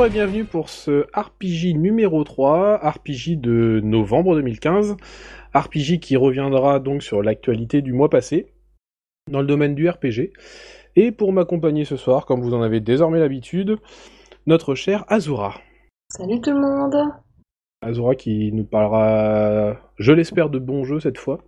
Bonjour et bienvenue pour ce RPG numéro 3, RPG de novembre 2015. RPG qui reviendra donc sur l'actualité du mois passé, dans le domaine du RPG. Et pour m'accompagner ce soir, comme vous en avez désormais l'habitude, notre cher Azura. Salut tout le monde Azura qui nous parlera, je l'espère, de bons jeux cette fois.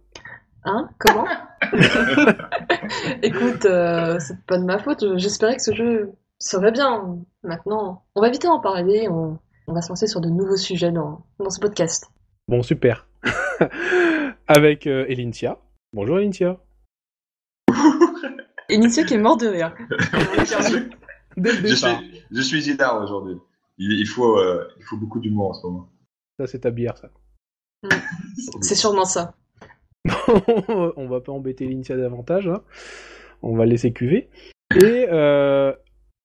Hein? Comment? Écoute, euh, c'est pas de ma faute, j'espérais que ce jeu serait bien. Maintenant, on va éviter d'en parler, on, on va se lancer sur de nouveaux sujets dans, dans ce podcast. Bon, super. Avec euh, Elintia. Bonjour Elintia. Initia qui est mort de rire. Dès le Je suis, je suis Zidane aujourd'hui. Il, il faut, euh, il faut beaucoup d'humour en ce moment. Ça, c'est ta bière, ça. C'est sûrement ça. on va pas embêter Elintia davantage. hein. On va laisser cuver. Et euh,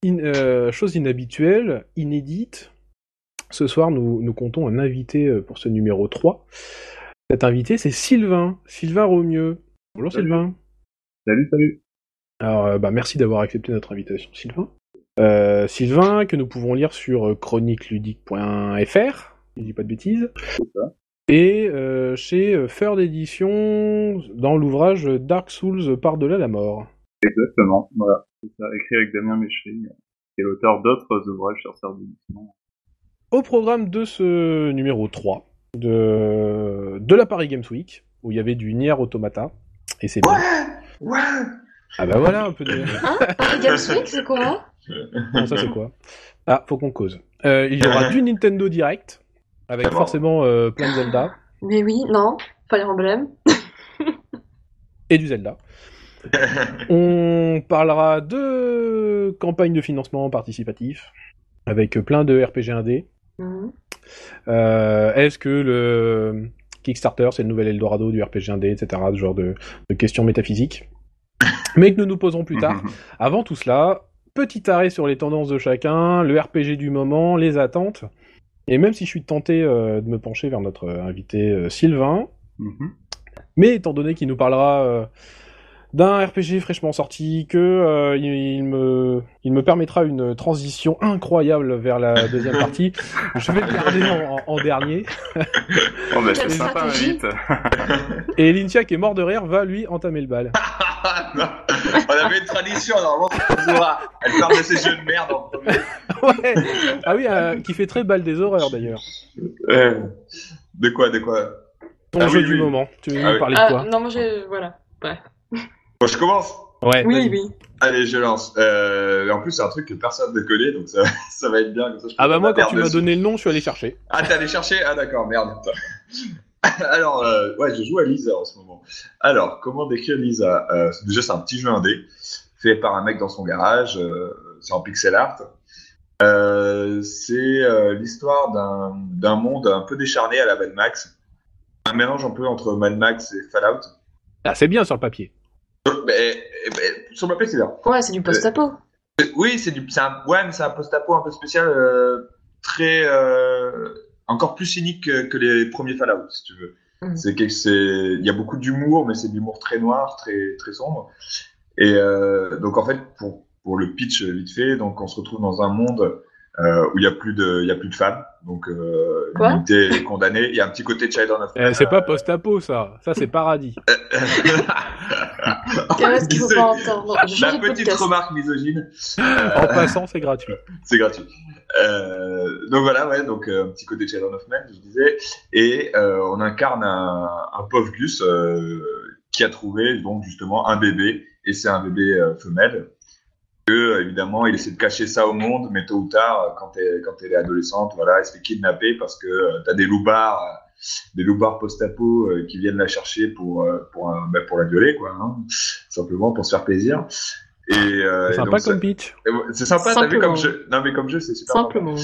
in- euh, chose inhabituelle, inédite, ce soir nous, nous comptons un invité euh, pour ce numéro 3. Cet invité, c'est Sylvain. Sylvain Romieux. Bonjour Salut. Sylvain. Salut, salut. Alors, euh, bah, merci d'avoir accepté notre invitation, Sylvain. Euh, Sylvain, que nous pouvons lire sur chroniqueludique.fr, je dis pas de bêtises. ça. Et euh, chez Third Edition, dans l'ouvrage Dark Souls par-delà la mort. Exactement, voilà. C'est ça, écrit avec Damien Méchery, euh, qui est l'auteur d'autres ouvrages sur Serre d'édition. Au programme de ce numéro 3 de, de la Paris Games Week, où il y avait du Nier Automata, et c'est bien. Ouais Ah bah voilà, un peu de... Hein Paris Games Week, c'est quoi Bon, ça c'est quoi Ah, faut qu'on cause. Euh, il y aura du Nintendo Direct, avec forcément euh, plein de Zelda, Mais oui, non, Fire Emblem. et du Zelda. On parlera de campagne de financement participatif, avec plein de RPG 1D. Mhm. Euh, Est-ce que le Kickstarter, c'est le nouvel Eldorado du RPG 1D, etc. Ce genre de, de questions métaphysiques. Mais que nous nous poserons plus tard. Avant tout cela, petit arrêt sur les tendances de chacun, le RPG du moment, les attentes. Et même si je suis tenté euh, de me pencher vers notre invité euh, Sylvain, Mhm. mais étant donné qu'il nous parlera euh, d'un RPG fraîchement sorti, que euh, il, il me, il me permettra une transition incroyable vers la deuxième partie, je vais le garder en, dernier. Oh, bah, c'est sympa, vite. Et Lintia, qui est mort de rire, va lui entamer le bal. Non. On avait une tradition, normalement, c'est Zora. Elle parle de ces jeux de merde en premier. Ouais. Ah oui, euh, qui fait très bal des horreurs d'ailleurs. Euh, De quoi, de quoi? Ton Ah jeu oui, du oui. moment. Tu veux Ah nous oui. parler de Ah, quoi? non, moi j'ai. Voilà. Ouais. Bon, je commence Ouais. Oui, oui. Allez, je lance. Euh, en plus, c'est un truc que personne ne connaît, donc ça, ça va être bien. Comme ça, je Ah bah moi, quand tu m'as donné le nom, je suis allé chercher. Ah, t'es allé chercher? Ah, d'accord, merde. Alors, euh, ouais, je joue à Lisa en ce moment. Alors, comment décrire Lisa? Euh, Déjà, c'est un petit jeu indé, fait par un mec dans son garage, euh, c'est en pixel art. Euh, c'est euh, l'histoire d'un d'un monde un peu décharné à la Mad Max. Un mélange un peu entre Mad Max et Fallout. Ah, c'est bien sur le papier. Mais, mais, sur le papier, c'est bien. Ouais, c'est du post-apo. Euh, Oui, c'est du, c'est un, ouais, mais c'est un post-apo un peu spécial, euh, très, euh, encore plus cynique que, que les premiers Fallout, si tu veux. Mhm. C'est que c'est, il y a beaucoup d'humour, mais c'est de l'humour très noir, très, très sombre. Et euh, donc en fait, pour, pour le pitch vite fait, donc on se retrouve dans un monde euh, où il y a plus de, il y a plus de femmes, donc euh, Quoi? l'unité est condamnée. Il y a un petit côté Children of Euh, c'est pas post-apo ça. Ça c'est paradis. Qu'est-ce qu'il faut pas entendre Je La petite podcast. remarque misogyne. En passant, c'est gratuit. C'est gratuit. Euh, donc voilà, ouais, donc euh, un petit côté Children of Men, je disais, et euh, on incarne un, un pauvre Gus euh, qui a trouvé donc justement un bébé, et c'est un bébé euh, femelle. Que euh, évidemment, il essaie de cacher ça au monde, mais tôt ou tard, euh, quand elle, quand est adolescente, voilà, elle se fait kidnapper parce que euh, t'as des loupards, euh, des loupards post-apo euh, qui viennent la chercher pour euh, pour un- bah, pour la violer, quoi, hein, simplement pour se faire plaisir. Et euh, C'est et sympa comme pitch. C'est sympa, t'as vu comme jeu. Non mais comme jeu, c'est super sympa. Simplement.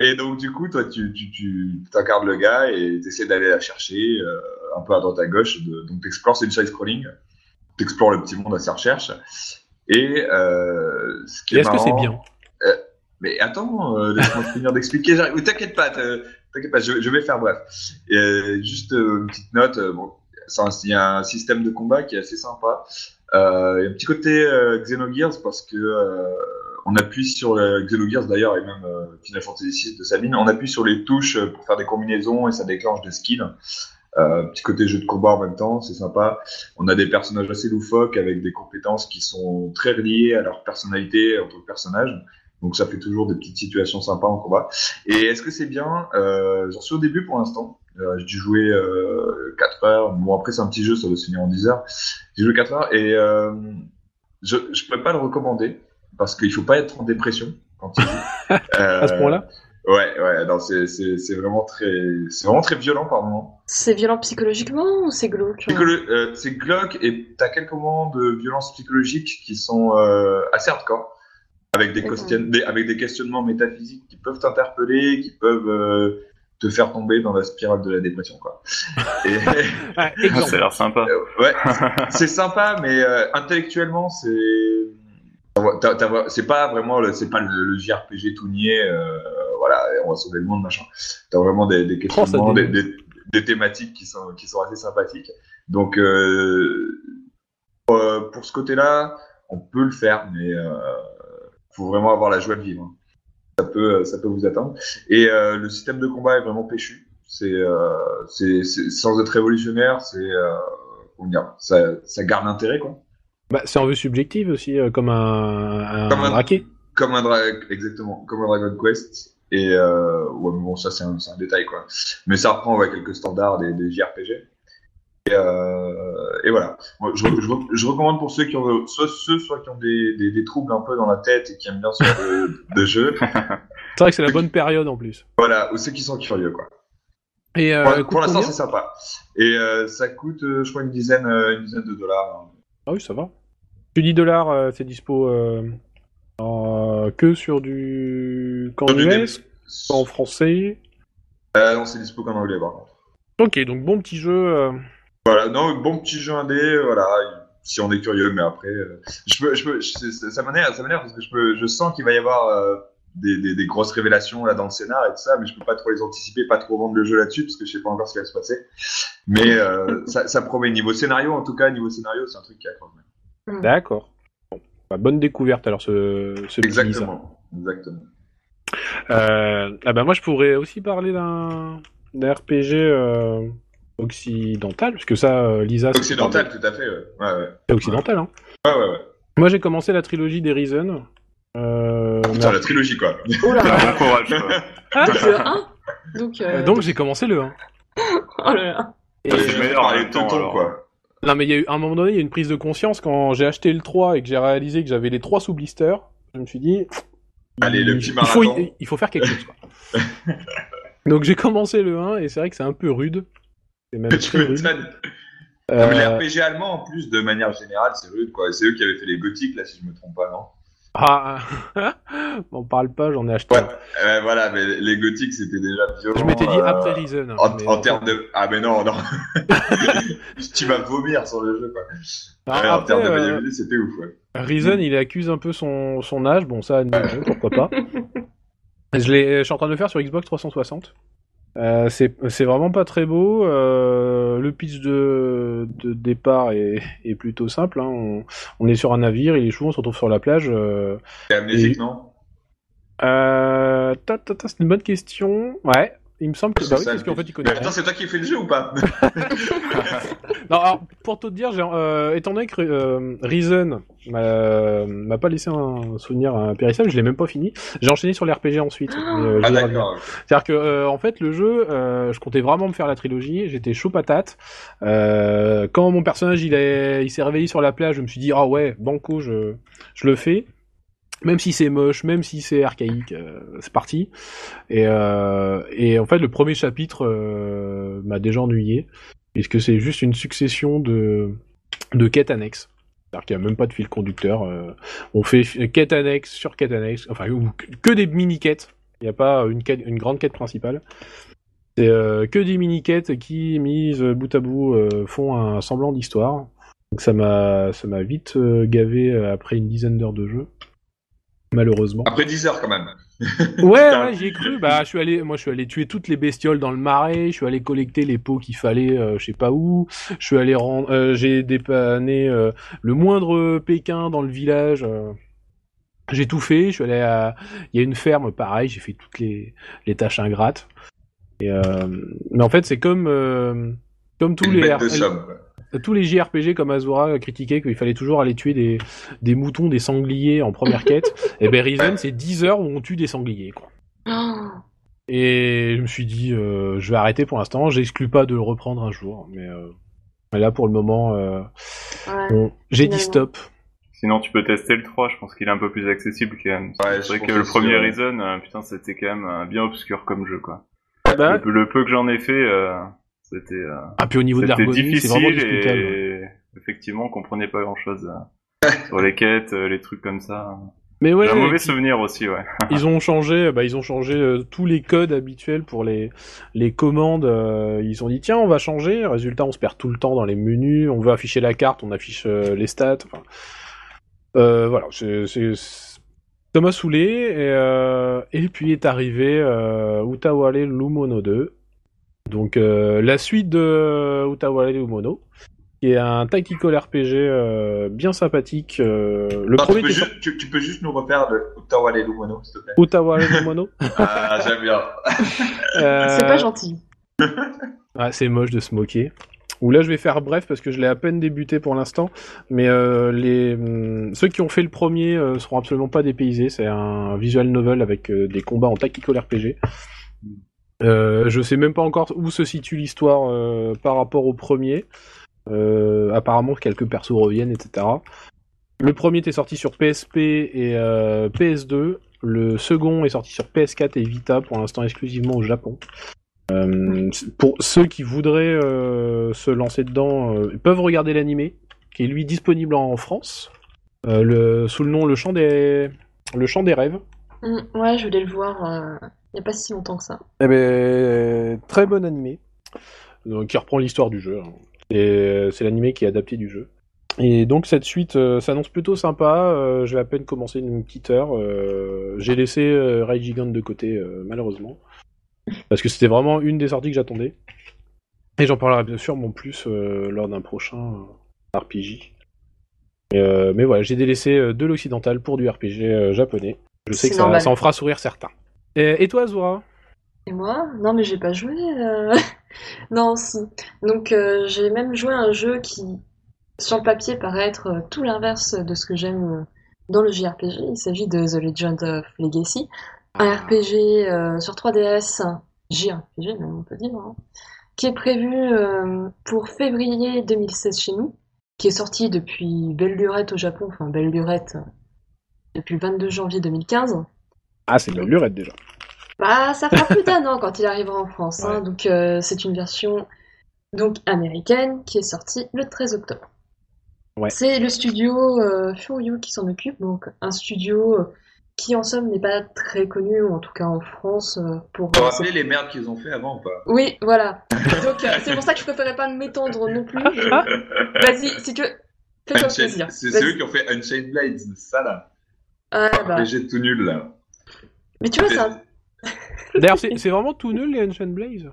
Et donc du coup, toi, tu tu tu t'incarnes le gars et t'essaies d'aller la chercher euh, un peu à droite à gauche. De, donc t'explores, c'est une side scrolling. T'explores le petit monde à sa recherche. Et euh, ce qui est, est-ce que c'est bien? Mais attends, euh, laisse-moi finir d'expliquer. T'inquiète pas, t'inquiète pas, je, je vais faire bref. Et, juste euh, une petite note. euh, bon, il y a un système de combat qui est assez sympa. Euh, il y a un petit côté euh, Xenogears parce que euh, on appuie sur euh, Xenogears d'ailleurs et même Final Fantasy VI de Sabine, on appuie sur les touches pour faire des combinaisons et ça déclenche des skills. Petit côté jeu de combat en même temps, c'est sympa. On a des personnages assez loufoques avec des compétences qui sont très reliées à leur personnalité en tant que personnage. Donc ça fait toujours des petites situations sympas en combat. Et est-ce que c'est bien euh, J'en suis au début pour l'instant. Euh, j'ai dû jouer euh, 4 heures. Bon après c'est un petit jeu, ça va se finir en 10 heures. J'ai joué 4 heures et euh, je je peux pas le recommander parce qu'il faut pas être en dépression quand il joue. À ce Euh, point-là? Ouais, ouais, non, c'est c'est c'est vraiment très c'est vraiment très violent par moment. C'est violent psychologiquement ou c'est glauque Psycholo- euh, c'est glauque et t'as quelques moments de violence psychologique qui sont euh, assez hardcore, avec des, D'accord. question- des- avec des questionnements métaphysiques qui peuvent t'interpeller, qui peuvent euh, te faire tomber dans la spirale de la dépression, quoi. Et, Ouais, Ça exemple. a l'air sympa. euh, ouais, c'est sympa, mais euh, intellectuellement, c'est t'as- t'as- c'est pas vraiment le, c'est pas le, le JRPG tout niais, euh, voilà, on va sauver le monde, machin. T'as vraiment des, des questionnements, Oh, des, des, des thématiques qui sont qui sont assez sympathiques. Donc euh, euh, pour ce côté-là, on peut le faire, mais euh, faut vraiment avoir la joie de vivre. Ça peut ça peut vous atteindre. Et euh, le système de combat est vraiment péchu. C'est euh, c'est c'est- sans être révolutionnaire, c'est euh, comment dire, ça ça garde l'intérêt quoi. Bah, c'est en vue subjective aussi, euh, comme un, un, Comme un- braquet. Comme un dra- exactement, comme un Dragon Quest. Et euh, ouais, mais bon, ça c'est un, c'est un détail quoi. Mais ça reprend ouais, quelques standards des, des JRPG. Et, euh, et voilà. Je, je, je recommande pour ceux qui ont soit ceux soit qui ont des, des, des troubles un peu dans la tête et qui aiment bien ce genre de, jeu. C'est vrai que c'est la bonne période en plus. Voilà, ou ceux qui sont curieux quoi. Et euh, Pour, l'instant c'est sympa. Et euh, ça coûte, euh, je crois, une dizaine, une dizaine de dollars. Ah oui, ça va. Tu dis dollars, c'est dispo en- que sur du qu'en US, pas en français. Non, c'est dispo qu'en anglais par contre. Ok, donc bon petit jeu. Voilà, non, bon petit jeu indé, voilà, si on est curieux, mais après, euh, je peux, je peux, je- ça m'énerve, ça m'énerve parce que je peux, je sens qu'il va y avoir euh, des, des, des grosses révélations là dans le scénar et tout ça, mais je peux pas trop les anticiper, pas trop vendre le jeu là-dessus parce que je sais pas encore ce qui va se passer. Mais euh, ça, ça promet niveau scénario, en tout cas niveau scénario, c'est un truc qui accroche. même. D'accord. Bon. Bah, bonne découverte alors ce, ce petit. Exactement, exactement. Euh, ah bah moi je pourrais aussi parler d'un d'un RPG euh, occidental, parce que ça, euh, Lisa, c'est Occidental, tout à fait. Ouais, ouais, ouais. c'est occidental. Hein. ouais, ouais, ouais. Moi j'ai commencé la trilogie des Risen. Euh, Putain, la trilogie quoi. Oh là courage. Donc le 1 Donc, euh, donc j'ai commencé le 1. Oh là là Et, C'est meilleur même de temps, alors. quoi. Non mais il y a eu à un moment donné, il y a eu une prise de conscience quand j'ai acheté le 3 et que j'ai réalisé que j'avais les 3 sous blister. Je me suis dit, Allez, le il- petit il faut, marathon. il, il faut faire quelque chose. Quoi. donc j'ai commencé le 1 et c'est vrai que c'est un peu rude. Même Tu. Non, mais les Euh, RPG allemands, en plus, de manière générale, c'est rude, quoi. C'est eux qui avaient fait les gothiques, là, si je me trompe pas, non? Ah, m'en parle pas, j'en ai acheté. Ouais, euh, voilà, mais les gothiques, c'était déjà violent. Je m'étais dit euh, après. En, mais en termes de... Ah, mais non, non. tu vas vomir sur le jeu, quoi. Alors, Ouais, en après, termes de euh, maniabilité, c'était ouf, ouais. Risen, il accuse un peu son, son âge. Bon, ça, pourquoi pas. Je, je suis en train de le faire sur Xbox 360. Euh, c'est c'est vraiment pas très beau. Euh, le pitch de, de départ est, est plutôt simple. hein. On, on est sur un navire, il échoue, on se retrouve sur la plage. Euh, T'es amnésique, Et- non? Euh, ta, ta, ta, c'est une bonne question. Ouais, il me semble que C'est bah oui, parce qu'en fait, il connaît Mais attends, c'est toi qui fais le jeu ou pas Non, alors, pour te dire, euh, étant donné que euh, Reason m'a, m'a pas laissé un souvenir impérissable, je l'ai même pas fini. J'ai enchaîné sur les RPG ensuite. mais, euh, Ah, d'accord. C'est-à-dire que en fait le jeu, je comptais vraiment me faire la trilogie. J'étais chaud patate. Quand mon personnage il, est, il s'est réveillé sur la plage, je me suis dit ah ouais banco, je, je le fais. Même si c'est moche, même si c'est archaïque, euh, c'est parti. Et, euh, et en fait le premier chapitre euh, m'a déjà ennuyé, puisque c'est juste une succession de de quêtes annexes? C'est-à-dire qu'il n'y a même pas de fil conducteur. euh, on fait quête annexe sur quête annexe, enfin que- des mini-quêtes. Il n'y a pas une, quête, une grande quête principale. C'est euh, que des mini-quêtes qui, mises bout à bout, euh, font un semblant d'histoire. Donc ça m'a ça m'a vite gavé après une dizaine d'heures de jeu. Malheureusement. Après 10 heures, quand même. Ouais, ouais, j'y ai cru. Bah, je suis allé, moi, je suis allé tuer toutes les bestioles dans le marais. Je suis allé collecter les pots qu'il fallait, euh, je sais pas où. Je suis allé rendre, euh, j'ai dépanné euh, le moindre Pékin dans le village. euh. j'ai tout fait. Je suis allé à, il y a une ferme, pareil, j'ai fait toutes les les tâches ingrates. Et euh... mais en fait, c'est comme euh, comme tous Une les tous les JRPG comme Azura critiquaient qu'il fallait toujours aller tuer des, des moutons, des sangliers en première quête. et ben Risen, c'est 10 heures où on tue des sangliers, quoi. Oh, Et je me suis dit, euh, je vais arrêter pour l'instant. J'exclus pas de le reprendre un jour, mais, euh, mais là pour le moment, euh, ouais. bon, j'ai dit stop. Sinon, tu peux tester le 3, je pense qu'il est un peu plus accessible quand même. Ouais, c'est vrai que le premier. Reason, euh, putain, c'était quand même euh, bien obscur comme jeu, quoi. Bah, Le, le peu que j'en ai fait, euh, c'était euh, ah puis au niveau de c'était l'ergonomie, c'est vraiment difficile discutable. et effectivement, on comprenait pas grand-chose euh, sur les quêtes, euh, les trucs comme ça. Mais ouais, J'ai un mauvais souvenir aussi, ouais. ils ont changé, bah, ils ont changé euh, tous les codes habituels pour les les commandes. euh, ils ont dit tiens, on va changer. Résultat, on se perd tout le temps dans les menus. On veut afficher la carte, on affiche euh, les stats. Enfin, euh, voilà, c'est ça m'a saoulé. Et, euh, et puis est arrivé euh, Utawale Lumono 2. Donc euh, la suite de Utawale Lumono, qui est un tactical RPG euh, bien sympathique. euh, le tu, premier peux était juste, tu, tu peux juste nous refaire le Ottawa les Lumano, s'il te plaît. Utawale Lumono. Ah, j'aime bien. Euh, C'est pas gentil. Ouais, c'est moche de se moquer. Ou là, je vais faire bref parce que je l'ai à peine débuté pour l'instant. Mais euh, les hum, ceux qui ont fait le premier euh, seront absolument pas dépaysés. C'est un visual novel avec euh, des combats en tactical RPG. Euh, je sais même pas encore où se situe l'histoire euh, par rapport au premier. Euh, apparemment, quelques persos reviennent, etc. Le premier était sorti sur PSP et euh, PS2. Le second est sorti sur PS4 et Vita, pour l'instant exclusivement au Japon. Pour ceux qui voudraient se lancer dedans, peuvent regarder l'animé, qui est lui disponible en France, sous le nom Le Chant des, le Chant des Rêves. Hmm, ouais, je voulais le voir il y a pas si longtemps que ça. Eh ben, très bon animé, donc, qui reprend l'histoire du jeu. hein. Et c'est l'animé qui est adapté du jeu. Et donc cette suite euh, s'annonce plutôt sympa. euh, je vais à peine commencer une petite heure. euh, J'ai laissé euh, Rai Gigant de côté, euh, malheureusement. Parce que c'était vraiment une des sorties que j'attendais. Et j'en parlerai bien sûr mon plus euh, lors d'un prochain euh, RPG. Et, euh, mais voilà, j'ai délaissé euh, de l'occidental pour du RPG euh, japonais. Je sais que ça en fera sourire certains. Et, et toi, Zora Et moi Non, mais j'ai pas joué. euh. non, si. Donc, euh, j'ai même joué à un jeu qui, sur le papier, paraît être euh, tout l'inverse de ce que j'aime euh, dans le JRPG. Il s'agit de The Legend of Legacy, un RPG euh, sur 3DS, un JRPG même, on peut dire, hein, qui est prévu euh, pour février 2016 chez nous, qui est sorti depuis belle lurette au Japon, enfin belle lurette euh, depuis le 22 janvier 2015. Ah, c'est de la lurette déjà. Bah, ça fera plus d'un an quand il arrivera en France. hein. Donc, euh, c'est une version donc américaine qui est sortie le 13 octobre. Ouais. C'est le studio euh, Furyu qui s'en occupe, donc un studio euh, qui en somme n'est pas très connu, ou en tout cas en France, euh, pour. Tu te rappelles les merdes qu'ils ont fait avant ou pas? Oui, voilà. Donc, euh, c'est pour ça que je préférais pas m'étendre non plus. Vas-y, si tu veux, fais-toi plaisir. C'est eux qui ont fait Unchained Blades, c'est ça là. Ah, bah. RPG tout nul là. Mais tu vois, ça. D'ailleurs, c'est vraiment tout nul les Ancient Blaze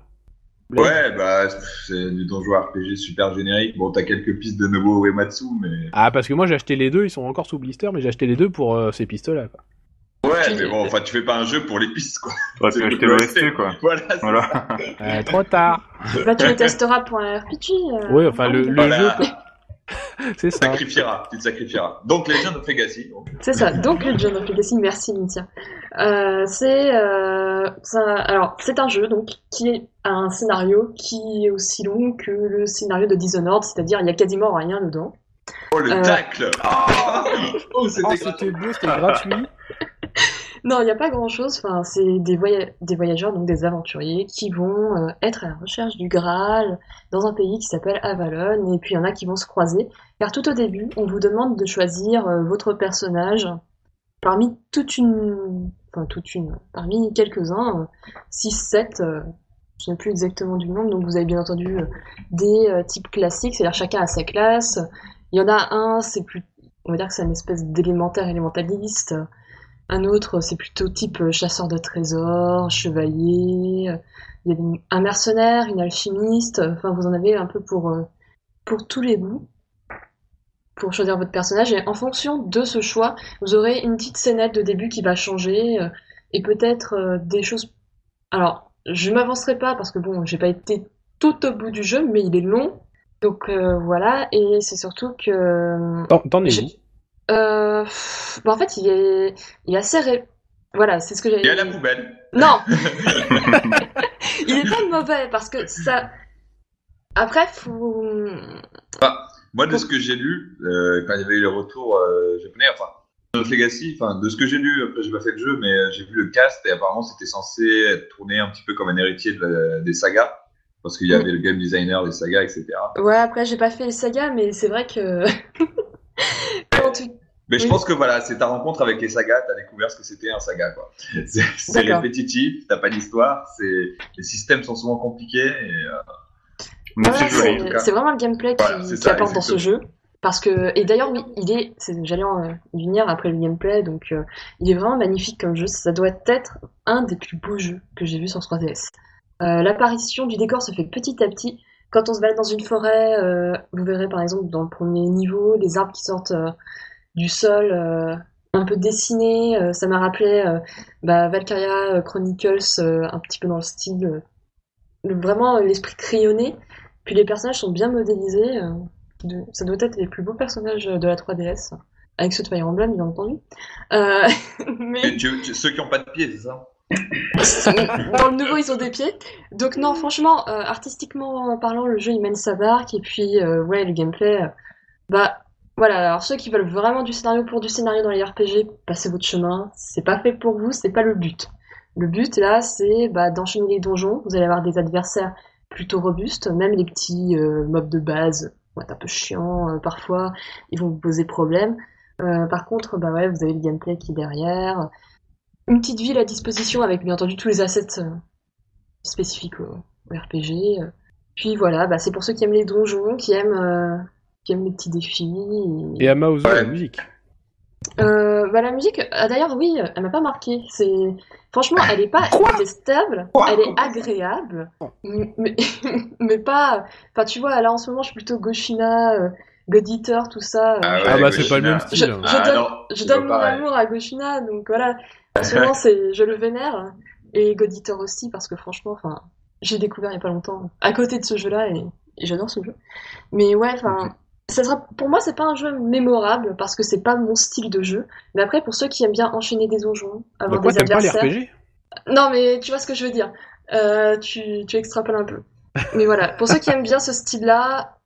Ouais, bah c'est du donjon RPG super générique. Bon, t'as quelques pistes de Nobuo Uematsu, mais. Ah, parce que moi j'ai acheté les deux, ils sont encore sous blister, mais j'ai acheté les deux pour euh, ces pistes-là. Quoi. Ouais, Tu- mais bon, enfin, tu fais pas un jeu pour les pistes quoi. Pu C'est acheter le l'OST, quoi. Voilà, c'est Voilà. ça. Euh, trop tard. Bah, tu le testeras pour un RPG. euh, Oui, enfin le, le Voilà. jeu, c'est Tu ça. sacrifieras, tu te sacrifieras. Donc, Legend of Legacy. C'est ça. Donc Legend of Legacy, merci Mintia. Euh, c'est euh, ça- alors c'est un jeu donc qui a un scénario qui est aussi long que le scénario de Dishonored, c'est-à-dire il y a quasiment rien dedans. Oh, le Euh. tacle Oh, Oh, c'était c'était beau, c'était gratuit. Non, il n'y a pas grand-chose. Enfin, c'est des, voya- des voyageurs, donc des aventuriers, qui vont euh, être à la recherche du Graal dans un pays qui s'appelle Avalon. Et puis il y en a qui vont se croiser. Car tout au début, on vous demande de choisir euh, votre personnage parmi toute une... Enfin, toute une... Parmi quelques-uns, 6, 7... euh, je ne sais plus exactement du nombre, donc vous avez bien entendu euh, des euh, types classiques, c'est-à-dire chacun a sa classe. Il y en a un, c'est plus... On va dire que c'est une espèce d'élémentaire élémentaliste. Un autre, c'est plutôt type euh, chasseur de trésors, chevalier. euh, Il y a un mercenaire, une alchimiste. Enfin, vous en avez un peu pour, euh, pour tous les goûts. Pour choisir votre personnage et en fonction de ce choix, vous aurez une petite scénette de début qui va changer euh, et peut-être euh, des choses. Alors, je m'avancerai pas parce que bon, j'ai pas été tout au bout du jeu, mais il est long. Donc euh, voilà, et c'est surtout que. T'en es J'ai- où? Euh, pff, bah, en fait, il est, il est assez. ré- Voilà, c'est ce que Il y j'avais a la poubelle. Non Il est pas mauvais parce que ça. Après, faut. Moi, de ce que j'ai lu, euh, quand il y avait eu les retours euh, japonais, enfin, Notre Legacy, enfin, de ce que j'ai lu, après j'ai pas fait le jeu, mais euh, j'ai vu le cast et apparemment c'était censé être tourné un petit peu comme un héritier de la- des sagas, parce qu'il y avait le game designer des sagas, etc. Ouais, après, j'ai pas fait les sagas, mais c'est vrai que. Quand tu- Mais je Oui. pense que voilà, c'est ta rencontre avec les sagas, t'as découvert ce que c'était un saga, quoi. C'est répétitif, t'as pas d'histoire, les systèmes sont souvent compliqués. Et, euh, C'est vraiment le gameplay qui, Voilà, c'est qui ça, apporte dans ce jeu. Parce que, et d'ailleurs, oui, il est, c'est- j'allais en euh, venir après le gameplay, donc euh, il est vraiment magnifique comme jeu. Ça doit être un des plus beaux jeux que j'ai vu sur 3DS. Euh, L'apparition du décor se fait petit à petit. Quand on se balade dans une forêt, euh, vous verrez par exemple dans le premier niveau les arbres qui sortent du sol, un peu dessinés. ça m'a rappelé bah, Valkyria Chronicles, un petit peu dans le style, le- vraiment l'esprit crayonné. Puis les personnages sont bien modélisés. euh, de- ça doit être les plus beaux personnages de la 3DS, avec ceux de Fire Emblem, bien entendu. Euh, mais et tu- tu- ceux qui ont pas de pieds, c'est ça dans le nouveau, ils ont des pieds. Donc non, franchement, euh, artistiquement parlant, le jeu il mène sa barque. Et puis, euh, ouais, le gameplay, euh, bah voilà. Alors ceux qui veulent vraiment du scénario pour du scénario dans les RPG, passez votre chemin. C'est pas fait pour vous, c'est pas le but. Le but là, c'est bah, d'enchaîner les donjons. Vous allez avoir des adversaires plutôt robustes, même les petits euh, mobs de base, vont être un peu chiants euh, parfois. Ils vont vous poser problème. Euh, par contre, bah ouais, vous avez le gameplay qui est derrière une petite ville à disposition avec bien entendu tous les assets euh, spécifiques au, au RPG. Puis voilà, bah, c'est pour ceux qui aiment les donjons, qui aiment, euh, qui aiment les petits défis. et- Et à Maozo, Ouais. la musique. Euh, bah, la musique, ah, d'ailleurs, oui, elle m'a pas marqué. C'est franchement, elle est pas détestable, Quoi? elle est agréable, mais mais pas. Enfin, tu vois, là en ce moment, je suis plutôt Goshina, euh, God Eater, tout ça. euh, Ah ouais, Ah bah c'est pas le Goshina. même je, style. hein. je Ah donne, non, je donne mon pareil. amour à Goshina, donc voilà. En ce moment, c'est, je le vénère. Et God Eater aussi, parce que franchement, enfin, j'ai découvert il y a pas longtemps, à côté de ce jeu-là, et, et j'adore ce jeu. Mais ouais, enfin, ça sera, pour moi, c'est pas un jeu mémorable, parce que c'est pas mon style de jeu. Mais après, pour ceux qui aiment bien enchaîner des donjons, De avoir quoi des t'aimes pas les adversaires. RPG Non, mais tu vois ce que je veux dire. Euh, tu, tu extrapoles un peu. Mais voilà, pour ceux qui aiment bien ce style-là,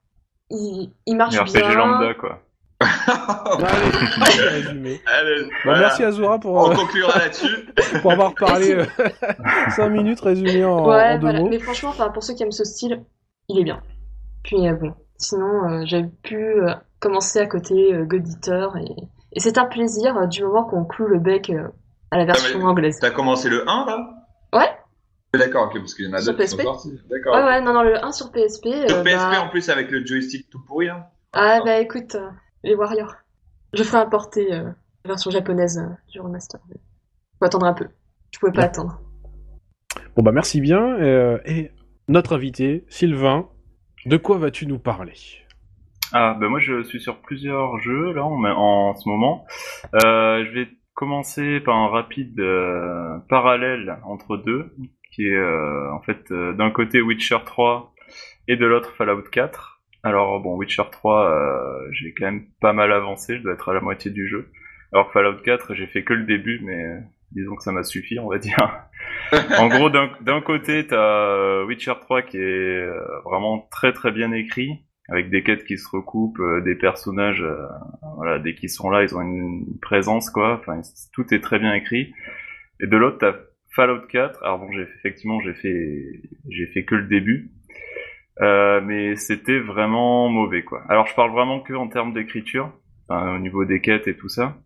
il, il marche Un RPG bien. lambda, quoi. Allez, résumé. Allez, Bah, voilà. Merci Azura pour, On euh, conclura là-dessus. pour avoir parlé 5 minutes résumé en, Ouais, en deux voilà. mots. Mais franchement, enfin, pour ceux qui aiment ce style, il est bien. Puis euh, bon, sinon, euh, j'ai pu euh, commencer à côté euh, God Eater et, et c'est un plaisir euh, du moment qu'on cloue le bec euh, à la version mais- anglaise. T'as commencé le 1 là? Ouais. D'accord, ok, parce qu'il y en a Sur d'autres qui sont PSP? sortis. D'accord. Ouais, ouais, non, non, le 1 sur PSP. Sur euh, PSP bah- en plus avec le joystick tout pourri. Hein. Ah bah écoute, euh, les Warriors. Je ferai importer euh, la version japonaise euh, du remaster. Faut attendre un peu. Je pouvais pas Ouais. attendre. Bon bah merci bien. euh, et notre invité, Sylvain, de quoi vas-tu nous parler? Ah, bah moi je suis sur plusieurs jeux là en, ce moment. Euh, je vais commencer par un rapide euh, parallèle entre deux, qui est euh, en fait d'un côté Witcher 3 et de l'autre Fallout 4. Alors bon, Witcher 3, euh, j'ai quand même pas mal avancé, je dois être à la moitié du jeu. Alors Fallout 4, j'ai fait que le début, mais disons que ça m'a suffi, on va dire. en gros, d'un côté, t'as euh, Witcher 3 qui est euh, vraiment très très bien écrit, avec des quêtes qui se recoupent, euh, des personnages, voilà, dès qu'ils sont là, ils ont une présence, quoi. Enfin, tout est très bien écrit. Et de l'autre, t'as Fallout 4. Alors bon, j'ai effectivement, j'ai fait, j'ai fait que le début. Euh, mais c'était vraiment mauvais, quoi. Alors, je parle vraiment que en termes d'écriture, enfin, au niveau des quêtes et tout ça.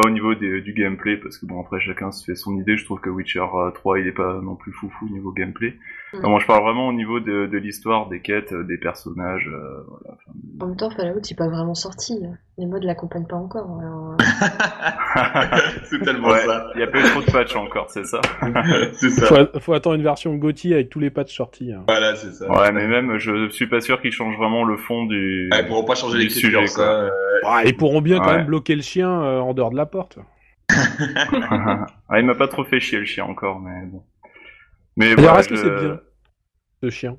Pas au niveau des- du gameplay, parce que bon, après, chacun se fait son idée. Je trouve que Witcher euh, 3, il est pas non plus foufou au niveau gameplay. Mm. Enfin, moi, je parle vraiment au niveau de, de l'histoire, des quêtes, euh, des personnages, euh, voilà, enfin, En même temps, Fallout, il n'est pas vraiment sorti. Les modes l'accompagnent pas encore. alors, euh, c'est tellement Ouais, ça. il y a pas eu trop de patch encore, c'est ça. c'est ça. Faut, faut attendre une version GOTY avec tous les patchs sortis. hein. Voilà, c'est ça. Ouais, mais même, je suis pas sûr qu'ils changent vraiment le fond du. Ouais, ils pourront pas changer l'écriture, sujet, ça. quoi. euh, Ils pourront bien quand même bloquer le chien euh, en dehors de la porte. ah, il m'a pas trop fait chier le chien encore, mais bon. Mais voilà, est-ce que c'est bien, ce chien?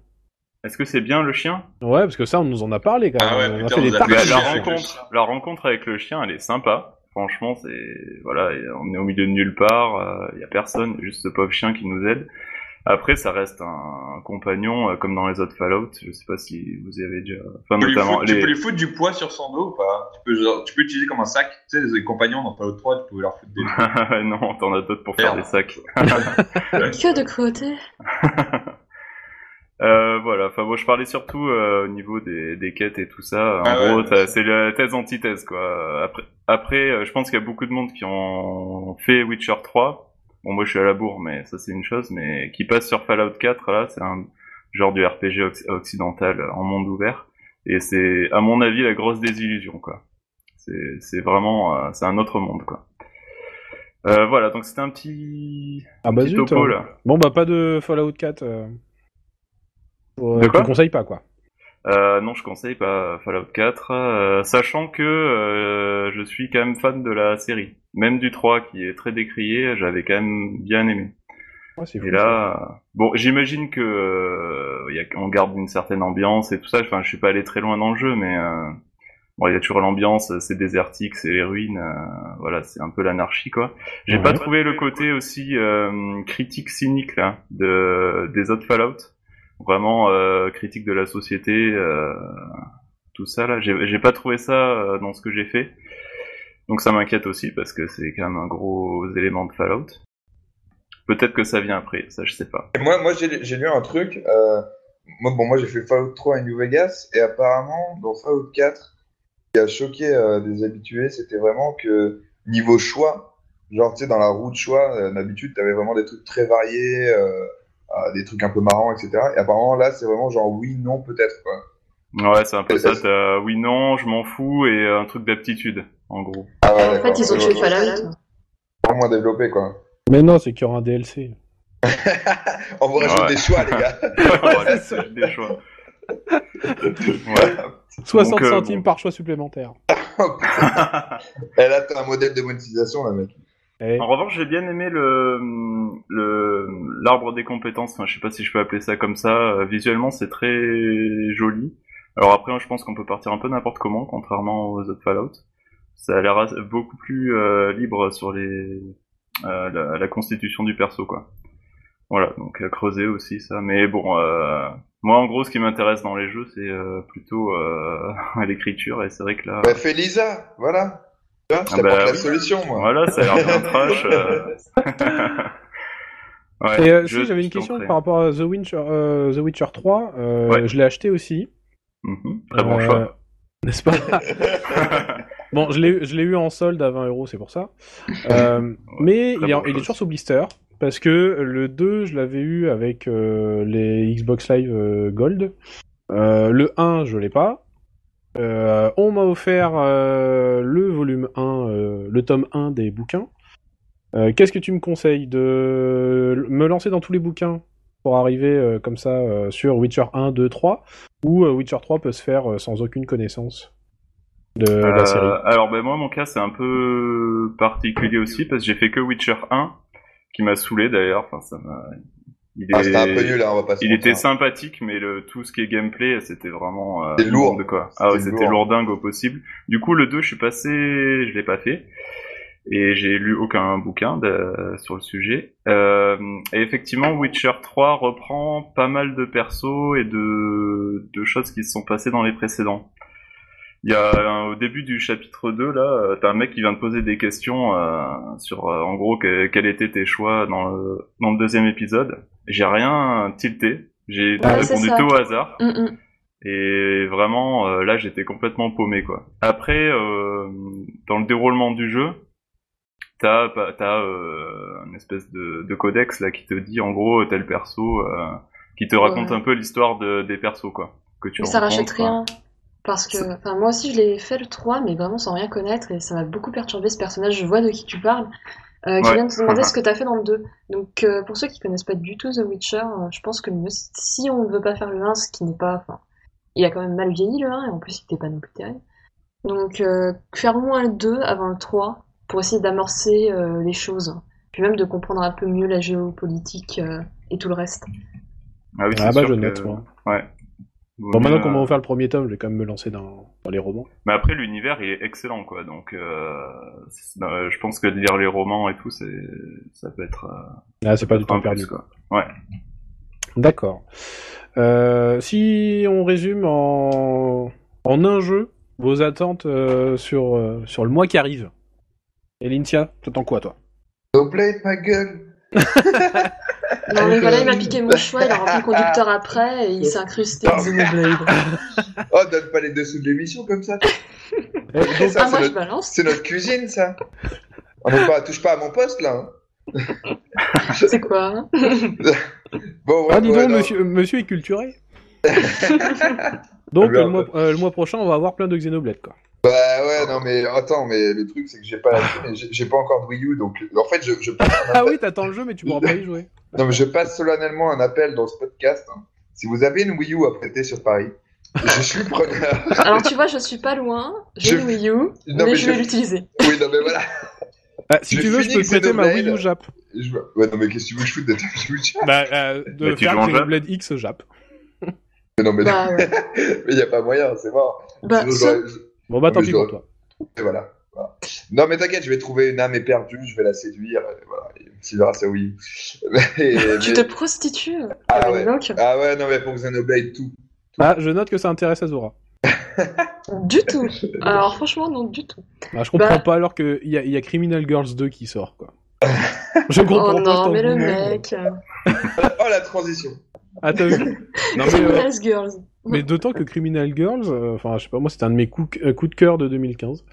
Est-ce que c'est bien le chien? Ouais, parce que ça, on nous en a parlé quand même. Ah ouais, on a fait on des a la, rencontre, la rencontre avec le chien, elle est sympa. Franchement, c'est voilà, on est au milieu de nulle part, il y a personne, juste ce pauvre chien qui nous aide. Après, ça reste un, un compagnon euh, comme dans les autres Fallout. Je sais pas si vous y avez déjà, enfin Tu peux, lui notamment foutre, tu peux lui foutre du poids sur son dos ou pas? Tu peux, genre, tu peux utiliser comme un sac. Tu sais, les compagnons dans Fallout 3, tu pouvais leur foutre des non, t'en as d'autres pour faire des sacs. Que de cruauté Euh, voilà, enfin moi je parlais surtout euh, au niveau des, des quêtes et tout ça. En Ah ouais, gros, c'est la thèse antithèse quoi. Après, après euh, je pense qu'il y a beaucoup de monde qui ont fait Witcher 3. Bon, moi je suis à la bourre, mais ça c'est une chose. Mais qui passe sur Fallout 4, là, c'est un genre du RPG occ- occidental en monde ouvert. Et c'est, à mon avis, la grosse désillusion quoi. C'est c'est vraiment, euh, c'est un autre monde quoi. Euh, voilà, donc c'était un petit, Ah bah petit zut. topo hein. là. Bon bah pas de Fallout 4. Euh... De quoi? le conseilles pas quoi. Euh, non, je conseille pas Fallout 4, euh, sachant que euh, je suis quand même fan de la série. Même du 3 qui est très décrié, j'avais quand même bien aimé. Ouais, c'est fou, Et là, bon, j'imagine que euh, y a, on garde une certaine ambiance et tout ça. Enfin, je suis pas allé très loin dans le jeu, mais euh, bon, il y a toujours l'ambiance, c'est désertique, c'est les ruines, euh, voilà, c'est un peu l'anarchie quoi. J'ai Ouais. pas trouvé le côté aussi euh, critique cynique là de des autres Fallout. Vraiment euh, critique de la société, euh, tout ça là. J'ai pas trouvé ça dans ce que j'ai fait. Donc ça m'inquiète aussi parce que c'est quand même un gros élément de Fallout. Peut-être que ça vient après, ça je sais pas. Et moi, moi j'ai lu un truc. euh, moi, bon, moi, j'ai fait Fallout 3 à New Vegas. Et apparemment, dans Fallout 4, ce qui a choqué euh, des habitués, c'était vraiment que niveau choix, genre, tu sais, dans la roue de choix, euh, d'habitude, t'avais vraiment des trucs très variés, euh, des trucs un peu marrants, etc. Et apparemment, là, c'est vraiment genre oui, non, peut-être, quoi. Ouais, c'est un peu ça. ça, oui, non, je m'en fous et un truc d'aptitude, en gros. Ah ouais, En fait, ils ont tué Fallout. vraiment moins développé, quoi. Mais non, c'est qu'il y aura un DLC. On vous rajoute Ouais. des choix, les gars. C'est des choix. Ouais. 60 Donc, euh, centimes bon. Par choix supplémentaire. Et là, t'as un modèle de monétisation, là, mec. Eh, En revanche, j'ai bien aimé le le l'arbre des compétences. Enfin, je sais pas si je peux appeler ça comme ça. Euh, Visuellement, c'est très joli. Alors après, je pense qu'on peut partir un peu n'importe comment, contrairement aux autres Fallout. Ça a l'air beaucoup plus euh, libre sur les euh, la, la constitution du perso, quoi. Voilà, donc à creuser aussi ça. Mais bon, euh, moi en gros, ce qui m'intéresse dans les jeux, c'est euh, plutôt euh, l'écriture. Et c'est vrai que là, Bah, fais Lisa, voilà. Tu vois, je Ah bah la oui. solution, moi. voilà, ça a l'air bien trash. euh. Ouais, Et euh, je si j'avais une question par rapport à The Witcher, euh, The Witcher 3, euh, Ouais. je l'ai acheté aussi. Mhm, Très bon Euh, choix. N'est-ce pas? Bon, je l'ai eu en solde à 20 euros, c'est pour ça. Euh, mais il est, il est toujours sous blister. Parce que le 2, je l'avais eu avec euh, les Xbox Live euh, Gold. Euh, le 1, je l'ai pas. Euh, on m'a offert euh, le volume 1, euh, le tome 1 des bouquins. Qu'est-ce que tu me conseilles De me lancer dans tous les bouquins pour arriver euh, comme ça euh, sur Witcher 1, 2, 3 Ou euh, Witcher 3 peut se faire sans aucune connaissance? De la Euh, série alors ben moi mon cas c'est un peu particulier aussi parce que j'ai fait que Witcher 1 qui m'a saoulé d'ailleurs. Enfin ça m'a. Il, Ah, est- c'était un peu nul, hein, on va pas se il mentir. était sympathique mais le tout ce qui est gameplay c'était vraiment euh, C'était lourd. de quoi. Ah ouais C'était c'était lourd. lourdingue au possible. Du coup le 2 je suis passé, je l'ai pas fait. Et j'ai lu aucun bouquin de- sur le sujet. Euh, et effectivement, Witcher 3 reprend pas mal de persos et de, de choses qui se sont passées dans les précédents. Il y a un- au début du chapitre 2 là, euh, t'as un mec qui vient te poser des questions euh, sur euh, en gros que- quels étaient tes choix dans le, dans le deuxième épisode. J'ai rien tilté, j'ai Ouais, répondu tout au hasard. Mm, mm. Et vraiment, euh, là, j'étais complètement paumé, quoi. Après, euh, dans le déroulement du jeu, t'as t'as euh, une espèce de, de codex là qui te dit en gros tel perso, euh, qui te raconte Ouais. un peu l'histoire de, des persos, quoi. Que tu Mais ça rachète rien. Parce que, enfin, moi aussi, je l'ai fait le 3, mais vraiment sans rien connaître, et ça m'a beaucoup perturbé ce personnage. Je vois de qui tu parles, euh, qui Ouais. vient de te demander ce que t'as fait dans le 2. Donc, euh, pour ceux qui connaissent pas du tout The Witcher, euh, je pense que le mieux, c'est- si on ne veut pas faire le 1, ce qui n'est pas, enfin, il a quand même mal vieilli le 1, et en plus, il était pas non plus terrible. Donc, euh, faire au moins le 2 avant le 3, pour essayer d'amorcer euh, les choses. Puis même de comprendre un peu mieux la géopolitique euh, et tout le reste. Ah oui, Ah bah je que- note, moi. Ouais. Bon, maintenant qu'on va euh, refaire le premier tome, je vais quand même me lancer dans, dans les romans. Mais après, l'univers est excellent, quoi. Donc, euh, euh, je pense que de lire les romans et tout, c'est, ça peut être. euh, Ah, c'est pas du temps perdu. plus, quoi. Ouais. D'accord. Euh, si on résume en, en un jeu, vos attentes euh, sur, euh, sur le mois qui arrive. Et Lintia, t'attends quoi, toi? No play ma gueule. Non mais voilà, euh, il m'a piqué mon choix, il a rempli le conducteur après et il s'est incrusté Ah. Xenoblade. Oh, donne pas les dessous de l'émission comme ça. Ça, Ah c'est moi je notre- balance, C'est notre cuisine, ça. On ne pas, touche pas à mon poste, là. hein. c'est quoi hein Bon, ouais, Ah, dis ouais, donc, non. monsieur, monsieur est culturé. donc, le mois, euh, le mois prochain, on va avoir plein de Xenoblade, quoi. Bah ouais, non, mais attends, mais le truc, c'est que j'ai pas j'ai pas encore de Wii U, donc en fait, je, je, passe un Ah oui, t'attends le jeu, mais tu pourras pas y jouer. non, mais je passe solennellement un appel dans ce podcast. hein. Si vous avez une Wii U à prêter sur Paris, je suis preneur. Alors tu vois, je suis pas loin, j'ai Je- une Wii U, Non, mais, mais je je- vais l'utiliser. Oui, non, mais voilà. Ah, si Je tu veux, je peux te prêter ma. Wii U Jap. Je... Ouais, non, mais qu'est-ce que tu veux que je foute de ta Wii U tiens Bah, euh, de Bah, tu faire Xenoblade X Jap. Mais non, mais Bah ouais. il y a pas moyen, c'est mort. Bah, Sinon, Bon, bah, tant Mais pis pour toi. Et voilà. voilà. Non, mais t'inquiète, je vais trouver une âme éperdue, je vais la séduire, et voilà, tu verras ça, oui. Mais- tu mais- te prostitues Ah Ah, ouais. Ah ouais, non, mais pour Xenoblade, tout. Ah, je note que ça intéresse Azura. Du tout. Alors franchement, non, du tout. Ah, je comprends Bah- pas alors qu'il y y a Criminal Girls 2 qui sort, quoi. Je comprends Oh pas non, mais le mec. euh, Oh, la transition. Ah, t'as vu Non, mais, euh, Criminal Girls. Mais d'autant que Criminal Girls, euh, enfin, je sais pas, moi, c'était un de mes coups, euh, coups de cœur de 2015.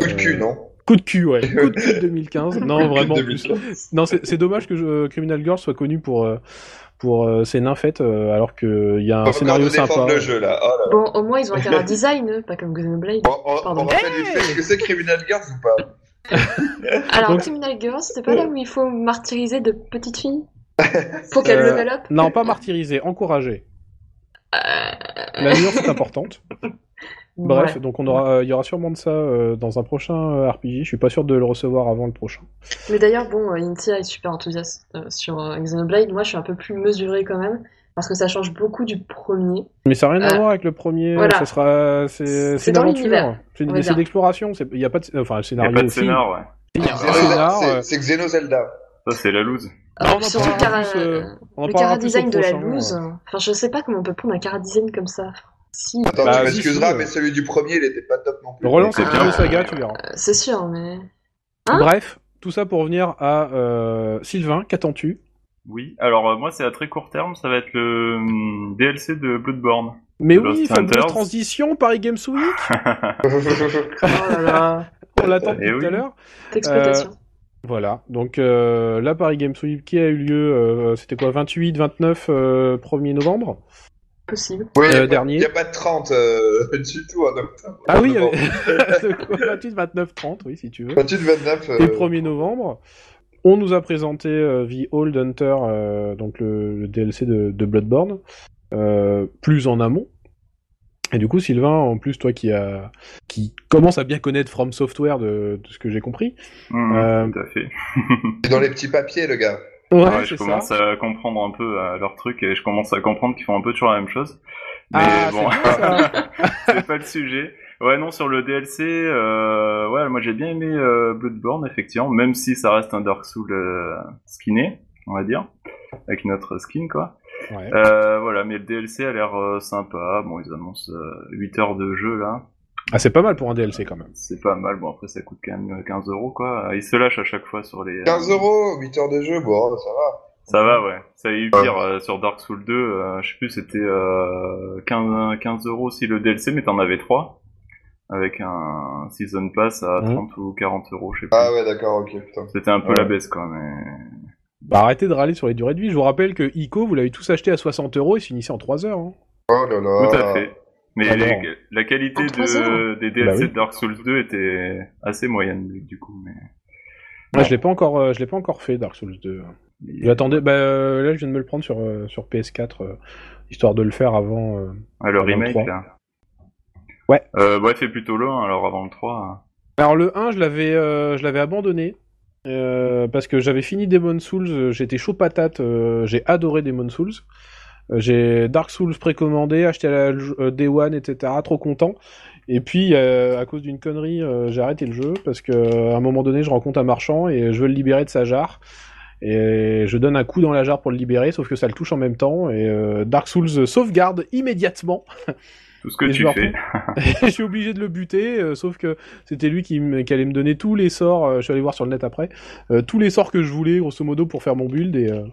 Coup de cul, Euh, non Coup de cul, ouais. Coup de cul de 2015. Non, vraiment. Coup de plus. 2015. Non, c'est c'est dommage que je- Criminal Girls soit connu pour, euh, pour euh, ses nymphètes, euh, alors qu'il y a un scénario sympa. le jeu, là. Oh là là. Bon, au moins, ils ont un cara design, eux, pas comme Xenoblade. Bon, on, Pardon. on rappelle vite fait que c'est Criminal Girls ou pas Alors, Donc- Criminal Girls, c'est pas là où il faut martyriser de petites filles Pour qu'elles Euh, up Non, pas martyriser, encourager. La nuance est importante. Bref, ouais. donc on aura, euh, il y aura sûrement de ça euh, dans un prochain euh, RPG. Je suis pas sûr de le recevoir avant le prochain. Mais d'ailleurs, bon, euh, Intia est super enthousiaste euh, sur euh, Xenoblade. Moi, je suis un peu plus mesurée quand même, parce que ça change beaucoup du premier. Mais ça n'a rien à Euh, voir avec le premier. voilà. Ça sera, c'est, C'est une dans aventure. l'univers, C'est, une- d'exploration. Il y a pas de, enfin, le Il y scénario a pas de scénar, ouais. Il C'est Xeno Zelda. Ça, c'est la loose. Ah, on le cara, plus, euh, on le de la loose. euh. Enfin, je sais pas comment on peut prendre un cara design comme ça. Si, Attends, Bah, tu m'excuseras, si, euh. mais celui du premier, il était pas top non plus. Relance bien. peu saga, tu verras. euh, c'est sûr, mais. Hein Bref, tout ça pour revenir à euh, Sylvain. Qu'attends-tu? Oui. Alors, euh, moi, c'est à très court terme, ça va être le hum, DLC de Bloodborne. Mais oui, fameuse Hunters. transition Paris Games Week. Oh là là, On l'attend depuis Eh tout oui. à l'heure. d'exploitation. Voilà, donc euh, la Paris Games Week qui a eu lieu, euh, c'était quoi, 28, 29, euh, 1er novembre? Possible. Oui, Euh, y a pas- dernier. y a pas de 30 euh, du tout en octobre. Ah oui, il quoi, 28, 29, 30, oui, si tu veux. 28, 29. euh, Et 1er novembre, on nous a présenté euh, The Old Hunter, euh, donc le, le DLC de, de Bloodborne, euh, plus en amont. Et du coup, Sylvain, en plus, toi qui a, qui commence à bien connaître From Software de, de ce que j'ai compris. Hum, Euh, Tout à fait. c'est dans les petits papiers, le gars. Ouais, Ouais, je ça. commence à comprendre un peu euh, leur truc et je commence à comprendre qu'ils font un peu toujours la même chose. Mais Ah, bon, c'est pas le sujet. Ouais, non, sur le DLC, euh, ouais, moi j'ai bien aimé euh, Bloodborne, effectivement, même si ça reste un Dark Souls euh, skiné, on va dire, avec notre skin, quoi. Ouais. Euh, voilà, mais le DLC a l'air euh, sympa. Bon, ils annoncent euh, 8 heures de jeu, là. Ah, c'est pas mal pour un DLC quand même. C'est pas mal. Bon, après, ça coûte quand même 15 euros, quoi. Ils se lâchent à chaque fois sur les... euh, 15 euros, 8 heures de jeu, bon, ça va. Ça va, ouais. Ça a eu pire euh, sur Dark Souls 2. euh, je sais plus, c'était euh, 15, 15 euros si le DLC, mais t'en avais 3. Avec un Season Pass à Mhm. 30 ou 40 euros, je sais plus. Ah ouais, d'accord, ok, putain. C'était un peu Ouais. la baisse, quoi, mais... Bah, arrêtez de râler sur les durées de vie. Je vous rappelle que ICO, vous l'avez tous acheté à 60 euros et finissez en 3 heures. hein. Oh là là. Tout à fait. Mais les- la qualité de, des DLC Bah oui. de Dark Souls 2 était assez moyenne du coup. Mais Moi, je l'ai pas encore, euh, je l'ai pas encore fait Dark Souls 2. J'attendais, bah euh, là, je viens de me le prendre sur euh, sur PS4 euh, histoire de le faire avant. euh, Ah, le Avant le remake là. Ouais. Euh, ouais, fait plutôt loin alors avant le 3. hein. Alors le 1, je l'avais, euh, je l'avais abandonné. Euh, parce que j'avais fini Demon Souls, euh, j'étais chaud patate, euh, j'ai adoré Demon Souls. J'ai Dark Souls précommandé, acheté à la Day One, etc. Trop content. Et puis, à cause d'une connerie, j'ai arrêté le jeu parce que à un moment donné, je rencontre un marchand et je veux le libérer de sa jarre. Et je donne un coup dans la jarre pour le libérer, sauf que ça le touche en même temps. Et Dark Souls sauvegarde immédiatement. Tout ce que Et tu fais. je suis obligé de le buter, euh, sauf que c'était lui qui, allait me donner tous les sorts, euh, je suis allé voir sur le net après, euh, tous les sorts que je voulais, grosso modo, pour faire mon build, et euh,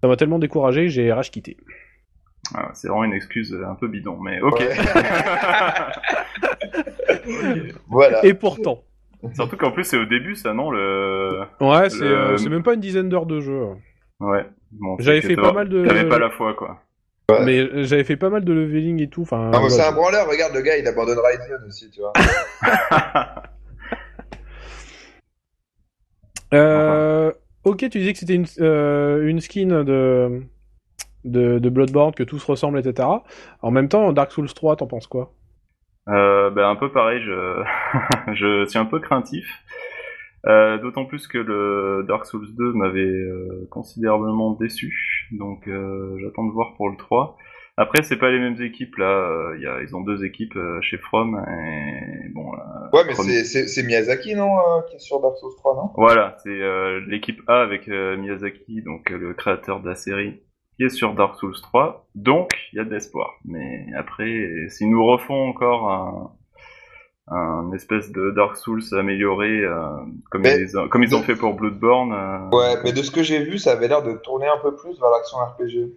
ça m'a tellement découragé, j'ai rage quitté. Ah, c'est vraiment une excuse un peu bidon, mais ok. Ouais. Voilà. Et pourtant. Surtout qu'en plus c'est au début ça, non le. Ouais, c'est Le- euh, même pas une dizaine d'heures de jeu. Ouais. Bon, J'avais fait pas mal de- T'avais pas la foi quoi. Ouais. Mais euh, j'avais fait pas mal de leveling et tout, enfin... Non, mais voilà, c'est un branleur, regarde le gars, il abandonne Ryzen aussi, tu vois. Euh, ok, tu disais que c'était une, euh, une skin de, de, de Bloodborne, que tout se ressemble, etc. En même temps, Dark Souls 3, t'en penses quoi? Euh, ben, un peu pareil, je, je suis un peu craintif. Euh, D'autant plus que le Dark Souls 2 m'avait euh, considérablement déçu, donc euh, j'attends de voir pour le 3. Après, c'est pas les mêmes équipes là. euh, y a, ils ont deux équipes euh, chez From et bon. là, Ouais, mais c'est- c'est c'est Miyazaki, non, euh, qui est sur Dark Souls 3, non? Voilà, c'est euh, l'équipe A avec euh, Miyazaki, donc le créateur de la série, qui est sur Dark Souls 3. Donc, il y a de l'espoir. Mais après, s'ils nous refont encore un, un espèce de Dark Souls amélioré, euh, comme, Mais- ils, ont- comme ils ont fait pour Bloodborne, euh, Ouais, mais de ce que j'ai vu, ça avait l'air de tourner un peu plus vers l'action RPG. Je sais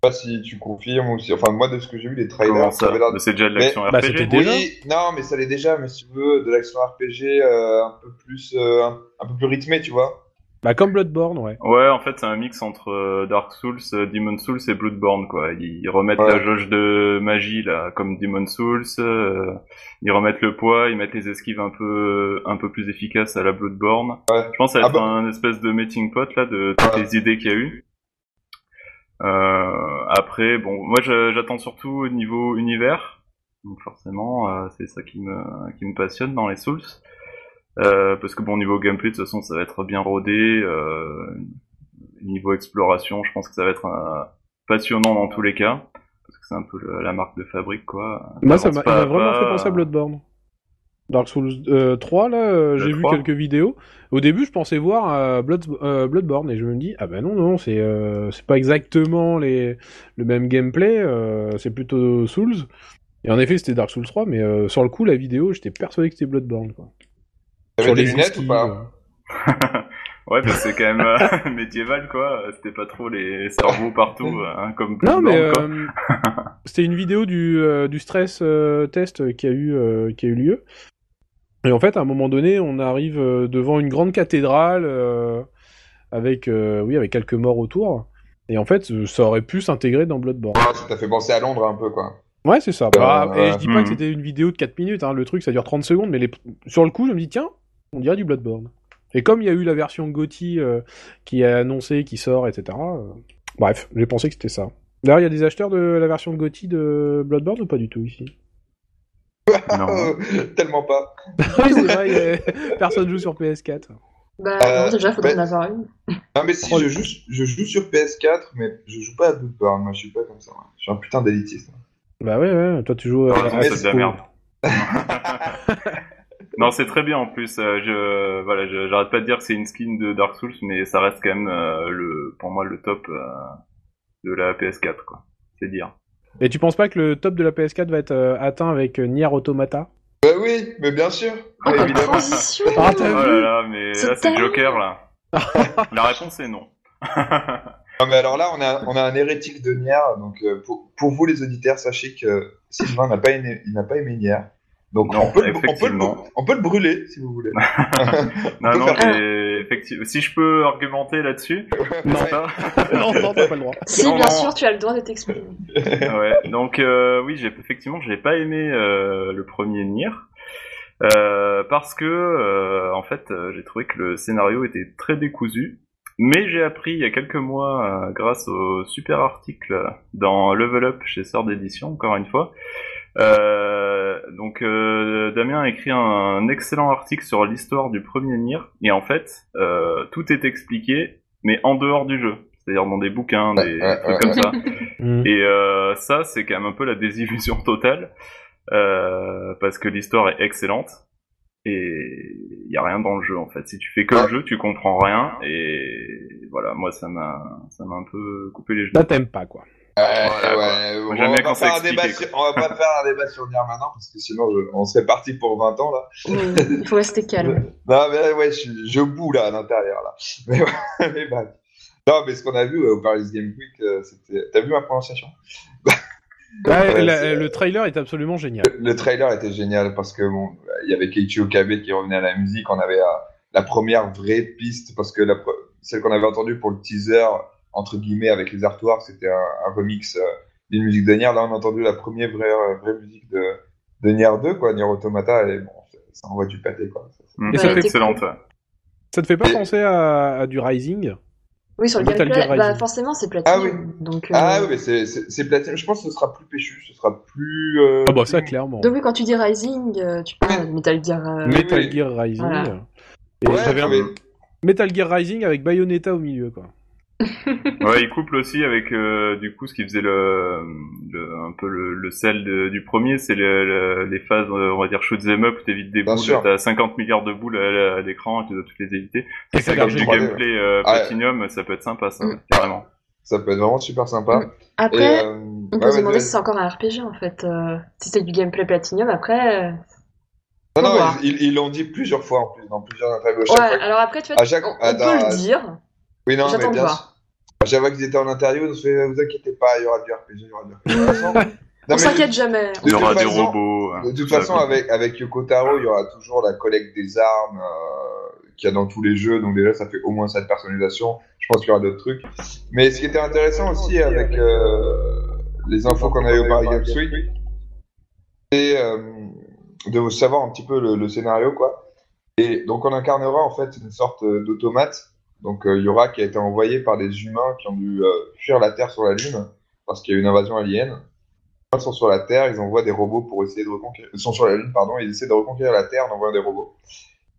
pas si tu confirmes ou si. Enfin, moi, de ce que j'ai vu, les trailers, comment ça ça avait l'air de. C'est déjà de l'action Bah, RPG déjà. Oui, non, mais ça l'est déjà, mais si tu veux, de l'action RPG euh, un peu plus, euh, un, un peu plus rythmé, tu vois. Bah comme Bloodborne, ouais. Ouais, en fait, c'est un mix entre euh, Dark Souls, euh, Demon Souls et Bloodborne, quoi. Ils remettent Ouais. la jauge de magie, là, comme Demon Souls. euh, ils remettent le poids, ils mettent les esquives un peu, un peu plus efficaces à la Bloodborne. Ouais. Je pense que ça va Ah être bah- un espèce de meeting pot, là, de toutes Ouais. les idées qu'il y a eu. Euh, après, bon, moi, j'attends surtout au niveau univers. Donc, forcément, euh, c'est ça qui me, qui me passionne dans les Souls. Euh, parce que bon, niveau gameplay, de toute façon, ça va être bien rodé. Euh, niveau exploration, je pense que ça va être euh, passionnant dans tous les cas. Parce que c'est un peu le- la marque de fabrique, quoi. Moi, ça m'a vraiment fait penser à Bloodborne. Dark Souls euh, 3, là, j'ai vu 3. quelques vidéos. Au début, je pensais voir Blood, Bloodborne et je me dis, ah bah non, non, c'est c'est pas exactement les, le même gameplay, c'est plutôt Souls. Et en effet, c'était Dark Souls 3, mais sur le coup, la vidéo, j'étais persuadé que c'était Bloodborne. Quoi. T'avais des les lunettes esquives, ou pas euh. Ouais, parce que c'est quand même euh, médiéval, quoi. C'était pas trop les cerveaux partout, hein, comme Non, mais euh, c'était une vidéo du, euh, du stress euh, test qui a, eu, euh, qui a eu lieu. Et en fait, à un moment donné, on arrive devant une grande cathédrale euh, avec, euh, oui, avec quelques morts autour. Et en fait, ça aurait pu s'intégrer dans Bloodborne. Ah, ça t'a fait penser à Londres un peu, quoi. Ouais, c'est ça. Bah, Euh, et je dis pas que c'était une vidéo de 4 minutes, hein, le truc ça dure 30 secondes, mais les... sur le coup, je me dis, tiens, on dirait du Bloodborne. Et comme il y a eu la version GOTY euh, qui a annoncé, qui sort, etc. euh, Bref, j'ai pensé que c'était ça. D'ailleurs, il y a des acheteurs de la version GOTY de Bloodborne ou pas du tout ici? Non. Tellement pas. Oui, c'est vrai, il y a- personne joue sur PS4. Bah, Euh, non, déjà, faudrait en avoir une. Non, mais si, Oh, je joue, je joue sur PS4, mais je joue pas à Bloodborne. Moi, je suis pas comme ça. Je suis un putain d'élitiste. Bah ouais, ouais, toi tu joues à... Ah, non, mais c'est de la Asco. merde. non, c'est très bien en plus. euh, je, voilà, j'arrête pas de dire que c'est une skin de Dark Souls, mais ça reste quand même euh, le, pour moi le top euh, de la PS4, quoi. C'est dire. Et tu penses pas que le top de la PS4 va être euh, atteint avec euh, Nier Automata? Bah oui, mais bien sûr. Oh, Ouais, quelle évidemment. transition Ah, Oh là là, mais là c'est Joker là. la réponse est non. Non, mais alors là, on a, on a un hérétique de Nier. Donc, euh, pour, pour vous, les auditeurs, sachez que Sylvain n'a pas, aimé- il n'a pas aimé Nier. Donc Non, on, peut, le- on, peut le, effectivement. on peut le brûler si vous voulez. Non, non, mais effectivement, si je peux argumenter là-dessus, Non. non, non, t'as pas le droit. Si, Non, bien non. sûr, tu as le droit de t'exprimer. ouais. Donc euh, oui, j'ai effectivement, j'ai pas aimé euh, le premier Nier euh, parce que euh, en fait, euh, j'ai trouvé que le scénario était très décousu. Mais j'ai appris il y a quelques mois, euh, grâce au super article dans Level Up chez Sœur d'édition, encore une fois. Euh, donc euh, Damien a écrit un excellent article sur l'histoire du premier Nier, et en fait, euh, tout est expliqué, mais en dehors du jeu. C'est-à-dire dans des bouquins, des Ouais, ouais, trucs ouais. comme ça. Mm. Et euh, ça, c'est quand même un peu la désillusion totale, euh, parce que l'histoire est excellente et il y a rien dans le jeu en fait. Si tu fais que Ah. le jeu, tu comprends rien et voilà, moi ça m'a ça m'a un peu coupé les genoux. Là, t'aimes pas, quoi. Ouais, Voilà, ouais, Moi, on, va faire un débat sur, on va pas faire un débat sur maintenant parce que sinon je- on serait parti pour 20 ans là. Oui, il faut rester calme. Non mais ouais, je, je boue là à l'intérieur là. Mais, ouais, mais bref. Non mais ce qu'on a vu euh, au Paris Game Week, euh, c'était. T'as vu ma prononciation? Ouais, la- le trailer est absolument génial. Le trailer était génial parce que bon, il y avait Keiichi Okabe qui revenait à la musique. On avait euh, la première vraie piste parce que la, celle qu'on avait entendue pour le teaser entre guillemets avec les artworks, c'était un, un remix euh, d'une musique de Nier. Là, on a entendu la première vraie, euh, vraie musique de, de Nier 2, quoi, Nier Automata, et bon, ça, ça envoie du pâté, quoi. Et ça c'est fait- excellente. ouais. Ça te fait pas penser à, à du Rising? Oui, sur le Metal Gear bah, Rising. forcément, c'est platine. Ah oui. Donc, euh, Ah oui, mais c'est, c'est, c'est platine. Je pense que ce sera plus péchu, ce sera plus. euh, Ah bah ça, clairement. donc oui, quand tu dis Rising, euh, tu parles de Metal Gear. euh, Metal. Gear Rising. Voilà. Et Ouais, j'avais un mais- Metal Gear Rising avec Bayonetta au milieu, quoi. Ouais, il couple aussi avec euh, du coup ce qui faisait le, le un peu le, le sel de- du premier, c'est le- le- les phases euh, on va dire shoot them up où t'évites des Bien boules, t'as 50 milliards de boules à, à l'écran et tu dois toutes les éviter. Et C'est ça garde du 3D, gameplay euh, Ah, ouais. platinum, ça peut être sympa ça, Mm. carrément. Ça peut être vraiment super sympa. Mm. Après, Et, euh, on peut ouais, se demander si c'est encore un RPG en fait. euh, si c'est du gameplay platinum, après. euh, Non, non, ils l'ont dit plusieurs fois en plus, dans plusieurs interviews. Ouais, fois- alors après, tu vois, à chaque- on, on peut le dire. Oui, non, J'attends mais bien voir. sûr. À chaque fois qu'ils étaient en interview, on se fait, vous inquiétez pas, il y aura du RPG, il y aura du RPG. De toute façon- Non, On s'inquiète jamais. de Il y aura des façon- robots. De toute ça, façon, avec, avec Yoko Taro, il y aura toujours la collecte des armes euh, qu'il y a dans tous les jeux. Donc déjà, ça fait au moins cette personnalisation. Je pense qu'il y aura d'autres trucs. Mais ce qui était intéressant aussi avec euh, les infos qu'on a eu au Paris Games Week, c'est euh, de savoir un petit peu le, le scénario, quoi. Et donc, on incarnera en fait une sorte d'automate. Donc, euh, il y aura qui a été envoyé par des humains qui ont dû euh, fuir la Terre sur la Lune parce qu'il y a eu une invasion alien. Ils sont sur la Terre, ils envoient des robots pour essayer de reconquérir. Ils sont sur la Lune, pardon, ils essaient de reconquérir la Terre en envoyant des robots.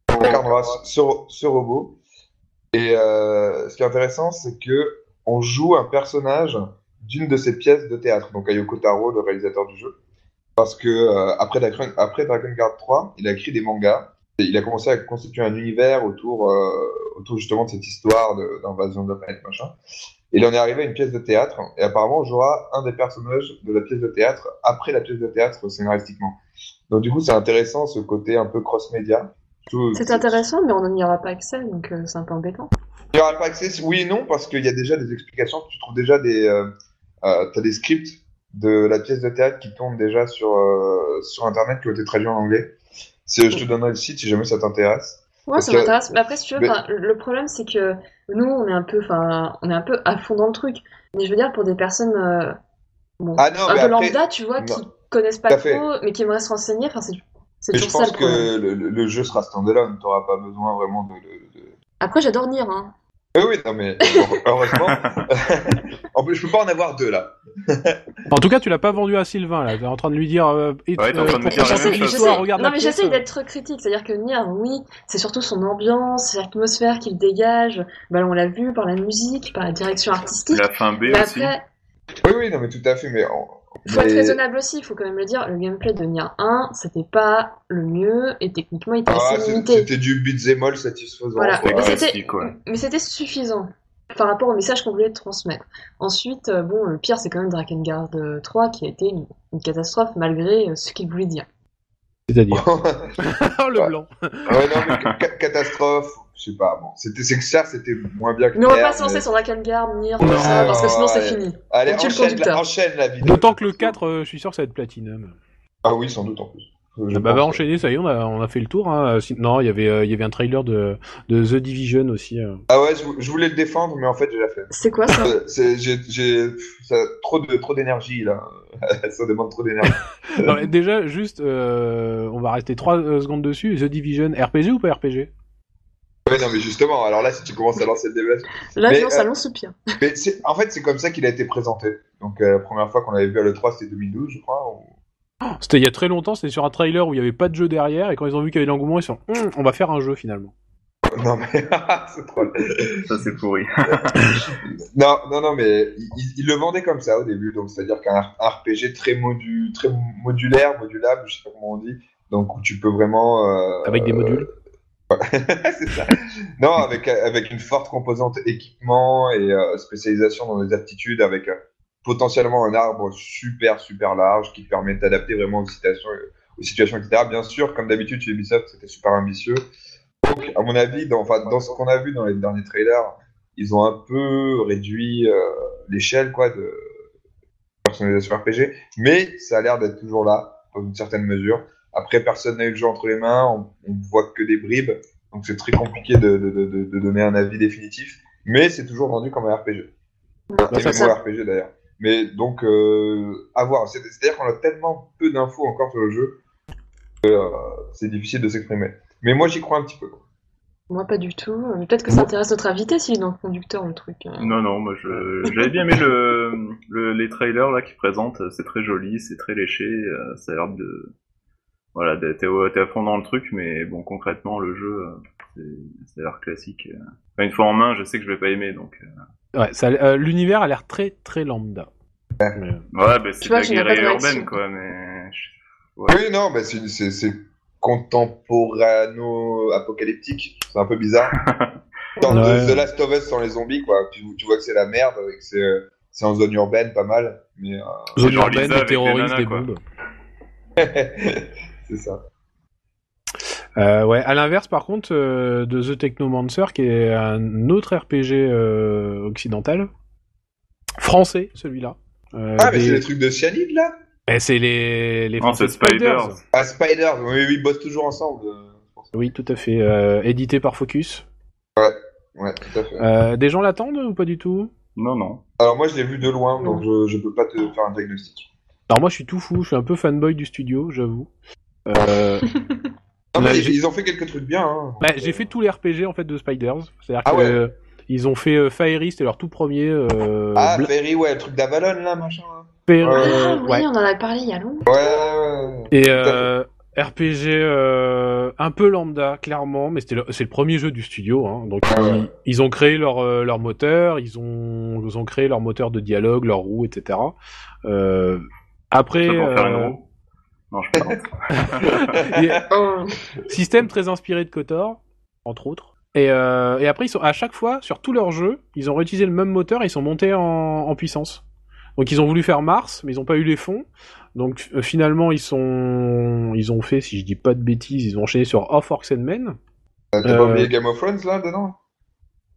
On incarnera ce, ce robot. Et euh, ce qui est intéressant, c'est que on joue un personnage d'une de ces pièces de théâtre, donc Ayoko Taro, le réalisateur du jeu. Parce que euh, après, Dragon, après Dragon Guard 3, il a écrit des mangas. Il a commencé à constituer un univers autour, euh, autour justement de cette histoire d'invasion de, la planète, machin. Et il en est arrivé à une pièce de théâtre, et apparemment on jouera un des personnages de la pièce de théâtre après la pièce de théâtre scénaristiquement. Donc du coup c'est intéressant ce côté un peu cross-média. C'est intéressant, mais on n'y aura pas accès, donc euh, c'est un peu embêtant. Il n'y aura pas accès, oui et non, parce qu'il y a déjà des explications, tu trouves déjà des... Euh, euh, t'as des scripts de la pièce de théâtre qui tournent déjà sur, euh, sur Internet, qui ont été traduits en anglais. Je te donnerai le site si jamais ça t'intéresse. Ouais, Parce ça que- m'intéresse. Mais après, si tu veux, Mais- le problème, c'est que nous, on est un peu, enfin, on est un peu à fond dans le truc. Mais je veux dire, pour des personnes, euh, bon, Ah non, un peu après- lambda, tu vois, qui non. connaissent pas trop, mais qui aimeraient se renseigner, enfin, c'est, c'est Mais je toujours ça pense que le, jeu sera standalone, t'auras pas besoin vraiment de... de, de... Après, j'adore Nier, hein. Oui, oui, non mais heureusement. en plus, je peux pas en avoir deux là. En tout cas, tu l'as pas vendu à Sylvain, là. T'es en train de lui dire... Euh, et- Ouais, t'es en train de me pour dire la commencer même chose. l'histoire, J'essaie- regarde non, mais pièce. j'essaye d'être critique, c'est-à-dire que Nier, oui, c'est surtout son ambiance, l'atmosphère qu'il dégage. Bah, on l'a vu par la musique, par la direction artistique. La fin B Mais aussi. après, Oui, oui, non mais tout à fait, mais... faut être raisonnable aussi, il faut quand même le dire. Le gameplay de Nier 1, c'était pas le mieux, et techniquement, il était Ah, assez limité. c'était du beat'em all satisfaisant. Voilà. Mais Ouais, c'était-. Mais c'était suffisant par rapport au message qu'on voulait transmettre. Ensuite, euh, bon, le pire, c'est quand même Drakengard euh, 3 qui a été une, une catastrophe malgré euh, ce qu'il voulait dire. C'est-à-dire... ouais, Oh, le Ouais. blanc. non mais ca- ca- catastrophe, je sais pas, bon. C'était, c'est que ça, c'était moins bien que Mais on va pas se lancer mais- sur Drakengard, Nier, Non, tout ça, parce que sinon c'est fini. Allez, On tue le enchaîne, conducteur. la, enchaîne la vidéo. D'autant que le 4, euh, je suis sûr que ça va être Platinum. Ah oui, sans doute en plus. Je Ah bah, va enchaîner, ça y est, on a, on a fait le tour. Hein. Non, il y avait, euh, il y avait un trailer de, de The Division aussi. euh. Ah ouais, je, je voulais le défendre, mais en fait, j'ai la flemme. C'est quoi ça Euh, c'est- J'ai trop de trop d'énergie là. ça demande trop d'énergie. Non, mais déjà, juste, euh, on va rester 3 secondes dessus. The Division, RPG ou pas RPG Ouais, non, mais justement, alors là, si tu commences à lancer le débat, Là, Mais, non, euh, ça lance soupir. mais c'est- en fait, c'est comme ça qu'il a été présenté. Donc euh, la première fois qu'on l'avait vu à l'E3, c'était 2012, je crois. ou- C'était il y a très longtemps, c'était sur un trailer où il y avait pas de jeu derrière, et quand ils ont vu qu'il y avait l'engouement, ils se sont Hum, on va faire un jeu finalement. Non mais c'est trop. Ça c'est pourri. Non, non, non, mais il, il- le vendait comme ça au début, donc c'est-à-dire qu'un R- un RPG très, modu, très modulaire, modulable, je sais pas comment on dit, donc où tu peux vraiment. euh, Avec des modules. c'est ça. Non, avec, avec une forte composante équipement et euh, spécialisation dans les aptitudes, avec euh, potentiellement un arbre super, super large qui permet d'adapter vraiment aux situations, aux situations, etc. Bien sûr, comme d'habitude chez Ubisoft, c'était super ambitieux. Donc, à mon avis, dans, enfin, dans ce qu'on a vu dans les derniers trailers, ils ont un peu réduit euh, l'échelle quoi de personnalisation RPG, mais ça a l'air d'être toujours là dans une certaine mesure. Après, personne n'a eu le jeu entre les mains, on, on voit que des bribes, donc c'est très compliqué de, de, de, de donner un avis définitif. Mais c'est toujours vendu comme un RPG, un ça, ça- RPG d'ailleurs. Mais donc, euh, à voir. C'est- C'est-à-dire qu'on a tellement peu d'infos encore sur le jeu que euh, c'est difficile de s'exprimer. Mais moi, j'y crois un petit peu. Moi, pas du tout. Mais Peut-être que ça intéresse notre invité s'il est dans le conducteur, le truc. hein. Non, non, moi je j'avais bien aimé le, le- les trailers là qui présentent, c'est très joli, c'est très léché, euh, ça a l'air de voilà, d'être- t'es à fond dans le truc, mais bon concrètement le jeu, c'est- ça a l'air classique. Enfin, une fois en main, je sais que je vais pas aimer, donc euh, Ouais, ça, euh, l'univers a l'air très très lambda. Mais, euh, ouais, bah, c'est Tu de vois, la pas de réaction. urbaine quoi, mais ouais. Oui, non, bah, c'est c'est- c'est contemporano-apocalyptique. C'est un peu bizarre. Dans Ouais. The, The Last of Us sans les zombies, quoi. Tu, tu vois que c'est la merde et que c'est euh, c'est en zone urbaine pas mal. Mais euh, zone genre urbaine, Lisa des avec des terroristes, nanas, des quoi. bombes. c'est ça. Euh, ouais, à l'inverse, par contre, euh, de The Technomancer, qui est un autre RPG euh, occidental, français, celui-là. Euh, Ah, mais des- c'est les trucs de Cyanide, là? Eh, c'est les, les Non, c'est Spiders. Spiders. Ah, Spider. Oui, oui, ils bossent toujours ensemble. euh. Oui, tout à fait. euh, édité par Focus. Ouais, tout à fait. Euh, des gens l'attendent ou pas du tout? Non, non. Alors, moi, je l'ai vu de loin, donc je, je peux pas te faire un diagnostic. Alors moi, je suis tout fou. Je suis un peu fanboy du studio, j'avoue. Euh, Non, mais Ouais, ils, ont fait quelques trucs bien. Hein. bah, j'ai fait tous les RPG en fait de Spiders. C'est-à-dire Ah que ouais. euh, ils ont fait euh, Fiery, c'était leur tout premier. Euh, Ah, Bla- Ferry, ouais, le truc d'Avalon, là, machin. Ouais. Ah oui, ouais. on en avait parlé il y a longtemps. Ouais, ouais, ouais. Et euh, RPG euh, un peu lambda, clairement, mais c'était le- c'est le premier jeu du studio. Hein, donc Ah ouais. ils, ont créé leur, euh, leur moteur, ils ont, ils ont créé leur moteur de dialogue, leur roue, etc. Euh, après, Ça pour faire une roue. Non, je plaisante. Oh. système très inspiré de Kotor, entre autres. Et, euh, et après, ils sont à chaque fois sur tous leurs jeux, ils ont réutilisé le même moteur et ils sont montés en, en puissance. Donc ils ont voulu faire Mars, mais ils n'ont pas eu les fonds. Donc euh, finalement, ils sont, ils ont fait, si je dis pas de bêtises, ils ont enchaîné sur Off Orcs and Men. T'as pas Euh, oublié Game of Thrones, là, dedans?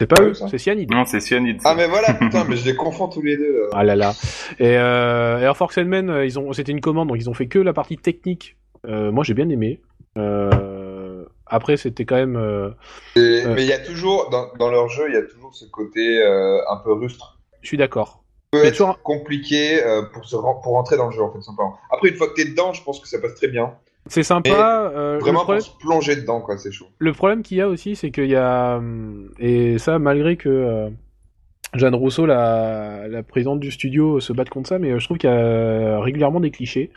C'est pas Ah eux, c'est Cyanide. non, c'est Cyanide. ça. Ah, mais voilà, putain, mais je les confonds tous les deux. là. Ah là là. Et, euh, Orcs and Men, euh, ils ont, c'était une commande, donc ils ont fait que la partie technique. Euh, moi, j'ai bien aimé. Euh, après, c'était quand même. euh, Et-. Mais il y a toujours, dans, dans leur jeu, il y a toujours ce côté euh, un peu rustre. je suis d'accord. peut être toujours compliqué euh, pour, se pour rentrer dans le jeu, en fait, simplement. Après, une fois que t'es dedans, je pense que ça passe très bien. C'est sympa. euh, Vraiment, problème- pour se plonger dedans, quoi, c'est chaud. Le problème qu'il y a aussi, c'est qu'il y a hum, et ça malgré que euh, Jeanne Rousseau, la, la présidente du studio, se batte contre ça, mais euh, je trouve qu'il y a régulièrement des clichés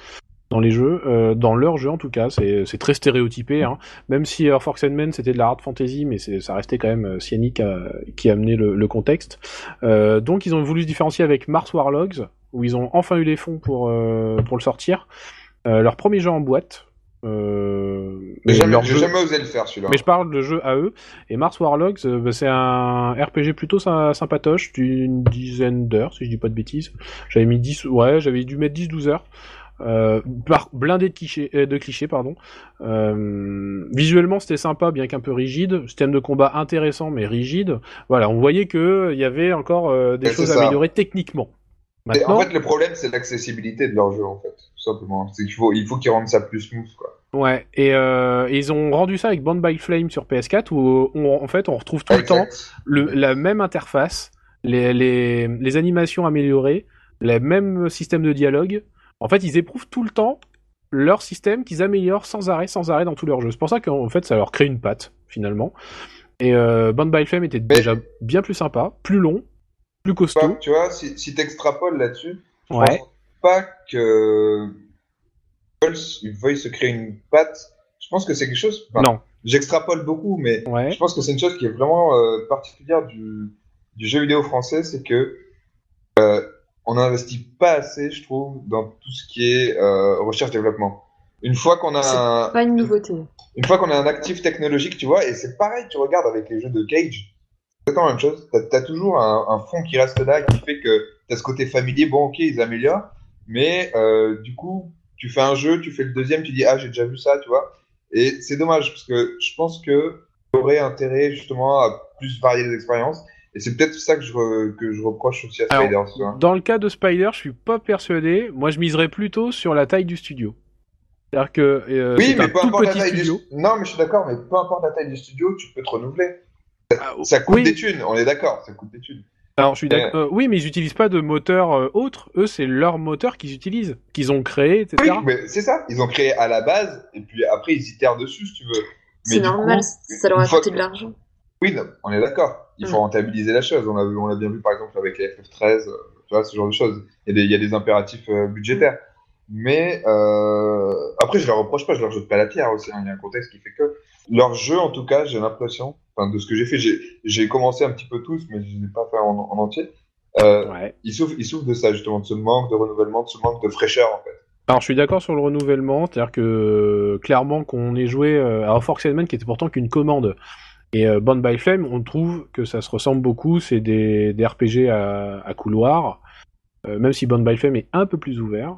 dans les jeux, euh, dans leurs jeux en tout cas, c'est très stéréotypé. Hein. Même si Air Force and Men c'était de la hard fantasy, mais ça restait quand même euh, Cyanic euh, qui a amené le, le contexte. Euh, donc ils ont voulu se différencier avec Mars Warlogs, où ils ont enfin eu les fonds pour euh, pour le sortir. Euh, leur premier jeu en boîte. Euh, mais J'ai jamais, leur j'ai jeu- jamais osé le faire, celui-là. mais je parle de jeu à eux. Et Mars Warlogs, euh, bah, c'est un RPG plutôt sy- sympatoche, d'une dizaine d'heures, si je dis pas de bêtises. J'avais mis 10, ouais, j'avais dû mettre 10-12 heures. Euh, par, blindé de clichés, euh, de clichés pardon. Euh, visuellement, c'était sympa, bien qu'un peu rigide. Système de combat intéressant, mais rigide. Voilà, on voyait que il y avait encore euh, des choses à améliorer techniquement. Et Maintenant, en fait, le problème, c'est l'accessibilité de leur jeu, en fait, tout simplement. C'est qu'il faut, il faut qu'ils rendent ça plus smooth, quoi. ouais, et euh, ils ont rendu ça avec Band by Flame sur PS4 où on- en fait on retrouve tout le temps le, la même interface, les, les, les animations améliorées, le même système de dialogue. En fait, ils éprouvent tout le temps leur système qu'ils améliorent sans arrêt, sans arrêt dans tous leurs jeux. C'est pour ça qu'en fait, ça leur crée une patte, finalement. Et euh, Band by Flame était déjà bien plus sympa, plus long, plus costaud. tu vois, si, si t'extrapoles là-dessus, Ouais. Pas que Pulse il veuille se créer une patte. Je pense que c'est quelque chose. enfin, Non. J'extrapole beaucoup, mais Ouais. je pense que c'est une chose qui est vraiment euh, particulière du, du jeu vidéo français, c'est que euh, on n'investit pas assez, je trouve, dans tout ce qui est euh, recherche-développement. Une fois qu'on a C'est un, Pas une nouveauté. une fois qu'on a un actif technologique, tu vois, et c'est pareil, tu regardes avec les jeux de Cage, c'est exactement la même chose. T'as as toujours un, un fond qui reste là, qui fait que t'as ce côté familier, bon ok, ils améliorent, mais euh, du coup, tu fais un jeu, tu fais le deuxième, tu dis ah j'ai déjà vu ça, tu vois. Et c'est dommage, parce que je pense que aurait intérêt justement à plus varier les expériences, et c'est peut-être ça que je, re- que je reproche aussi à Spider. Dans le cas de Spider, je suis pas persuadé. Moi, je miserais plutôt sur la taille du studio. C'est-à-dire que euh, Oui, mais un peu tout importe la taille du studio. Non, mais je suis d'accord, mais peu importe la taille du studio, tu peux te renouveler. Ah, Ça coûte oui. des thunes, on est d'accord, ça coûte des thunes. Alors, je suis d'accord. euh, oui, mais ils utilisent pas de moteur euh, autre. Eux, c'est leur moteur qu'ils utilisent, qu'ils ont créé, etc. Oui, mais c'est ça. Ils ont créé à la base, et puis après, ils itèrent dessus, si tu veux. C'est normal, coup, ça leur a coûté que- de l'argent. Oui, non, on est d'accord. Il faut Mm. rentabiliser la chose. On l'a vu- on l'a bien vu, par exemple, avec les FF13, euh, tu vois, ce genre de choses. Il y a des, il y a des impératifs euh, budgétaires. Mais euh, après, je leur reproche pas, je leur jette pas la pierre aussi. hein. Il y a un contexte qui fait que leur jeu, en tout cas, j'ai l'impression, enfin, de ce que j'ai fait, j'ai commencé un petit peu tous, mais je n'ai pas fait en, en entier. Euh, Ouais. ils souffrent, ils souffrent de ça justement, de ce manque de renouvellement, de ce manque de fraîcheur en fait. Alors, je suis d'accord sur le renouvellement. C'est-à-dire que clairement, qu'on ait joué euh, à Force Man, qui était pourtant qu'une commande, et euh, Bound by Flame, on trouve que ça se ressemble beaucoup. C'est des, des RPG à, à couloir, Euh, même si Bound by Flame est un peu plus ouvert.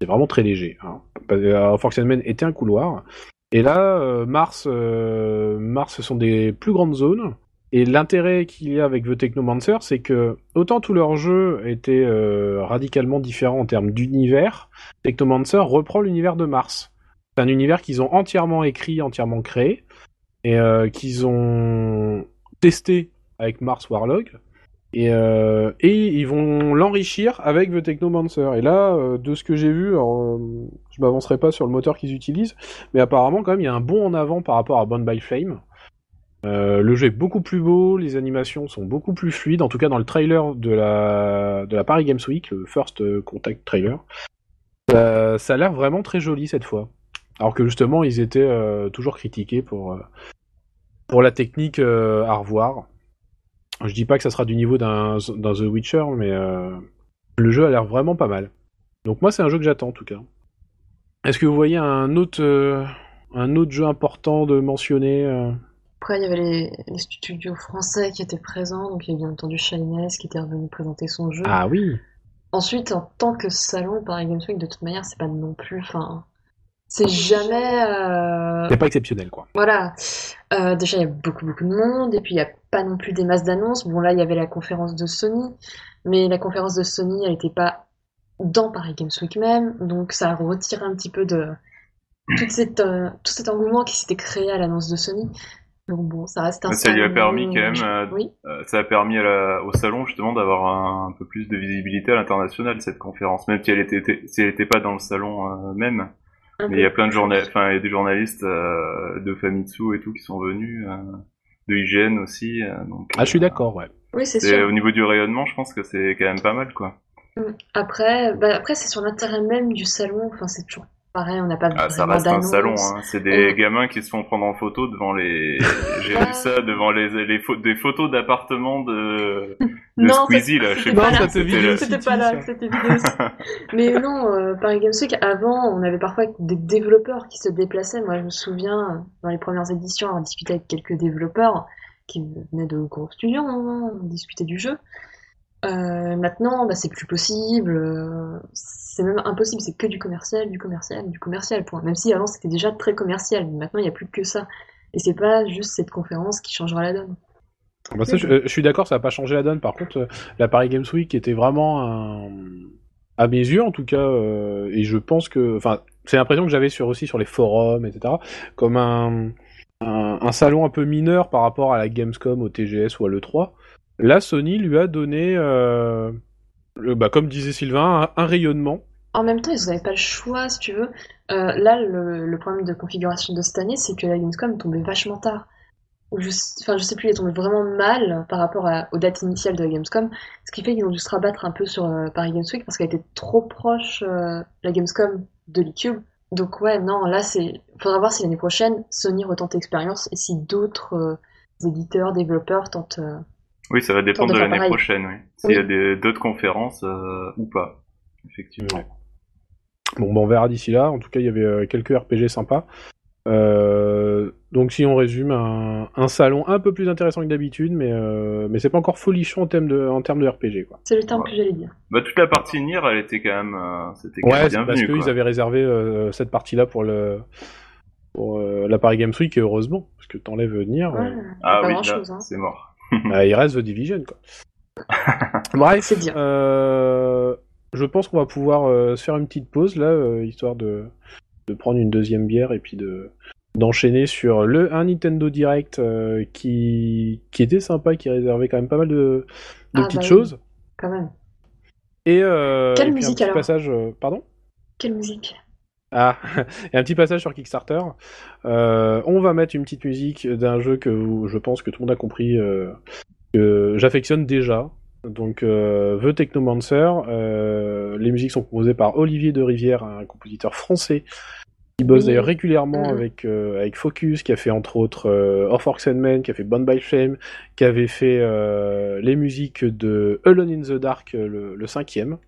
C'est vraiment très léger. Hein. Euh, Force Man était un couloir. Et là, euh, Mars, euh, Mars, ce sont des plus grandes zones. Et l'intérêt qu'il y a avec The Technomancer, c'est que autant tous leurs jeux étaient euh, radicalement différents en termes d'univers, Technomancer reprend l'univers de Mars. C'est un univers qu'ils ont entièrement écrit, entièrement créé, et qu'ils ont testé avec Mars Warlog. Et, euh, et ils vont l'enrichir avec The Technomancer. Et là, de ce que j'ai vu, alors, je m'avancerai pas sur le moteur qu'ils utilisent, mais apparemment quand même il y a un bond en avant par rapport à Bound by Flame. Euh, le jeu est beaucoup plus beau, les animations sont beaucoup plus fluides, en tout cas dans le trailer de la, de la Paris Games Week, le First Contact trailer. Ça, ça a l'air vraiment très joli cette fois. Alors que justement, ils étaient euh, toujours critiqués pour, euh, pour la technique euh, à revoir. Je dis pas que ça sera du niveau d'un The Witcher, mais euh, le jeu a l'air vraiment pas mal. Donc moi, c'est un jeu que j'attends en tout cas. Est-ce que vous voyez un autre, euh, un autre jeu important de mentionner euh Après, il y avait les, les studios français qui étaient présents, donc il y a bien entendu Shiness qui était revenu présenter son jeu. Ah oui Ensuite, en tant que salon, Paris Games Week, de toute manière, c'est pas non plus. Enfin, c'est jamais. euh, C'est pas exceptionnel quoi. Voilà. Euh, déjà, il y a beaucoup, beaucoup de monde, et puis il n'y a pas non plus des masses d'annonces. Bon, là, il y avait la conférence de Sony, mais la conférence de Sony, elle n'était pas dans Paris Games Week même, donc ça retire un petit peu de toute cette, euh, tout cet engouement qui s'était créé à l'annonce de Sony. Donc bon, ça reste un ça lui a salon- permis quand même, euh, Oui. Euh, ça a permis à la- au salon justement d'avoir un, un peu plus de visibilité à l'international cette conférence, même si elle était, si elle était pas dans le salon euh, même. un Mais il y a plein de journalistes, enfin il y a des journalistes euh, de Famitsu et tout qui sont venus, euh, de IGN aussi. euh, donc, Ah, je suis euh, d'accord, ouais. Oui, c'est- sûr. Au niveau du rayonnement, je pense que c'est quand même pas mal quoi. Après, bah, après c'est sur l'intérêt même du salon. Enfin, c'est toujours pareil, on n'a pas Ah, ça reste un salon, hein. c'est des On- gamins qui se font prendre en photo devant les. J'ai vu ça devant les, les pho- des photos d'appartements de, de Non, Squeezie là. Je sais pas pas si là. c'était pas là, c'était vidéo. Mais non, euh, Paris Games Week, avant, on avait parfois des développeurs qui se déplaçaient. Moi, je me souviens, dans les premières éditions, avoir discuté avec quelques développeurs qui venaient de gros studios, hein, on discutait du jeu. Euh, maintenant, bah, c'est plus possible. euh, c'est même impossible. C'est que du commercial, du commercial, du commercial. Point. Même si avant c'était déjà très commercial, maintenant il n'y a plus que ça. Et c'est pas juste cette conférence qui changera la donne. Bah, ça, je, suis d'accord, ça n'a pas changé la donne. Par contre, euh, la Paris Games Week était vraiment un... à mes yeux en tout cas, et je pense que, enfin, c'est l'impression que j'avais sur aussi sur les forums, etc., comme un salon un peu mineur par rapport à la Gamescom, au TGS ou à l'E3. Là, Sony lui a donné, euh, bah, comme disait Sylvain, un, rayonnement. En même temps, ils n'avaient pas le choix, si tu veux. Euh, là, le, problème de configuration de cette année, c'est que la Gamescom tombait vachement tard. Enfin, je sais plus, elle est tombée vraiment mal par rapport aux dates initiales de la Gamescom, ce qui fait qu'ils ont dû se rabattre un peu sur euh, Paris Games Week parce qu'elle était trop proche, la Gamescom, de l'eCube. Donc ouais, non, là, c'est... Faudra voir si l'année prochaine, Sony retente l'expérience et si d'autres éditeurs, développeurs tentent... Oui, ça va dépendre de l'année pareil. prochaine, oui. S'il y a des- d'autres conférences euh, ou pas. Effectivement. Bon, bah, on verra d'ici là. En tout cas, il y avait euh, quelques RPG sympas. Euh, donc, si on résume, un, un salon un peu plus intéressant que d'habitude, mais, euh, mais c'est pas encore folichon en termes de, en termes de RPG, quoi. C'est le terme Ouais. que j'allais dire. Bah, toute la partie Nier, elle était quand même, euh, c'était quand Ouais, même c'est parce qu'ils avaient réservé euh, cette partie-là pour le pour euh, la Paris Games Week, et heureusement, parce que t'enlèves venir, Ouais, Ah oui, grand là, chose, hein. c'est mort. il reste The Division, quoi. Bref, C'est bien. euh, je pense qu'on va pouvoir euh, se faire une petite pause là, euh, histoire de, de prendre une deuxième bière et puis de d'enchaîner sur le un Nintendo Direct euh, qui qui était sympa, qui réservait quand même pas mal de, de Ah, petites bah oui. choses. Quand même. Et, euh, Quelle et puis musique, un petit alors? passage, euh, pardon? Quelle musique? Ah, et un petit passage sur Kickstarter. Euh, on va mettre une petite musique d'un jeu que vous- je pense que tout le monde a compris euh, que j'affectionne déjà. Donc, euh, The Technomancer. Euh, les musiques sont composées par Olivier de Rivière, un compositeur français qui bosse Oui. d'ailleurs régulièrement Mhm. avec avec Focus, qui a fait entre autres Of Orcs and Men, qui a fait Bond by Flame, qui avait fait les musiques de Alone in the Dark, le, le cinquième.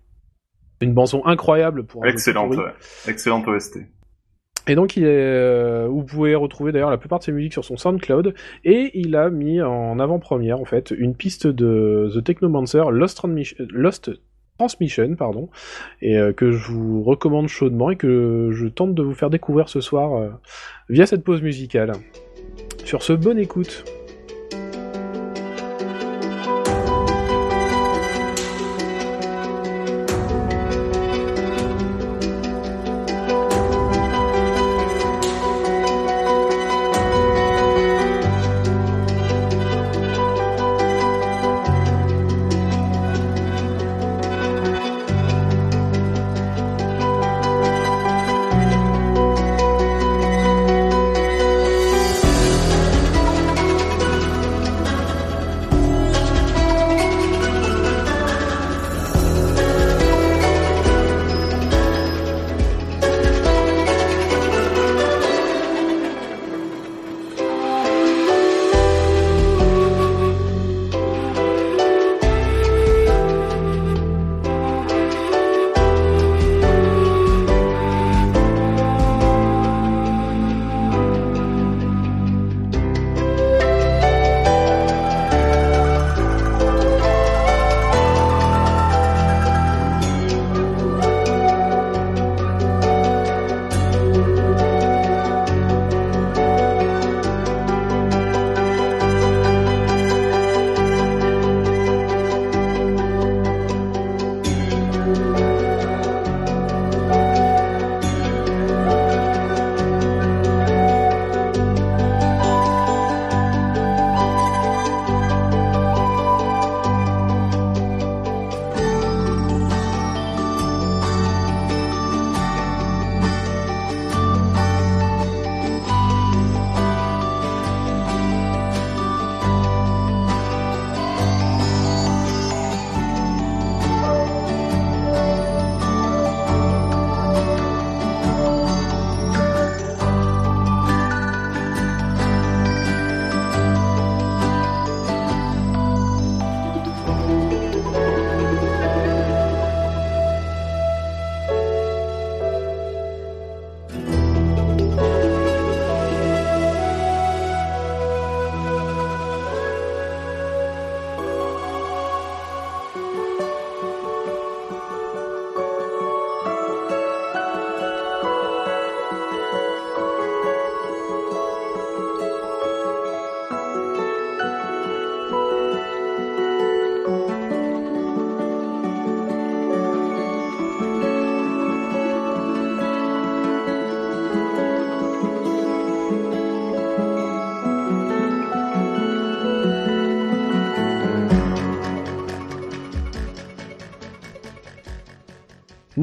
Une bande-son incroyable pour Excellente, ouais. Excellente OST. Et donc, il est, euh, vous pouvez retrouver d'ailleurs la plupart de ses musiques sur son SoundCloud. Et il a mis en avant-première, en fait, une piste de The Technomancer Lost, Transmission- Lost Transmission, pardon, et euh, que je vous recommande chaudement et que je tente de vous faire découvrir ce soir euh, via cette pause musicale. Sur ce, bonne écoute.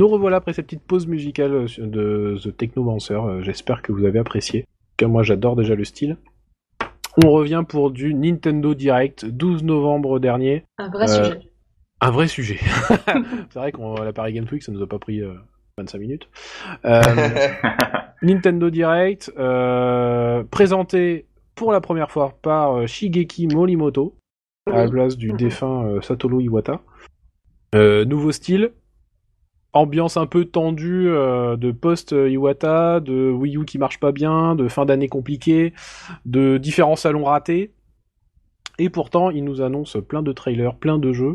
Nous revoilà après cette petite pause musicale euh, de The Technomancer. Euh, J'espère que vous avez apprécié. Car moi j'adore déjà le style. On revient pour du Nintendo Direct, 12 novembre dernier. Un vrai Euh, sujet. Un vrai sujet. C'est vrai qu'on la Paris Games Week, ça nous a pas pris euh, 25 minutes. Euh, Nintendo Direct, présenté pour la première fois par Shigeki Morimoto, à la place du défunt Satoru Iwata. Nouveau style, ambiance un peu tendue euh, de post-Iwata, de Wii U qui marche pas bien, de fin d'année compliquée, de différents salons ratés. Et pourtant, il nous annonce plein de trailers, plein de jeux.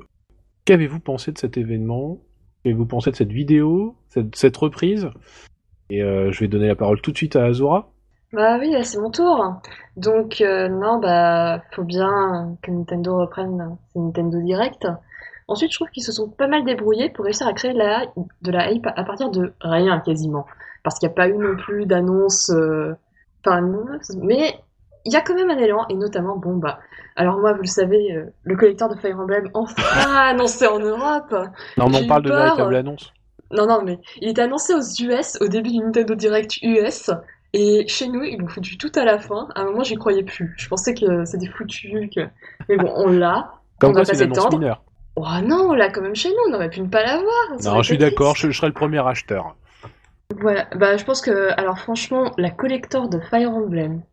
Qu'avez-vous pensé de cet événement? Qu'avez-vous pensé de cette vidéo, cette, cette reprise? Et euh, je vais donner la parole tout de suite à Azura. Bah oui, c'est mon tour. Donc, euh, non, bah, faut bien que Nintendo reprenne ses Nintendo Direct. Ensuite, je trouve qu'ils se sont pas mal débrouillés pour réussir à créer de la, de la hype à partir de rien, quasiment. Parce qu'il n'y a pas eu non plus d'annonce, euh, enfin, non, mais il y a quand même un élan, et notamment, bon, bah, alors moi, vous le savez, euh, le collecteur de Fire Emblem, enfin annoncé en Europe. Non, mais on parle de peur. véritable annonce. Non, non, mais il était annoncé aux US au début du Nintendo Direct US. Et chez nous, ils l'ont foutu tout à la fin. À un moment, j'y croyais plus. Je pensais que c'était foutu. Que... Mais bon, on l'a. Comme on quoi, va c'est pas s'étendre. Oh non, on l'a quand même chez nous. On aurait pu ne pas l'avoir. Non, je suis d'accord, je, je serai le premier acheteur. Voilà. Bah, je pense que, alors franchement, la collector de Fire Emblem.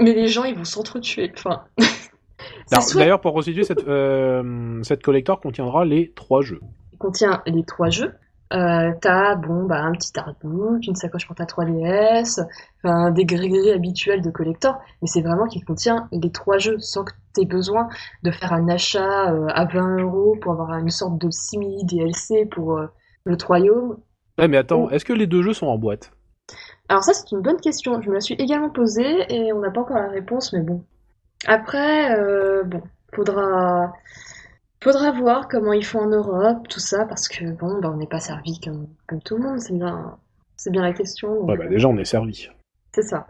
Mais les gens, ils vont s'entretuer. Enfin. soit D'ailleurs, pour resituer, cette, euh, cette collector contiendra les trois jeux. il contient les trois jeux. Euh, t'as bon bah un petit artbook, une sacoche pour ta 3DS, enfin des gris habituels de collector, mais c'est vraiment qu'il contient les trois jeux sans que t'aies besoin de faire un achat euh, à 20 euros pour avoir une sorte de simili DLC pour euh, le royaume. Ouais, mais attends, est-ce que les deux jeux sont en boîte? Alors ça c'est une bonne question, je me la suis également posée et on n'a pas encore la réponse, mais bon. Après, bon, faudra faudra voir comment ils font en Europe, tout ça, parce que bon, bah on n'est pas servi comme, comme tout le monde, c'est bien c'est bien la question. donc, Ouais, bah déjà, on est servi. C'est ça.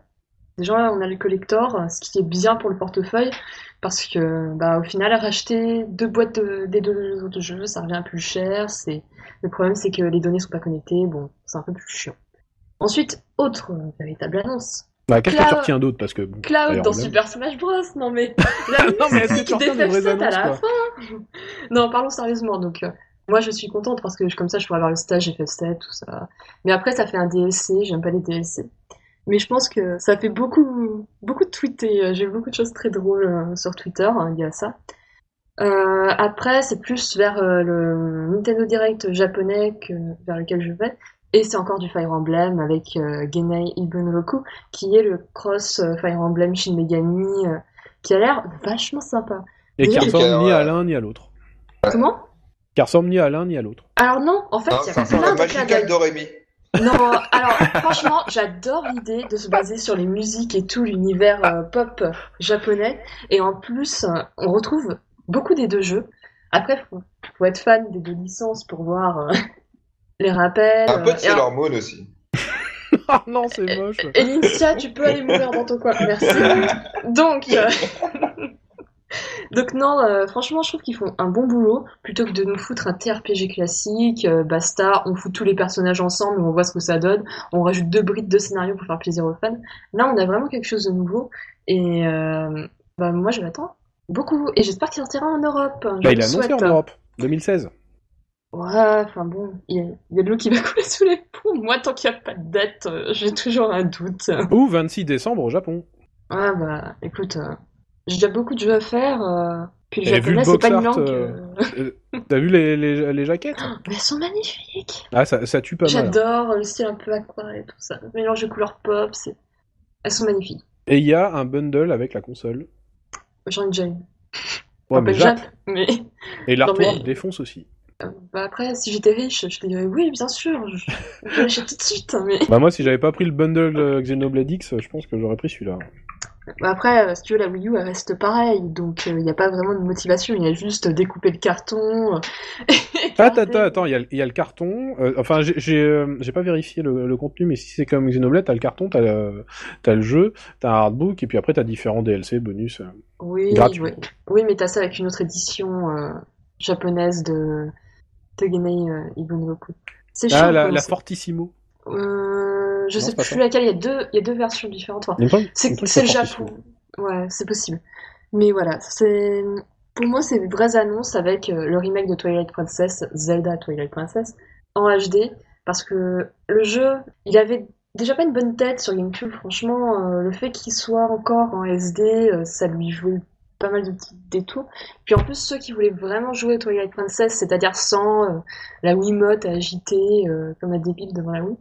Déjà, on a le collector, ce qui est bien pour le portefeuille, parce que, bah, au final, racheter deux boîtes de- des deux autres jeux, ça revient plus cher. C'est le problème, c'est que les données sont pas connectées. Bon, c'est un peu plus chiant. Ensuite, autre euh, véritable annonce. Bah, qu'est-ce que Cloud- tu retiens d'autre Parce que. Cloud dans. Super Smash Bros. Non mais la Non, mais est-ce que tu retiens des des vraies FF7 à la fin? Non, parlons sérieusement. Donc, euh, moi, je suis contente parce que comme ça, je pourrais avoir le stage FF7, tout ça. Mais après, ça fait un DLC. J'aime pas les DLC. Mais je pense que ça fait beaucoup, beaucoup de tweeter. Euh, J'ai vu beaucoup de choses très drôles euh, sur Twitter. hein, il y a ça. Euh, après, c'est plus vers le Nintendo Direct japonais que vers lequel je vais. Et c'est encore du Fire Emblem avec euh, Genei Ibunroku, qui est le cross euh, Fire Emblem Shin Megami, euh, qui a l'air vachement sympa. Et qui ressemble ni à l'un ni à l'autre. Comment? Qui ressemble ni à l'un ni à l'autre. Alors non, en fait, il y a plein de. Doremi. Non, alors franchement, j'adore l'idée de se baser sur les musiques et tout l'univers euh, pop japonais. Et en plus, on retrouve beaucoup des deux jeux. Après, faut, faut être fan des deux licences pour voir euh, les rappels. Un peu de euh, Sailor Moon aussi. Ah non, c'est moche. Et Lintia, tu peux aller mourir dans ton coin. Merci. Donc, euh, donc non, euh, franchement, je trouve qu'ils font un bon boulot. Plutôt que de nous foutre un TRPG classique, euh, basta, on fout tous les personnages ensemble, on voit ce que ça donne, on rajoute deux brides de scénario pour faire plaisir aux fans. Là, on a vraiment quelque chose de nouveau. Et euh, bah, moi, je l'attends beaucoup. Et j'espère qu'il sortira en Europe. Je Bah, le il a annoncé en Europe. 2016. Ouais, enfin bon, il y, a- il y a de l'eau qui va couler sous les ponts. Moi, tant qu'il n'y a pas de date, euh, j'ai toujours un doute. Ou 26 décembre au Japon. Ah bah, écoute, euh, j'ai déjà beaucoup de jeux à faire. euh, puis le japonais, c'est pas une langue. euh, T'as vu les, les, les jaquettes? Mais elles sont magnifiques. Ah, ça, ça tue pas mal. J'adore le style un peu aquarelle et tout ça. Le mélange de couleurs pop, c'est... elles sont magnifiques. Et il y a un bundle avec la console. J'en ai déjà une. Ouais, mais Jap. Jap, mais Et l'artwork mais- défonce aussi. Euh, bah après, si j'étais riche, je dirais oui, bien sûr, je, je l'achète tout de suite. hein, Mais Bah moi, si j'avais pas pris le bundle euh, Xenoblade X, je pense que j'aurais pris celui-là. Bah après, euh, si tu veux, la Wii U, elle reste pareille, donc il n'y a pas vraiment de motivation. Il y a juste découper le carton. euh, et Attends, garder- attends, attends, il y y a le carton. euh, enfin, j'ai- euh, pas vérifié le, le contenu, mais si c'est comme Xenoblade, t'as le carton, t'as le, le jeu, t'as un artbook, et puis après t'as différents DLC, bonus. euh. Oui, oui. Oui, mais t'as ça avec une autre édition euh, japonaise de, Genei euh, Ibunroku. C'est chiant. Ah, la, quoi, la c'est- Fortissimo. Euh, je Non, sais plus ça. laquelle, il y a deux, il y a deux versions différentes. Enfin, c'est le. Japon. Ouais, c'est possible. Mais voilà, c'est pour moi c'est une vraie annonce avec euh, le remake de Twilight Princess, Zelda Twilight Princess, en HD, parce que le jeu, il avait déjà pas une bonne tête sur GameCube. Franchement, euh, le fait qu'il soit encore en SD, euh, ça lui jouait pas mal de petits détours. Puis en plus, ceux qui voulaient vraiment jouer Twilight Princess, c'est-à-dire sans euh, la Wiimote à agiter euh, comme un débile devant la Wii.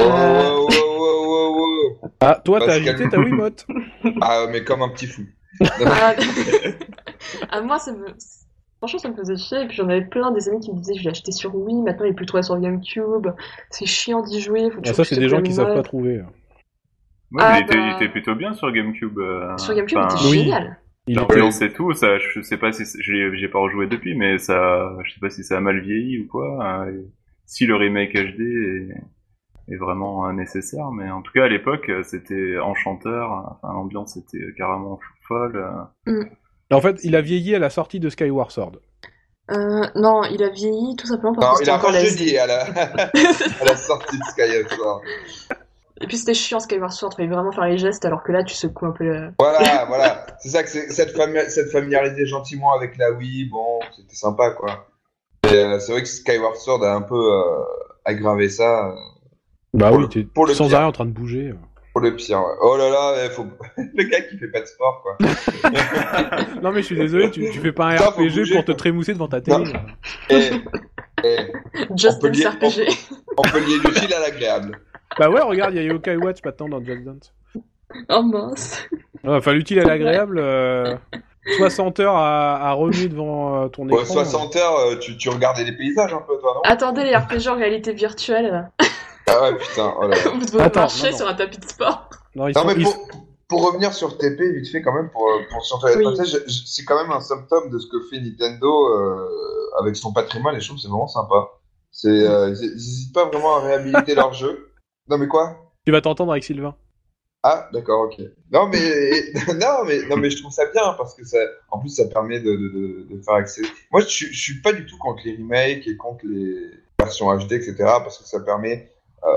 Oh, wow, wow, wow. Ah, toi, t'as agité ta Wiimote. Ah, mais comme un petit fou. Ah, ah, moi, ça me... Franchement, ça me faisait chier. Et puis j'en avais plein des amis qui me disaient je l'ai acheté sur Wii, maintenant il est plus trouvé sur GameCube. C'est chiant d'y jouer. Faut Ah, ça, c'est des gens qui savent pas trouver. Ouais, Ah, il, était, bah. il était plutôt bien sur GameCube. euh, Sur GameCube, enfin, il était oui. génial. Il était- L'ambiance et tout, ça, je sais pas si j'ai j'ai pas rejoué depuis, mais ça, je sais pas si ça a mal vieilli ou quoi. hein, si le remake HD est, est vraiment nécessaire, mais en tout cas à l'époque c'était enchanteur. Enfin l'ambiance était carrément folle. euh. En fait, il a vieilli à la sortie de Skyward Sword. Euh, non, il a vieilli tout simplement parce Non, que il c'était a encore jeudi à la, à la sortie de Skyward. Et puis c'était chiant Skyward Sword, fallait vraiment faire les gestes alors que là tu secoues un peu le... Voilà, voilà. C'est ça que c'est cette, fami- cette familiarité gentiment avec la Wii, bon, c'était sympa quoi. Et, euh, c'est vrai que Skyward Sword a un peu euh, aggravé ça euh, Bah Pour oui, le- t'es pour le sans arrêt en train de bouger. pour le pire. ouais. Oh là là, faut... le gars qui fait pas de sport quoi. Non mais je suis désolé, tu, tu fais pas un Ça, RPG bouger, pour te trémousser devant ta télé. Et, et Just On peut dire- RPG. on peut lier l'utile à l'agréable. Bah ouais, regarde, il y a Yokai Watch maintenant dans Just Dance. Oh mince. Ouais, Enfin, l'utile à l'agréable, euh, 60 heures à, à remuer devant euh, ton écran. Ouais, 60 heures, euh, tu, tu regardais les paysages un peu toi, non? Attendez les RPG en réalité virtuelle. Ah ouais, putain, oh là là. Vous devez Attends, marcher non, non. sur un tapis de sport. Non, ils Non, sont- mais ils- pour, pour revenir sur TP, vite fait, quand même, pour, euh, pour sur Twilight Oui. Princess, je- je- c'est quand même un symptôme de ce que fait Nintendo euh, avec son patrimoine, et je trouve que c'est vraiment sympa. C'est, euh, ils ils hésitent pas vraiment à réhabiliter leur jeu. Non, mais quoi? Tu vas t'entendre avec Sylvain. Ah, d'accord, ok. Non, mais, non, mais, non, mais je trouve ça bien, parce que ça, en plus, ça permet de, de, faire accéder. Moi, je, suis- je suis pas du tout contre les remakes et contre les versions HD, etc., parce que ça permet euh,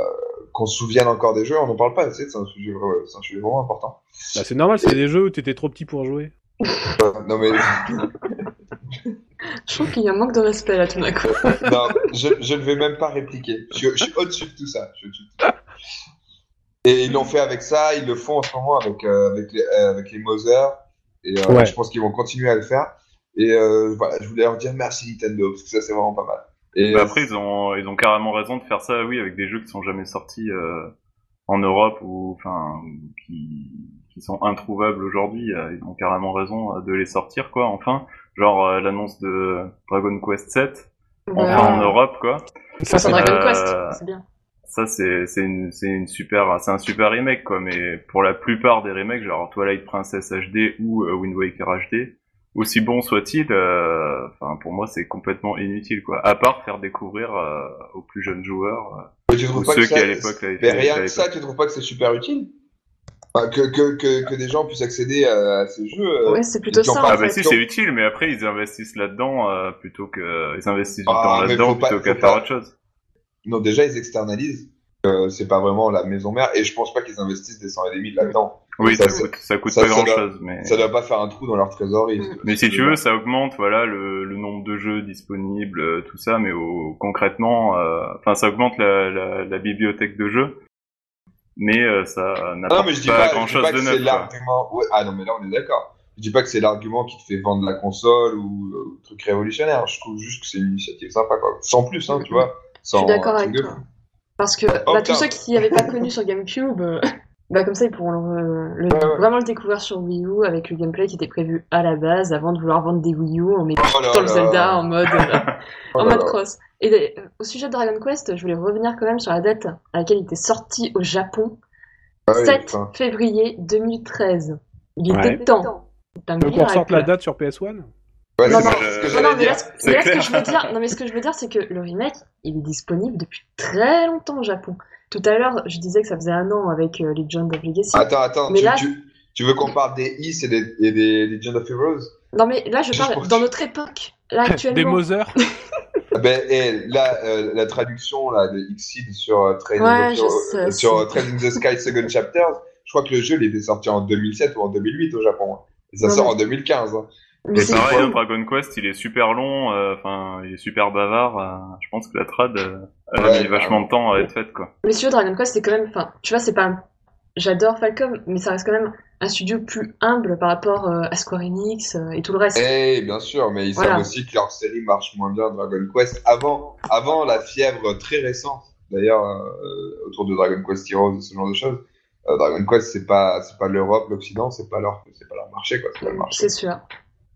qu'on se souvienne encore des jeux. On n'en parle pas assez, c'est un sujet, c'est un sujet vraiment important. Bah, c'est normal, c'est des jeux où t'étais trop petit pour jouer. Euh, non, mais Je trouve qu'il y a un manque de respect là tout d'un coup. non, je, je ne vais même pas répliquer. Je, suis- je suis au-dessus de tout ça. Je. Et ils l'ont fait avec ça, ils le font en ce moment avec, euh, avec, les, euh, avec les Mother. Et euh, Ouais. je pense qu'ils vont continuer à le faire. Et euh, voilà, je voulais leur dire merci Nintendo, parce que ça c'est vraiment pas mal. Et Bah, après ils ont ils ont carrément raison de faire ça, oui, avec des jeux qui sont jamais sortis euh, en Europe ou enfin qui qui sont introuvables aujourd'hui. Ils ont carrément raison de les sortir quoi. Enfin, genre euh, l'annonce de Dragon Quest 7 enfin en Europe quoi. Ça, c'est Dragon Euh, Quest, c'est bien. Ça c'est c'est une c'est une super c'est un super remake quoi. Mais pour la plupart des remakes, genre Twilight Princess HD ou euh, Wind Waker HD, aussi bon soit-il, euh, enfin pour moi c'est complètement inutile quoi. À part faire découvrir euh, aux plus jeunes joueurs euh, mais tu trouves ou pas ceux que qui ça- à l'époque Mais rien que ça, tu trouves pas que c'est super utile? Enfin, que, que, que, que des gens puissent accéder à, à ces jeux euh, Ouais, c'est plutôt ça Ah bah si c'est utile, mais après ils investissent là-dedans euh, plutôt que ils investissent du Ah, temps là-dedans plutôt qu'à faire pas. autre chose. Non, déjà ils externalisent. Euh, c'est pas vraiment la maison mère, et je pense pas qu'ils investissent des cent et des mille là-dedans. Oui, Ça, coûte, ça coûte ça, pas ça grand doit- chose, mais Ça doit pas faire un trou dans leur trésorerie. Mm. mais si tu veux, ça augmente voilà le, le nombre de jeux disponibles, euh, tout ça, mais au, concrètement, euh, enfin ça augmente la, la, la bibliothèque de jeux, mais euh, ça Ah non, n'apporte mais je dis pas, pas, grand je dis chose pas que de c'est neuf. l'argument. Ouais, ah non, mais là on est d'accord. Je dis pas que c'est l'argument qui te fait vendre la console ou euh, truc révolutionnaire. Je trouve juste que c'est une initiative sympa, quoi. Sans plus, hein, tu vois. Je Sans suis d'accord avec toi. Parce que Oh, bah, tous ceux qui n'avaient pas connu sur GameCube, euh, bah, comme ça ils pourront le, le- Ouais, ouais. vraiment le découvrir sur Wii U avec le gameplay qui était prévu à la base avant de vouloir vendre des Wii U en mettant Oh. Zelda en mode, euh, Oh en mode là. cross. Et au sujet de Dragon Quest, je voulais revenir quand même sur la date à laquelle il était sorti au Japon, Ah oui, 7 putain. février 2013. Il Ouais. était temps. Donc on ressorte la date sur PS1 Ouais, Non, non, ce non, Non, mais là, ce- là, que je veux dire, non, mais ce que je veux dire, c'est que le remake, il est disponible depuis très longtemps au Japon. Tout à l'heure, je disais que ça faisait un an avec euh, Legend of Legacy. Attends, attends, Mais tu, là- tu, tu veux qu'on parle des Is et des, et des Legend of Heroes? Non, mais là, je Juste parle dans notre époque, là, Des actuellement. Mother Ah Ben, et là, euh, la traduction là, de Xseed sur, euh, Ouais, sur, sais, sur euh, the Sky Second Chapter, je crois que le jeu il était sorti en 2007 ou en 2008 au Japon. Et ça Ouais, sort ouais. en 2015. hein. Mais Et c'est pareil, Dragon Quest, il est super long, euh, enfin, il est super bavard. euh, je pense que la trad, euh, elle a mis vachement de temps à être faite, quoi. Mais si tu veux, Dragon Quest, c'est quand même. Enfin, tu vois, c'est pas. J'adore Falcom, mais ça reste quand même un studio plus humble par rapport euh, à Square Enix euh, et tout le reste. Eh bien sûr, mais ils Voilà. savent aussi que leur série marche moins bien Dragon Quest avant, avant la fièvre très récente. D'ailleurs, euh, autour de Dragon Quest Heroes et ce genre de choses. Euh, Dragon Quest, c'est pas, c'est pas l'Europe, l'Occident, c'est pas leur, c'est pas leur marché, quoi. C'est sûr.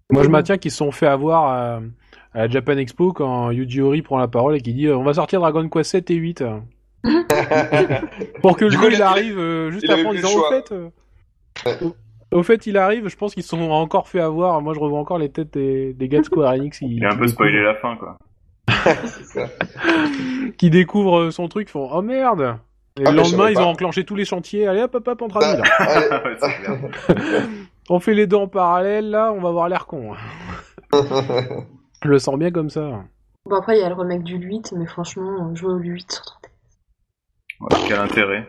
Moi, je maintiens qu'ils se sont fait avoir à, la Japan Expo quand Yuji Horii prend la parole et qui dit euh, on va sortir Dragon Quest 7 et 8. Pour que le Du jeu coup, il arrive euh, juste il après en disant au fait. euh, au, au fait, il arrive, je pense qu'ils se sont encore fait avoir. Moi, je revois encore les têtes des, des gars de Square Enix Il a un peu spoilé la fin, quoi. C'est ça. qui découvrent son truc, font oh merde Et Ah, le lendemain, ils pas. ont enclenché tous les chantiers. Allez hop hop hop, là. Allez. Ouais, c'est clair. On fait les deux en parallèle, là, on va avoir l'air con. Je le sens bien comme ça. Bon, après, il y a le remake du 8, mais franchement, jouer au 8 sur 3D. Ouais, quel intérêt.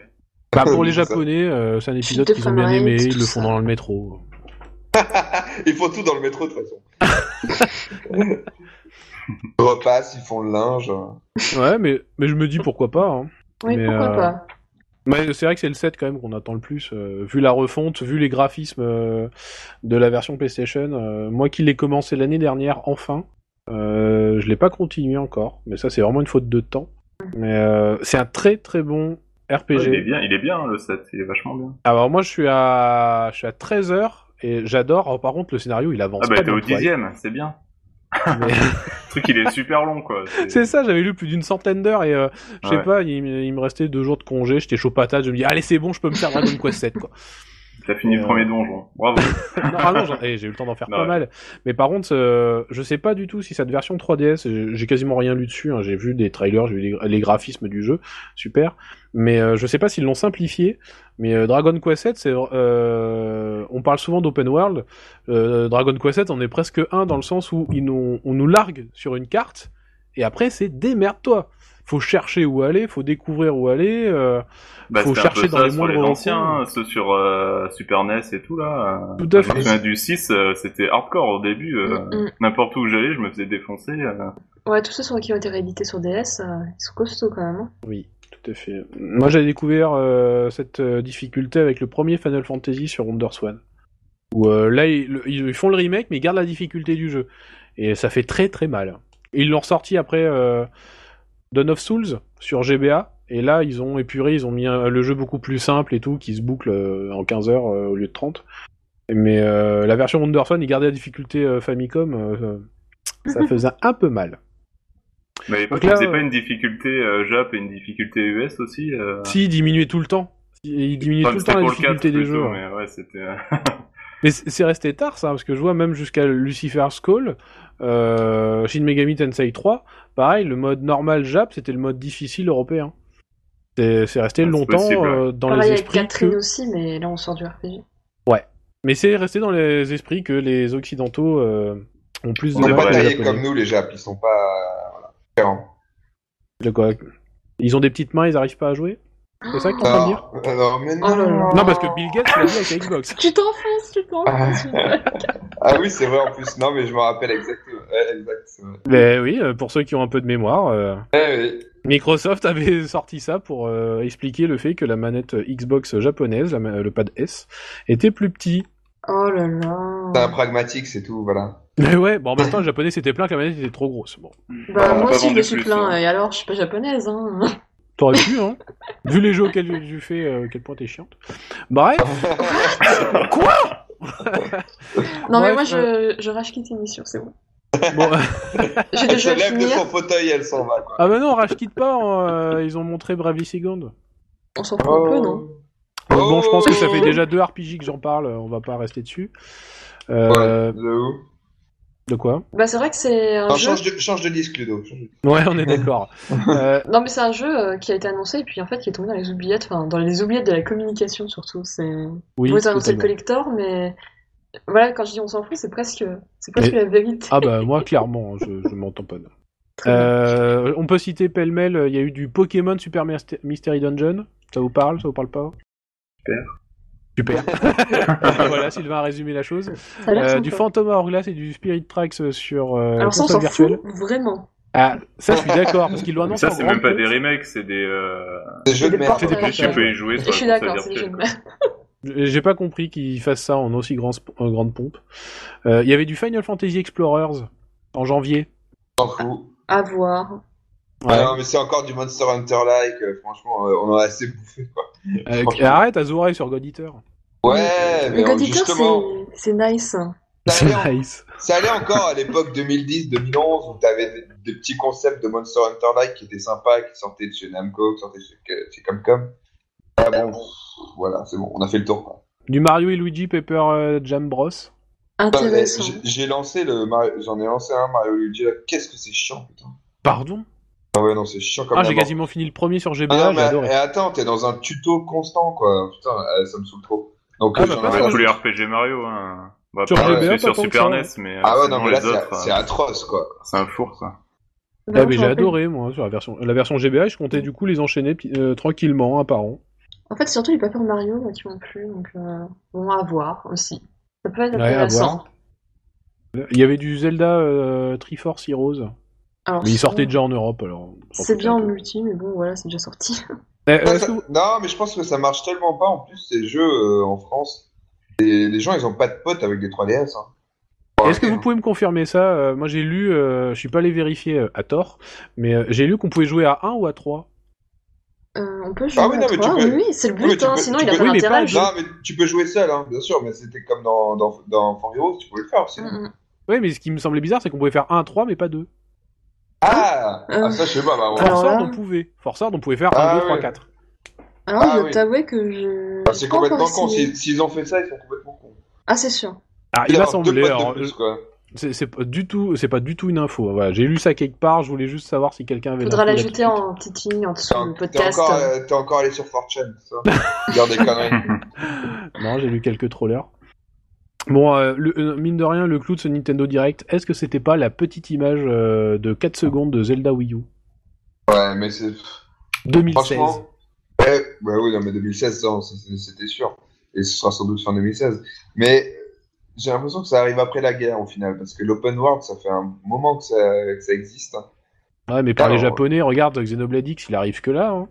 Bah, pour les. Japonais, euh, c'est un épisode de qu'ils ont bien aimé, ils le ça. font dans le métro. Ils font tout dans le métro de toute façon. ils repassent, ils font le linge. Ouais, mais, mais je me dis pourquoi pas. Hein. Oui, Mais, pourquoi euh, pas. Mais c'est vrai que c'est le 7 quand même qu'on attend le plus. euh, vu la refonte, vu les graphismes euh, de la version PlayStation. euh, moi qui l'ai commencé l'année dernière, enfin. Euh, je l'ai pas continué encore, mais ça c'est vraiment une faute de temps. Mais euh, c'est un très très bon RPG. Ouais, il est bien, il est bien, le 7, il est vachement bien. Alors moi je suis à je suis à 13 heures et j'adore. Alors, par contre le scénario il avance Ah bah t'es au dixième, c'est bien. Mais- Le truc, il est super long, quoi. C'est ça, j'avais lu plus d'une centaine d'heures et euh, je sais Ouais. pas, il, me- il me restait deux jours de congé, j'étais chaud patate, je me dis allez c'est bon, je peux me faire Dragon Quest 7 quoi. T'as fini Euh, le premier donjon. Bravo. non, ah non, eh, j'ai eu le temps d'en faire Ah pas ouais. mal. Mais par contre, euh, je sais pas du tout si cette version 3DS, j'ai- quasiment rien lu dessus, hein, j'ai vu des trailers, j'ai vu les, les graphismes du jeu, super. Mais euh, je sais pas s'ils l'ont simplifié. Mais euh, Dragon Quest 7, c'est, euh, on parle souvent d'open world. Euh, Dragon Quest 7, on est presque un dans le sens où ils nous, on nous largue sur une carte et après c'est démerde-toi. Faut chercher où aller, faut découvrir où aller. euh, Bah, Faut chercher peu dans ça les sur moindres anciens, ceux sur euh, Super NES et tout là. euh, Tout à Je me fait. souviens du 6, euh, c'était hardcore au début. euh, Mm, mm. N'importe où j'allais, je me faisais défoncer. euh. Ouais, tous ceux sur qui ont été réédités sur DS, euh, ils sont costauds quand même. hein. Oui, tout à fait. Moi, j'ai découvert euh, cette euh, difficulté avec le premier Final Fantasy sur WonderSwan. Où euh, là, ils, le- ils font le remake, mais ils gardent la difficulté du jeu. Et ça fait très très mal. Et ils l'ont ressorti après euh, Dawn of Souls sur GBA. Et là, ils ont épuré, ils ont mis un- le jeu beaucoup plus simple et tout, qui se boucle euh, en 15 heures euh, au lieu de 30. Mais euh, la version WonderSwan, ils gardaient la difficulté euh, Famicom. euh, ça faisait un peu mal. Mais ils là, faisaient pas une difficulté euh, Jap et une difficulté US aussi. euh. Si, il diminuait tout le temps. Il diminuait Enfin, tout le temps la pour le 4 difficulté des plutôt, jeux. hein. mais ouais, c'était. Mais c'est c'est resté tard ça, parce que je vois même jusqu'à Lucifer's Call, euh, Shin Megami Tensei 3, pareil, le mode normal Jap, c'était le mode difficile européen. C'est c'est resté Ah, longtemps possible, ouais. euh, dans Pareil les avec esprits Catherine que... aussi, mais là on sort du RPG. Mais c'est resté dans les esprits que les occidentaux euh, ont plus Ils de mal pas taillés comme nous, les Japs. Ils sont pas voilà, quoi? Ils ont des petites mains, ils arrivent pas à jouer? C'est ça que t'es en train de dire non, Oh là là. non. Non, parce que Bill Gates l'a dit avec la Xbox. Tu t'enfonces, tu t'enfonces. Ah oui, c'est vrai en plus. Non, mais je me rappelle exactement. Ouais, exact. Mais oui, euh, pour ceux qui ont un peu de mémoire, euh, Ouais, oui. Microsoft avait sorti ça pour euh, expliquer le fait que la manette Xbox japonaise, la ma- le pad S, était plus petit. Oh là là. C'est un pragmatique, c'est tout, voilà. Mais ouais, bon, en même temps, le japonais c'était plein que la manette était trop grosse. Bon, Bah, a moi aussi je me suis plaint, hein. et alors je suis pas japonaise, hein. T'aurais pu, hein. Vu les jeux auxquels tu fais, euh, quel point t'es chiante. Bref. Quoi? Non mais Bref, moi je, je rage quitte l'émission, c'est bon. Bon, J'ai Elle déjà se lève de son fauteuil, elle s'en va, quoi. ah bah non, rage quitte pas. euh, ils ont montré Bravely Second. on s'en fout un peu, non? Donc bon, je pense que ça Oh. fait déjà deux RPG que j'en parle. On va pas rester dessus. Euh, Ouais, de où De quoi Bah c'est vrai que c'est un jeu... change, de, change de disque, Ludo. Ouais, on est d'accord. euh, Non mais c'est un jeu euh, qui a été annoncé et puis en fait qui est tombé dans les oubliettes, enfin dans les oubliettes de la communication surtout. C'est oui. vous annoncé le collector, mais voilà quand je dis on s'en fout, c'est presque c'est presque Mais- la vérité. Ah bah moi clairement, je, je m'entends pas. Très bien. Euh, on peut citer pêle-mêle, il y a eu du Pokémon Super Myst- Mystery Dungeon. Ça vous parle Ça vous parle pas? Super. voilà, Sylvain a résumé la chose. Euh, du Phantom Hourglass et du Spirit Tracks sur euh, Alors ça, on console s'en fout virtuelle. vraiment. Ah, ça je suis d'accord, parce qu'ils l'ont annoncé ça, c'est même pas des remakes, c'est des. Euh... Des jeux de merde. Tu peux y jouer sur Je suis d'accord, c'est des jeux de merde. J'ai pas compris qu'ils fassent ça en aussi grand en grande pompe. Euh, Il y avait du Final Fantasy Explorers en janvier. Fout. À voir. Ah non, mais c'est encore du Monster Hunter-like. euh, franchement, euh, on en a assez bouffé, quoi. Euh, arrête, Azura est sur God Eater. Ouais, mais Mais God Eater, justement, c'est- nice. ça C'est allait, nice. ça allait encore à l'époque 2010-2011 où t'avais des, des petits concepts de Monster Hunter-like qui étaient sympas, qui sortaient de chez Namco, qui sortaient de chez, chez Capcom. Ah bon, voilà, c'est bon, on a fait le tour. quoi. Du Mario et Luigi Paper euh, Jam Bros. Intéressant. j'ai- J'ai lancé le Mario- j'en ai lancé un Mario Luigi là. Qu'est-ce que c'est chiant, putain. Pardon? Ah ouais, non, c'est chiant comme Ah, j'ai quasiment fini le premier sur Ah GBA, non, j'ai mais adoré. et attends, t'es dans un tuto constant, quoi. Putain, euh, ça me saoule trop. Donc, Ah, euh, bah, pas tous les RPG Mario, hein. Bah, Sur GBA, je pas suis sur Super ça, NES, hein. mais. Ah ouais, sinon, non, mais là, les autres, c'est- euh, atroce, quoi. c'est un four, quoi. Ah, Non, mais j'ai adoré, moi, sur la version, la version GBA, je comptais du coup les enchaîner euh, tranquillement, un par an. En fait, surtout les Paper Mario moi, qui m'ont plu, donc euh, bon, à voir aussi. Ça peut être Ouais, intéressant. Il y avait du Zelda euh, Triforce Heroes, Alors, mais il sortait déjà en Europe, alors. C'est bien en multi, mais bon, voilà, c'est déjà sorti. Ça- que vous- Non, mais je pense que ça marche tellement pas. En plus, ces jeux euh, en France, et les gens, ils ont pas de potes avec des 3DS. Hein. Est-ce que vous pouvez me confirmer ça Euh, Moi j'ai lu, euh, je suis pas allé vérifier euh, à tort, mais euh, j'ai lu qu'on pouvait jouer à 1 ou à 3. Euh, on peut jouer Ah oui, à non, mais tu trois, peux- oui, oui, c'est le but, tu hein, peux- sinon il a peux- pas oui, d'intérêt. Non, mais tu peux jouer seul, hein, bien sûr, mais c'était comme dans, dans, dans Heroes, tu pouvais le faire aussi. Mm, mm. Oui, mais ce qui me semblait bizarre, c'est qu'on pouvait faire 1 à 3, mais pas 2. Ah, Euh, ah, ça, je sais pas. Bah, Forçard, là- on pouvait. On pouvait faire 1, Ah 2, 3, ouais. 4. Alors, Ah je oui. t'avouer que je. bah, c'est complètement con. S'ils ont fait ça, ils sont complètement cons. Ah, c'est sûr. Ah, Il il y m'a a deux semblé, potes de alors, plus, euh, c'est pas du tout, c'est pas du tout une info. Voilà, j'ai lu ça quelque part, je voulais juste savoir si quelqu'un avait. Faudra l'ajouter en petite ligne en dessous du podcast. encore, euh, t'es encore allé sur 4chan, ça Regarde des conneries. Non, j'ai lu quelques trollers. Bon, euh, le- euh, mine de rien, le clou de ce Nintendo Direct, est-ce que c'était pas la petite image euh, de 4 secondes de Zelda Wii U? Ouais, mais c'est. 2016 Franchement. Ouais, bah oui, non, mais 2016, ça, ça, c'était sûr. Et ce sera sans doute fin 2016. Mais j'ai l'impression que ça arrive après la guerre, au final. Parce que l'open world, ça fait un moment que ça, que ça existe. hein. Ouais, mais par les japonais, regarde Xenoblade X, il arrive que là. Hein.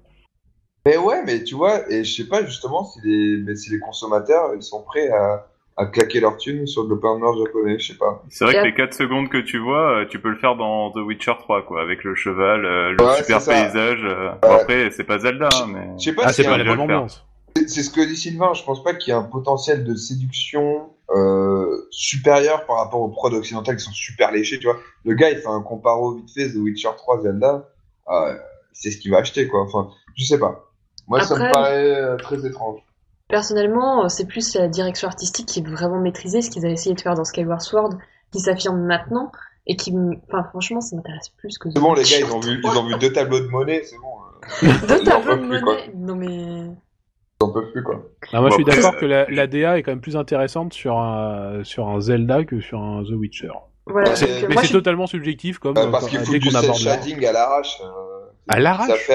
Mais ouais, mais tu vois, et je sais pas justement si les, mais si les consommateurs ils sont prêts à, à claquer leur thune sur l'open world japonais, je sais pas. C'est vrai que les 4 secondes que tu vois, euh, tu peux le faire dans The Witcher 3, quoi, avec le cheval, euh, le Ouais, super paysage. euh, Bon, après, c'est pas Zelda, hein, mais. Je sais pas Ah, si c'est pas un la le faire. ambiance. C'est ce que dit Sylvain, je pense pas qu'il y ait un potentiel de séduction euh, supérieur par rapport aux prods occidentales qui sont super léchés, tu vois. Le gars, il fait un comparo vite fait The Witcher 3 Zelda, euh, c'est ce qu'il va acheter, quoi. Enfin, je sais pas. Moi, ça me paraît euh, très étrange. Personnellement, euh, c'est plus la direction artistique qui est vraiment maîtrisée, ce qu'ils avaient essayé de faire dans Skyward Sword, qui s'affirme maintenant, et qui, enfin, franchement, ça m'intéresse plus que. C'est bon, les gars, ils ont vu, ils ont vu deux tableaux de monnaie, c'est bon. euh, Deux tableaux de quoi. monnaie. Non mais. Ils en peuvent plus, quoi. Ah, moi, je suis après, d'accord que la, la DA est quand même plus intéressante sur un, sur un Zelda que sur un The Witcher. Voilà. Ouais, Mais c'est je totalement subjectif, comme Euh, parce qu'il faut du shading à l'arrache. euh, À l'arrache.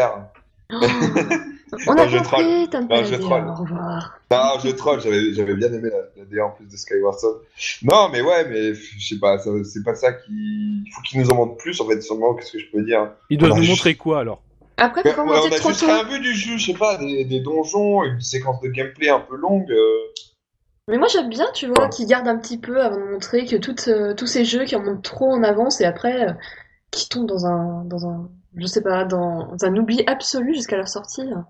On a Non, je compris, Non, la je troll. Au revoir. Non, je troll, j'avais, bien aimé la, la DA en plus de Skyward Sword. Non, mais ouais, mais je sais pas, c'est pas ça qui. Il faut qu'ils nous en montrent plus, en fait, sûrement, qu'est-ce que je peux dire. Ils doivent a nous montrer quoi alors? Après, Mais, faut pas ouais, on a trop juste tôt. rien vu du jeu, je sais pas, des, des donjons, une séquence de gameplay un peu longue. euh. Mais moi j'aime bien, tu vois, qu'ils gardent un petit peu avant de montrer que toutes, euh, tous ces jeux qui en montrent trop en avance et après euh, qui tombent dans un, dans un, je sais pas, dans un oubli absolu jusqu'à leur sortie. là.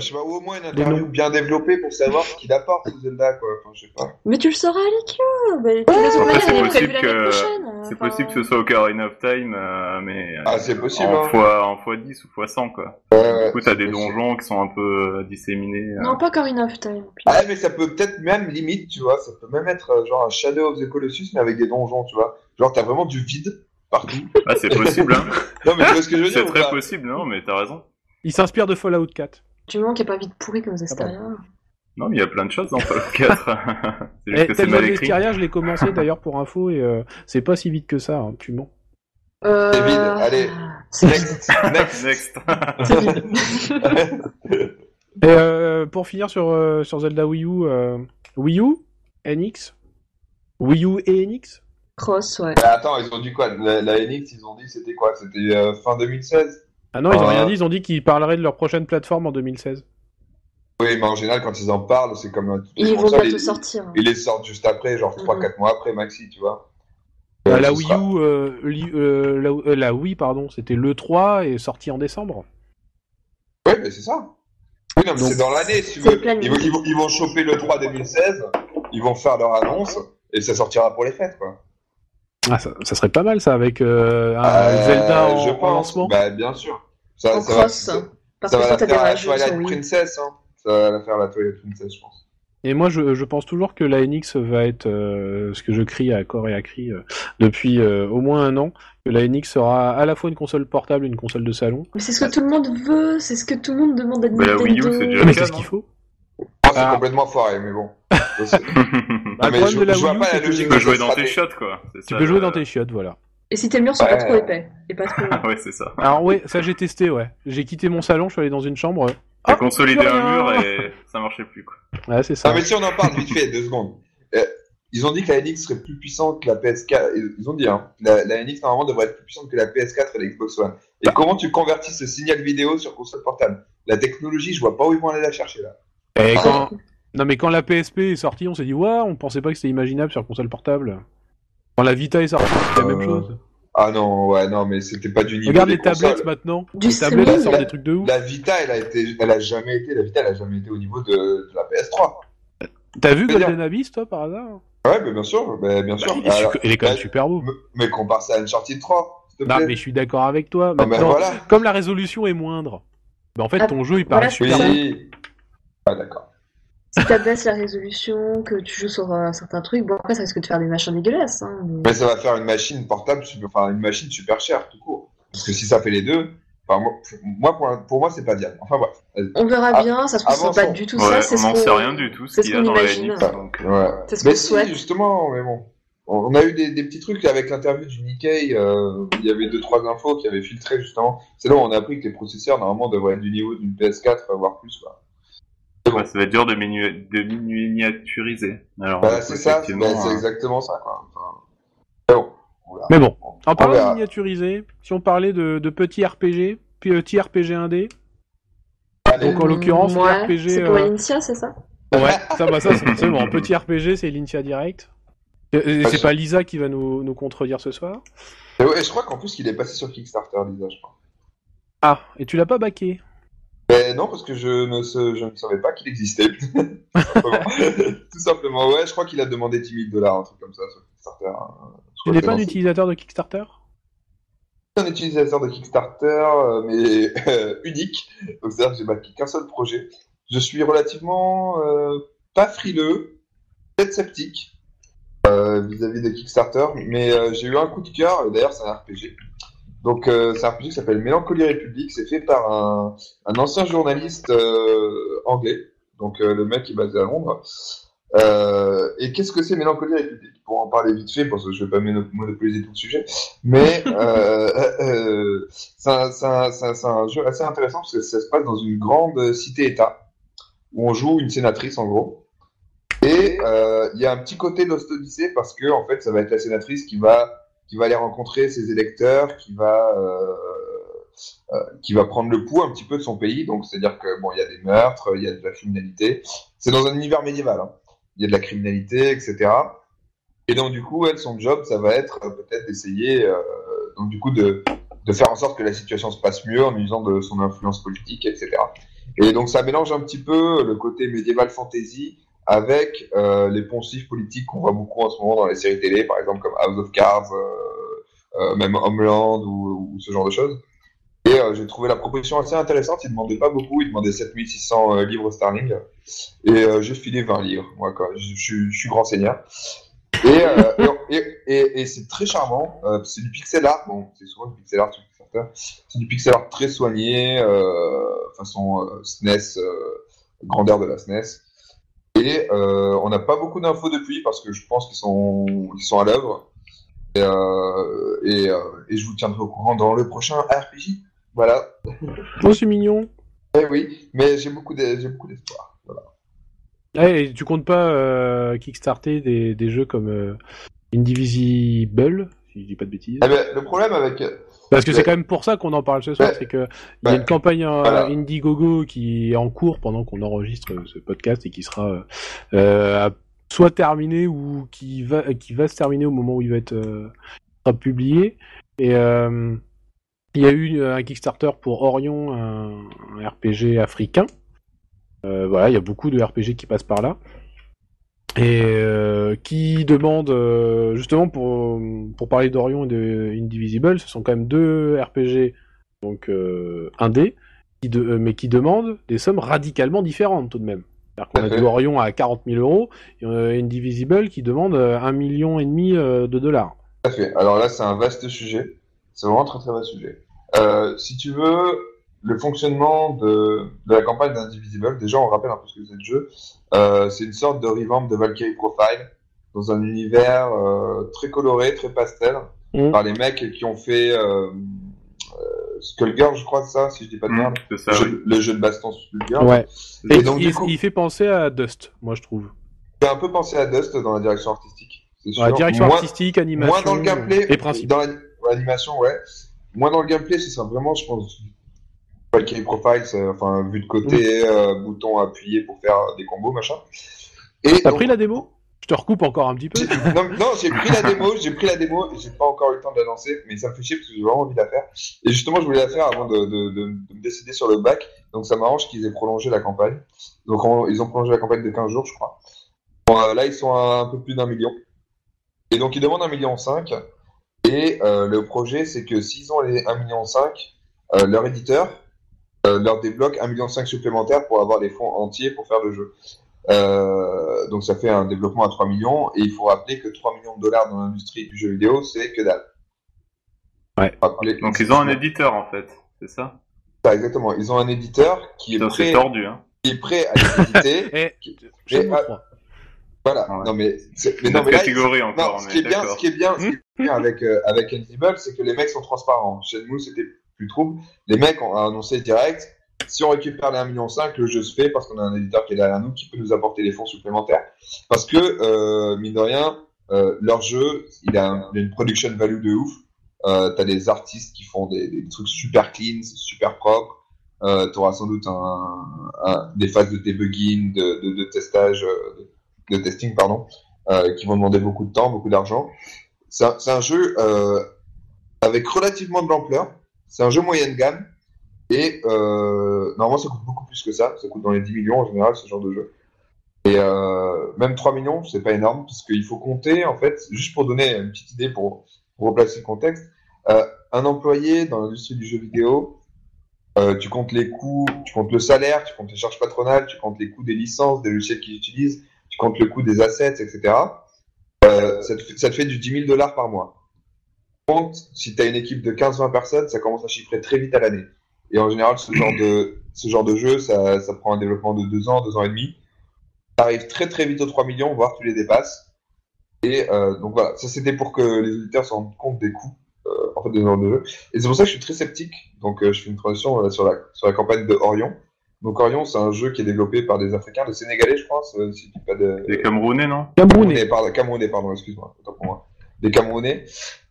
Je sais pas, ou au moins une interview bien développée pour savoir ce qu'il apporte ce Zelda, quoi. Enfin, je sais pas. Mais tu le sauras à l'IQ bah, manière, c'est possible que- prochaine. C'est enfin, possible que ce soit Ocarina of Time, euh, mais. euh, Ah, c'est possible, En hein. fois, en fois 10 ou fois 100, quoi. Ouais, Du coup, t'as des possible. donjons qui sont un peu euh, disséminés. euh. Non, pas Ocarina of Time. Ah, mais ça peut peut-être même, limite, tu vois, ça peut même être euh, genre un Shadow of the Colossus, mais avec des donjons, tu vois. Genre, t'as vraiment du vide partout. Ah, c'est possible, hein. Non, mais tu vois ce que je veux dire C'est très possible, non, mais t'as raison. Il s'inspire de Fallout 4. Du moment qu'il n'y a pas vite pourri comme Ah Zestaria. Non, mais il y a plein de choses dans Fallout 4. c'est juste Eh, que c'est mal écrit. Je l'ai commencé d'ailleurs pour info et euh, c'est pas si vite que ça, hein, tu mens. Euh... C'est vide, allez. C'est vide. Next, next. Next. C'est vide. Et euh, pour finir sur, euh, sur Zelda Wii U, euh, Wii U? NX Wii U et NX Cross, ouais. Mais attends, ils ont dit quoi? La, la NX, ils ont dit c'était quoi? C'était euh, fin 2016 Ah non, ils ont Euh. rien dit, ils ont dit qu'ils parleraient de leur prochaine plateforme en 2016 Oui, mais en général, quand ils en parlent, c'est comme Ils vont bientôt ils- sortir. Ils les sortent juste après, genre 3-4 mois après, maxi, tu vois. Bah, Euh, La Wii sera- U, euh, li- euh, la, euh, la Wii, pardon, c'était le 3 et sorti en décembre. Ouais, mais c'est ça. Oui, non, mais c'est dans l'année, si tu veux. Ils vont, ils, vont, ils vont choper le 3 2016, ils vont faire leur annonce, et ça sortira pour les fêtes, quoi. Ah, ça, ça serait pas mal ça avec euh, un Euh, Zelda en, je en pense. lancement. Bah, bien sûr. Ça, En ça va, cross. ça, Parce ça que va toi, la t'as des faire la Twilight. Princess, hein. Ça va la faire la Twilight Princess, je pense. Et moi, je, je pense toujours que la NX va être euh, ce que je crie à corps et à cri euh, depuis euh, au moins un an, que la NX sera à la fois une console portable et une console de salon. Mais c'est ce que tout le monde veut, c'est ce que tout le monde demande à Mais la Wii U, Nintendo. c'est déjà Mais c'est ce qu'il non faut. Moi, c'est Ah. complètement foiré, mais bon. Bah, mais problème je, de la je vois Wii U, pas la que logique Tu peux jouer dans tes shots, quoi. Tu ça, peux jouer dans tes chiottes, voilà. Et si tes murs sont pas trop épais et pas trop. Ah ouais, c'est ça. Alors ouais, ça j'ai testé, ouais. J'ai quitté mon salon, je suis allé dans une chambre. T'as Ah, consolidé un mur et ça marchait plus, quoi. Ouais, c'est ça. Ah, mais si on en parle vite fait, deux secondes. Euh, ils ont dit que la NX serait plus puissante que la PS4. Ils ils ont dit, hein, la, la NX normalement devrait être plus puissante que la PS4 et la Xbox One. Et comment tu convertis ce signal vidéo sur console portable? La technologie, je vois pas où ils vont aller la chercher là. Et Ah. quand... Non mais quand la PSP est sortie, on s'est dit ouais, on pensait pas que c'était imaginable sur console portable. Quand la Vita est sortie, c'est la même Euh, chose. Ah non, ouais, non, mais c'était pas du niveau Regarde des les tablettes maintenant. Du les tablettes elles sortent des trucs de ouf. La Vita, elle a été, elle a jamais été, la Vita, elle a jamais été au niveau de, de la PS3. T'as vu Golden Abyss toi par hasard? Ouais, mais bien sûr, mais bien sûr. Bah, il, est Alors, su- il est quand même bah, super beau. mais- compare ça à Uncharted 3, s'il te Non plaît. mais je suis d'accord avec toi. Non, mais Maintenant, voilà. comme la résolution est moindre, bah, en fait Ah, ton jeu il paraît super beau. Oui. Ah, d'accord. Si t'abaisses la résolution, que tu joues sur un certain truc, bon après ça risque de faire des machins dégueulasses. Hein, mais... Mais ça va faire une machine portable, super- enfin une machine super chère, tout court. Parce que si ça fait les deux, enfin, moi, moi, pour, pour moi, c'est pas diable. Enfin bref. On verra Ah, bien, ça se trouve c'est pas du tout Ouais, ça. c'est on n'en sait rien du tout, ce c'est qu'il y ce a dans la imagine. NX. Donc, euh, Ouais. C'est ce mais qu'on si, souhaite. justement, mais bon. On a eu des, des petits trucs avec l'interview du Nikkei. euh, il y avait deux trois infos qui avaient filtré justement. C'est là où on a appris que les processeurs normalement devraient être du niveau d'une PS4, voire plus. Quoi. Ouais, ça va être dur de, minu- de miniaturiser. Alors, Bah, c'est ça. bah, c'est euh, exactement ça. Quoi. Enfin, mais bon. on verra. Mais bon, On en parlant verra. de miniaturisé, si on parlait de, de petits RPG, puis petit RPG 1D, Allez. donc en l'occurrence le ouais, RPG. C'est pour euh, Initia, c'est ça? Ouais, ça, bah, ça c'est bon. Petit RPG, c'est l'Intia Direct. Et- et Ah, C'est pas Lisa qui va nous, nous contredire ce soir. Et ouais, je crois qu'en plus il est passé sur Kickstarter, Lisa, je crois. Ah, et tu l'as pas baqué? Mais non, parce que je ne, je ne savais pas qu'il existait. Tout simplement. Tout simplement, ouais, je crois qu'il a demandé 10 000 dollars, un truc comme ça sur Kickstarter. hein. Tu crois n'es pas un utilisateur de Kickstarter? Un utilisateur de Kickstarter, mais euh, unique. Donc, c'est-à-dire que j'ai backé qu'un seul projet. Je suis relativement euh, pas frileux, peut-être sceptique euh, vis-à-vis de Kickstarter, mais euh, j'ai eu un coup de cœur. et D'ailleurs, c'est un RPG. Donc, euh, c'est un RPG qui s'appelle Mélancolie République. C'est fait par un, un ancien journaliste euh, anglais. Donc, euh, le mec est basé à Londres. Euh, et qu'est-ce que c'est Mélancolie République? Pour en parler vite fait, parce que je vais pas mono- monopoliser tout le sujet, mais euh, euh, c'est un, un- un- jeu assez intéressant parce que ça se passe dans une grande cité-État où on joue une sénatrice en gros. Et euh, il y a un petit côté Lost Odyssey parce que en fait ça va être la sénatrice qui va qui va aller rencontrer ses électeurs, qui va euh, euh, qui va prendre le pouls un petit peu de son pays. Donc c'est-à-dire que bon il y a des meurtres, il y a de la criminalité. C'est dans un univers médiéval. hein. Il y a de la criminalité, etc. Et donc du coup, elle, son job, ça va être euh, peut-être d'essayer, euh, donc du coup, de, de faire en sorte que la situation se passe mieux en usant de son influence politique, etc. Et donc ça mélange un petit peu le côté médiéval fantasy avec euh, les poncifs politiques qu'on voit beaucoup en ce moment dans les séries télé, par exemple comme House of Cards, euh, euh, même Homeland ou, ou ce genre de choses. Et euh, j'ai trouvé la proposition assez intéressante. Il demandait pas beaucoup, il demandait 7600 euh, livres sterling. Et euh, j'ai filé 20 livres, moi, quoi. Je, suis- je suis grand seigneur. Et, euh, et, et, et- c'est très charmant. Euh, c'est du pixel art. Bon, c'est souvent du pixel art. C'est du pixel art très soigné, euh, façon euh, SNES, euh, grandeur de la SNES. Et euh, on n'a pas beaucoup d'infos depuis parce que je pense qu'ils sont, ils sont à l'œuvre. Et, euh, et, euh, et je vous tiendrai au courant dans le prochain RPG. Voilà. Oh, c'est mignon. Eh oui, mais j'ai beaucoup d'e- j'ai beaucoup d'espoir. Voilà. Eh, et tu comptes pas euh, kickstarter des, des jeux comme Indivisible, si je dis pas de bêtises? Eh ben, le problème avec Parce que c'est quand même pour ça qu'on en parle ce soir, c'est que il y a une campagne euh, Voilà. Indiegogo qui est en cours pendant qu'on enregistre ce podcast et qui sera euh, euh, soit terminée ou qui va qui va se terminer au moment où il va être euh, sera publié. Et euh, il y a eu un Kickstarter pour Orion, un, un RPG africain. Euh, voilà, il y a beaucoup de RPG qui passent par là. Et euh, qui demande euh, justement pour pour parler d'Orion et de Indivisible, ce sont quand même deux RPG donc euh, qui de, euh, mais qui demandent des sommes radicalement différentes tout de même. C'est-à-dire qu'on a du. Orion à 40 000 euros et euh, Indivisible qui demande un million et demi de dollars. Tout à fait. Alors là, c'est un vaste sujet. C'est vraiment un très très vaste sujet. Si tu veux, le fonctionnement de, de la campagne d'Indivisible, déjà on rappelle un peu ce que c'est le jeu. Euh, c'est une sorte de revamp de Valkyrie Profile dans un univers euh, très coloré, très pastel, Mm. par les mecs qui ont fait euh, euh, Skullgirl, je crois, c'est ça, si je dis pas de Mmh, merde. c'est ça, le, oui. jeu, le jeu de baston Skullgirl. Ouais. Et Et donc, il, coup, il fait penser à Dust, moi je trouve. j'ai un peu pensé à Dust dans la direction artistique. c'est Dans la direction Moins- artistique, animation Moins dans le gameplay. et principe. Dans la- l'animation, ouais. Moins dans le gameplay, ce sera vraiment, je pense, Valkyrie Profile, enfin, vue de côté, euh, bouton appuyé pour faire des combos, machin. Et T'as donc- pris la démo? Je te recoupe encore un petit peu. non, non, j'ai pris la démo, j'ai pris la démo, j'ai pas encore eu le temps de la lancer, mais ça me fait chier parce que j'ai vraiment envie de la faire. Et justement, je voulais la faire avant de, de, de, de me décider sur le bac, donc ça m'arrange qu'ils aient prolongé la campagne. Donc on- ils ont prolongé la campagne de 15 jours, je crois. Bon, euh, là, ils sont à un peu plus d'un million. Et donc ils demandent un million cinq. Et euh, le projet, c'est que s'ils ont les 1,5 million, euh, leur éditeur leur débloque 1,5 million supplémentaires pour avoir les fonds entiers pour faire le jeu. Euh, donc ça fait un développement à 3 millions, et il faut rappeler que 3 millions de dollars dans l'industrie du jeu vidéo, c'est que dalle. Ouais. Rappeler- Donc ils ont un éditeur en fait, c'est ça? Exactement. Ils ont un éditeur qui est, Ça prêt, tordu, hein. qui est prêt à les éditer. Eh, Qui- voilà. Ouais. Non mais, c'est- mais Une non, mais là, catégorie Non, encore, ce on qui est bien, ce qui est bien, ce qui est bien avec euh, avec c'est que les mecs sont transparents. Shenmue, c'était plus trouble. Les mecs ont annoncé direct. Si on récupère les 1,5 million, le jeu se fait parce qu'on a un éditeur qui est derrière nous qui peut nous apporter les fonds supplémentaires. Parce que euh, mine de rien, euh, leur jeu, il a, une production value de ouf. Euh, T'as des artistes qui font des, des trucs super clean, super propre. Euh, T'auras sans doute un, un- des phases de debugging, de, de, de testage, euh, de, de testing, pardon, euh, qui vont demander beaucoup de temps, beaucoup d'argent. C'est un, c'est un jeu euh, avec relativement de l'ampleur. C'est un jeu moyenne gamme. Et euh, normalement, ça coûte beaucoup plus que ça. Ça coûte dans les 10 millions en général, ce genre de jeu. Et euh, même 3 millions, c'est pas énorme, parce qu'il faut compter, en fait, juste pour donner une petite idée, pour, pour replacer le contexte, euh, un employé dans l'industrie du jeu vidéo, euh, tu comptes les coûts, tu comptes le salaire, tu comptes les charges patronales, tu comptes les coûts des licences, des logiciels qu'ils utilisent, tu comptes le coût des assets, etc. Euh, ça, te ça te fait du 10 000 dollars par mois. Compte, si tu as une équipe de 15-20 personnes, ça commence à chiffrer très vite à l'année. Et en général, ce genre de, ce genre de jeu, ça, ça prend un développement de 2 ans, 2 ans et demi. Ça arrive très très vite aux 3 millions, voire tu les dépasses. Et euh, donc voilà, ça c'était pour que les auditeurs se rendent compte des coûts euh, en fait, de ce genre de jeu. Et c'est pour ça que je suis très sceptique. Donc euh, je fais une transition euh, sur, la, sur la campagne de Orion. Donc Orion, c'est un jeu qui est développé par des Africains, des Sénégalais, je pense, euh, si tu pas de... Les Camerounais, non? Camerounais. Camerounais, pardon, Camerounais, pardon, excuse-moi, autant pour moi. Des Camerounais.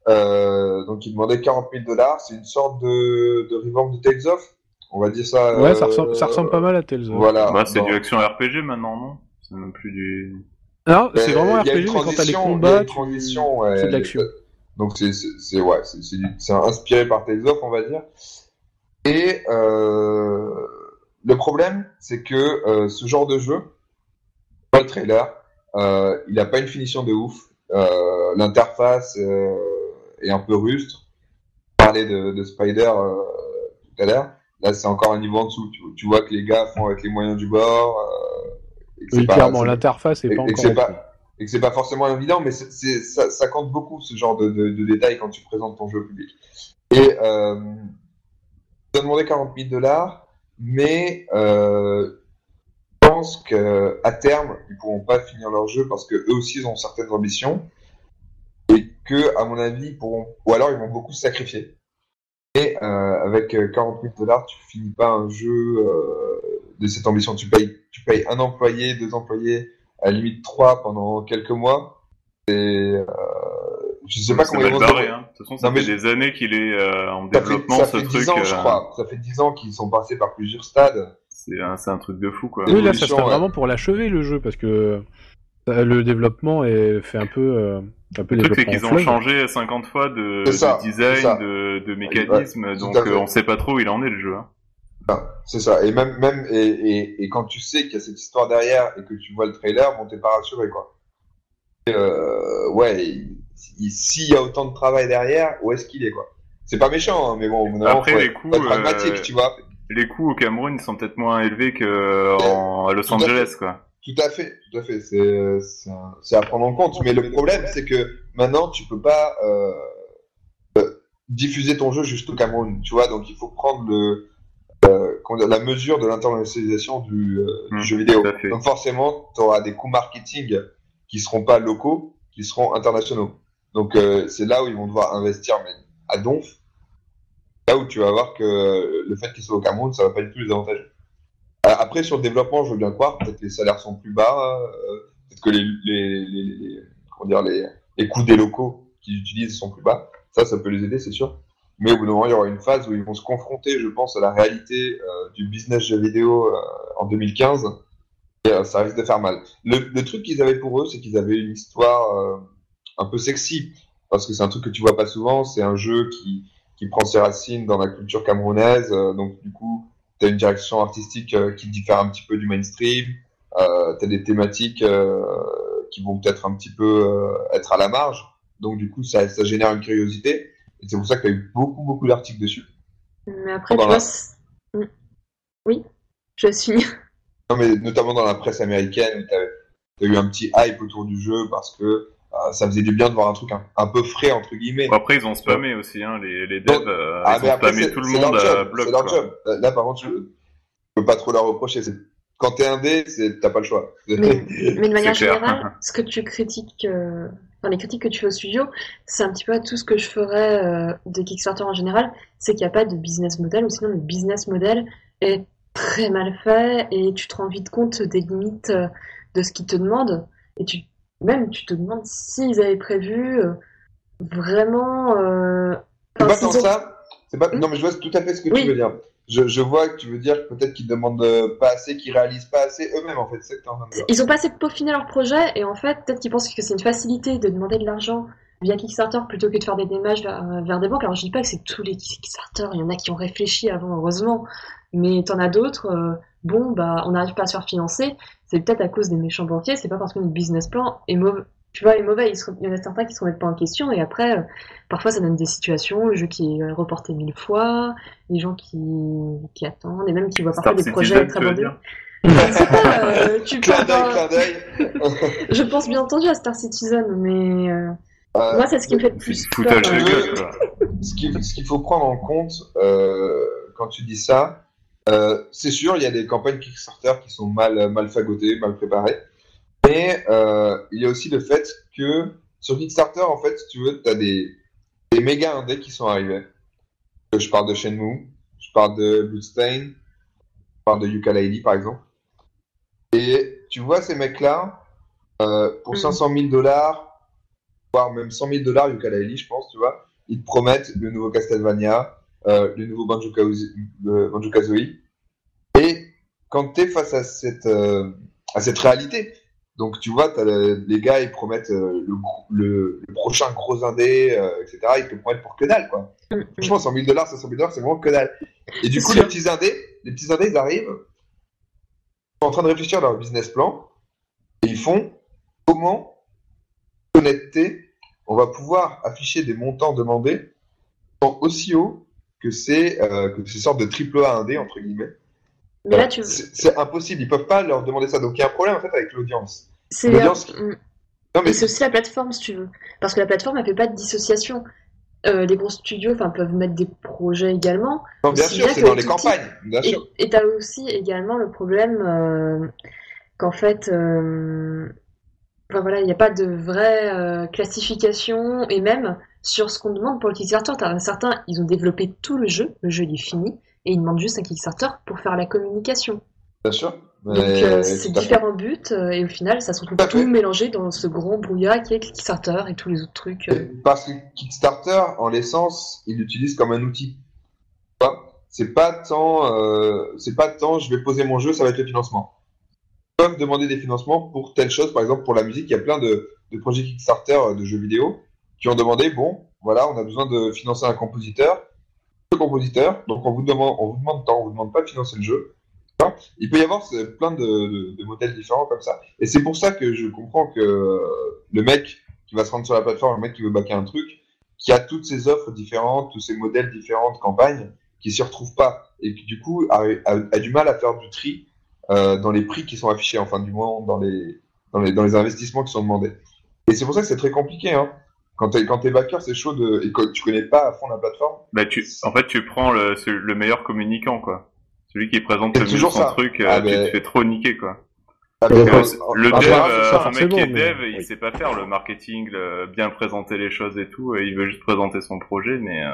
Euh, donc, ils demandaient 40 000 dollars. C'est une sorte de, de revamp de Tales of? On va dire ça. Ouais, euh, ça ressemble, ça ressemble pas mal à Tales of. Voilà. Bah c'est Bon. du action RPG maintenant, non? C'est même plus du... Non, c'est Mais vraiment il RPG, mais quand t'as les il combats, une tu- ouais, c'est de l'action. Donc, c'est, ouais, c'est, inspiré par Tales of, on va dire. Et, euh, le problème, c'est que, euh, ce genre de jeu, pas le trailer, euh, il a pas une finition de ouf. Euh, l'interface, est un peu rustre. On parlait de, de Spider, euh, tout à l'heure. Là, c'est encore un niveau en dessous. Tu, tu vois que les gars font avec les moyens du bord. Euh, et Oui, pas- clairement, l'interface est et- pas et encore. là-dessus. pas- et que c'est pas forcément évident, mais ça, ça compte beaucoup ce genre de, de, de détails quand tu présentes ton jeu au public. Et euh, ont demandé 40 000 dollars, mais euh, je pense qu'à terme, ils pourront pas finir leur jeu parce que eux aussi ils ont certaines ambitions. Que, à mon avis, pourront, ou alors ils vont beaucoup se sacrifier. Et euh, avec 40 000 dollars, tu finis pas un jeu euh, de cette ambition. Tu payes, tu payes un employé, deux employés, à la limite trois pendant quelques mois. Et euh, je sais pas comment ils vont se barrer, hein. De toute façon, ça Non, mais fait des années qu'il est euh, en Ça fait, développement, ça ce fait 10 truc. ans, je euh, crois. Ça fait 10 ans qu'ils sont passés par plusieurs stades. C'est un, truc de fou, quoi. Oui, là, ça ouais. vraiment pour l'achever le jeu parce que euh, le développement est fait un peu, euh, un peu Le truc, c'est qu'ils ont changé 50 fois de, ça, design, de, de mécanisme, Ouais, donc euh, on sait pas trop où il en est le jeu. Hein. C'est ça. Et même, même, et, et, et quand tu sais qu'il y a cette histoire derrière et que tu vois le trailer, bon, t'es pas rassuré, quoi. Euh, ouais, il- il- s'il y a autant de travail derrière, où est-ce qu'il est, quoi? C'est pas méchant, hein, mais bon, au moment, Après, faut les être- faut pragmatique, euh, tu vois. Les coûts au Cameroun ils sont peut-être moins élevés que en, à Los. Angeles, quoi. Tout à fait, tout à fait. C'est, c'est, à prendre en compte. Mais le problème, c'est que maintenant, tu peux pas euh, euh, diffuser ton jeu juste au Cameroun, tu vois. Donc, il faut prendre le, euh, la mesure de l'internationalisation du, euh, du Mmh, jeu vidéo. Donc, forcément, tu auras des coûts marketing qui seront pas locaux, qui seront internationaux. Donc, euh, c'est là où ils vont devoir investir, mais à donf. Là où tu vas voir que le fait qu'ils soient au Cameroun, ça va pas du tout les avantager. Euh, Après, sur le développement, je veux bien croire, peut-être les salaires sont plus bas, euh, peut-être que les, comment dire, les, les coûts des locaux qu'ils utilisent sont plus bas. Ça, ça peut les aider, c'est sûr. Mais au bout d'un moment, il y aura une phase où ils vont se confronter, je pense, à la réalité euh, du business jeu vidéo en 2015. Et euh, ça risque de faire mal. Le, le truc qu'ils avaient pour eux, c'est qu'ils avaient une histoire un peu sexy. Parce que c'est un truc que tu vois pas souvent. C'est un jeu qui, qui prend ses racines dans la culture camerounaise. donc, du coup, tu as une direction artistique euh, qui diffère un petit peu du mainstream. Euh, tu as des thématiques euh, qui vont peut-être un petit peu être à la marge. Donc, du coup, ça, ça génère une curiosité. Et c'est pour ça qu'il y a eu beaucoup, beaucoup d'articles dessus. Mais après, tu vois. Mm. Oui, je suis. Non, mais notamment dans la presse américaine, tu as, eu un petit hype autour du jeu parce que ça faisait du bien de voir un truc un, un peu frais, entre guillemets. Bon, après, ils ont spammé aussi, hein, les, les Donc, devs, euh, Ah, ils mais ont après, spammé c'est tout le monde leur à job. bloc, C'est leur job. Là, par contre, je, je peux pas trop leur reprocher. Quand t'es indé, c'est- t'as pas le choix. Mais, mais de manière générale, ce que tu critiques, euh, enfin, les critiques que tu fais au studio, c'est un petit peu tout ce que je ferais euh, de Kickstarter en général, c'est qu'il n'y a pas de business model, ou sinon le business model est très mal fait et tu te rends vite compte des limites euh, de ce qu'ils te demandent. Et tu, même, tu te demandes s'ils avaient prévu euh, vraiment. euh, C'est pas tant ça. Pas... Hmm Non, mais je vois tout à fait ce que Oui. tu veux dire. Je, je vois que tu veux dire peut-être qu'ils demandent euh, pas assez, qu'ils réalisent pas assez eux-mêmes, en fait. C'est. Ils ont pas assez peaufiné leur projet et en fait, peut-être qu'ils pensent que c'est une facilité de demander de l'argent via Kickstarter plutôt que de faire des démarches vers, euh, vers des banques. Alors je dis pas que c'est tous les Kickstarter, il y en a qui ont réfléchi avant, heureusement, mais t'en as d'autres, euh, bon, bah on n'arrive pas à se faire financer, c'est peut-être à cause des méchants banquiers, c'est pas parce que notre business plan est mauvais. Tu vois, est mauvais, il, se- il y en a certains qui se remettent pas en question, et après, euh, parfois ça donne des situations, le jeu qui est reporté mille fois, les gens qui, qui attendent, et même qui voient parfois Star des projets Citizen, très abandonnés. pas, euh, tu peux Clin d'œil, avoir- clin d'œil. je pense bien entendu à Star Citizen, mais euh, Euh, moi c'est ce qui me fait le plus peur. de gueule, quoi. ce qu'il faut prendre en compte euh, quand tu dis ça, euh, c'est sûr, il y a des campagnes Kickstarter qui sont mal, mal fagotées, mal préparées. Mais euh, il y a aussi le fait que sur Kickstarter, en fait, si tu veux, tu as des, des méga indés qui sont arrivés. Euh, Je parle de Shenmue, je parle de Bloodstain, je parle de Yooka-Laylee, par exemple. Et tu vois ces mecs-là, euh, pour Mhm. 500 000 dollars, voire même 100 000 dollars, Yooka-Laylee, je pense, tu vois, ils te promettent le nouveau Castlevania, euh, le nouveau Banjo-Kazooie. euh, Banjo-Kazooie. Et quand tu es face à cette, euh, à cette réalité, donc tu vois, le- les gars, ils promettent euh, le, le, le prochain gros indé, etc. Ils te promettent pour que dalle, quoi. Franchement, 100 000 dollars, 500 000 dollars, c'est vraiment que dalle. Et du coup, les petits indés, les petits indés, ils arrivent, ils sont en train de réfléchir à leur business plan, et ils font comment, honnêteté, on va pouvoir afficher des montants demandés aussi hauts que ces, euh, que ces sortes de triple A indés, entre guillemets. Mais là tu C'est c'est impossible, ils peuvent pas leur demander ça. Donc il y a un problème en fait avec l'audience. c'est l'audience-. Non mais Et c'est aussi la plateforme si tu veux, parce que la plateforme elle fait pas de dissociation. Euh, les gros studios peuvent mettre des projets également. non, bien sûr, c'est dans les campagnes, bien Et sûr. et t'as aussi également le problème euh, qu'en fait euh, Enfin voilà, il n'y a pas de vraie euh, classification et même sur ce qu'on demande pour le Kickstarter, certains, ils ont développé tout le jeu, le jeu il est fini et ils demandent juste un Kickstarter pour faire la communication. Bien sûr. Donc euh, c'est différents buts euh, et au final ça se retrouve Tout mélangé dans ce grand brouillard qui est Kickstarter et tous les autres trucs. euh. Parce que Kickstarter, en l'essence, il l'utilise comme un outil. C'est pas tant, c'est pas tant, je vais poser mon jeu, ça va être le financement. Peuvent demander des financements pour telle chose, par exemple pour la musique, il y a plein de, projets Kickstarter euh, de jeux vidéo qui ont demandé, bon, voilà, on a besoin de financer un compositeur, le compositeur, donc on vous demande, on vous demande tant, on vous demande pas de financer le jeu. Vois Il peut y avoir ce- plein de, modèles différents comme ça. Et c'est pour ça que je comprends que euh, le mec qui va se rendre sur la plateforme, le mec qui veut baquer un truc, qui a toutes ces offres différentes, tous ces modèles différents de campagne, qui s'y retrouve pas et qui du coup a du mal à faire du tri euh, dans les prix qui sont affichés, enfin du moins dans les, dans les, dans les investissements qui sont demandés. Et c'est pour ça que c'est très compliqué. Hein. Quand t'es quand t'es backer, c'est chaud de, et que tu connais pas à fond la plateforme. Bah, tu, en fait, tu prends le, le meilleur communicant, quoi. Celui qui présente le mieux son ça. truc, euh, Ah, tu te fais trop niquer, quoi. Ah, Le en dev, euh, ça. un mec forcément, qui est mais- dev, il oui. sait pas faire le marketing, le- bien présenter les choses et tout, et il veut juste présenter son projet, mais euh,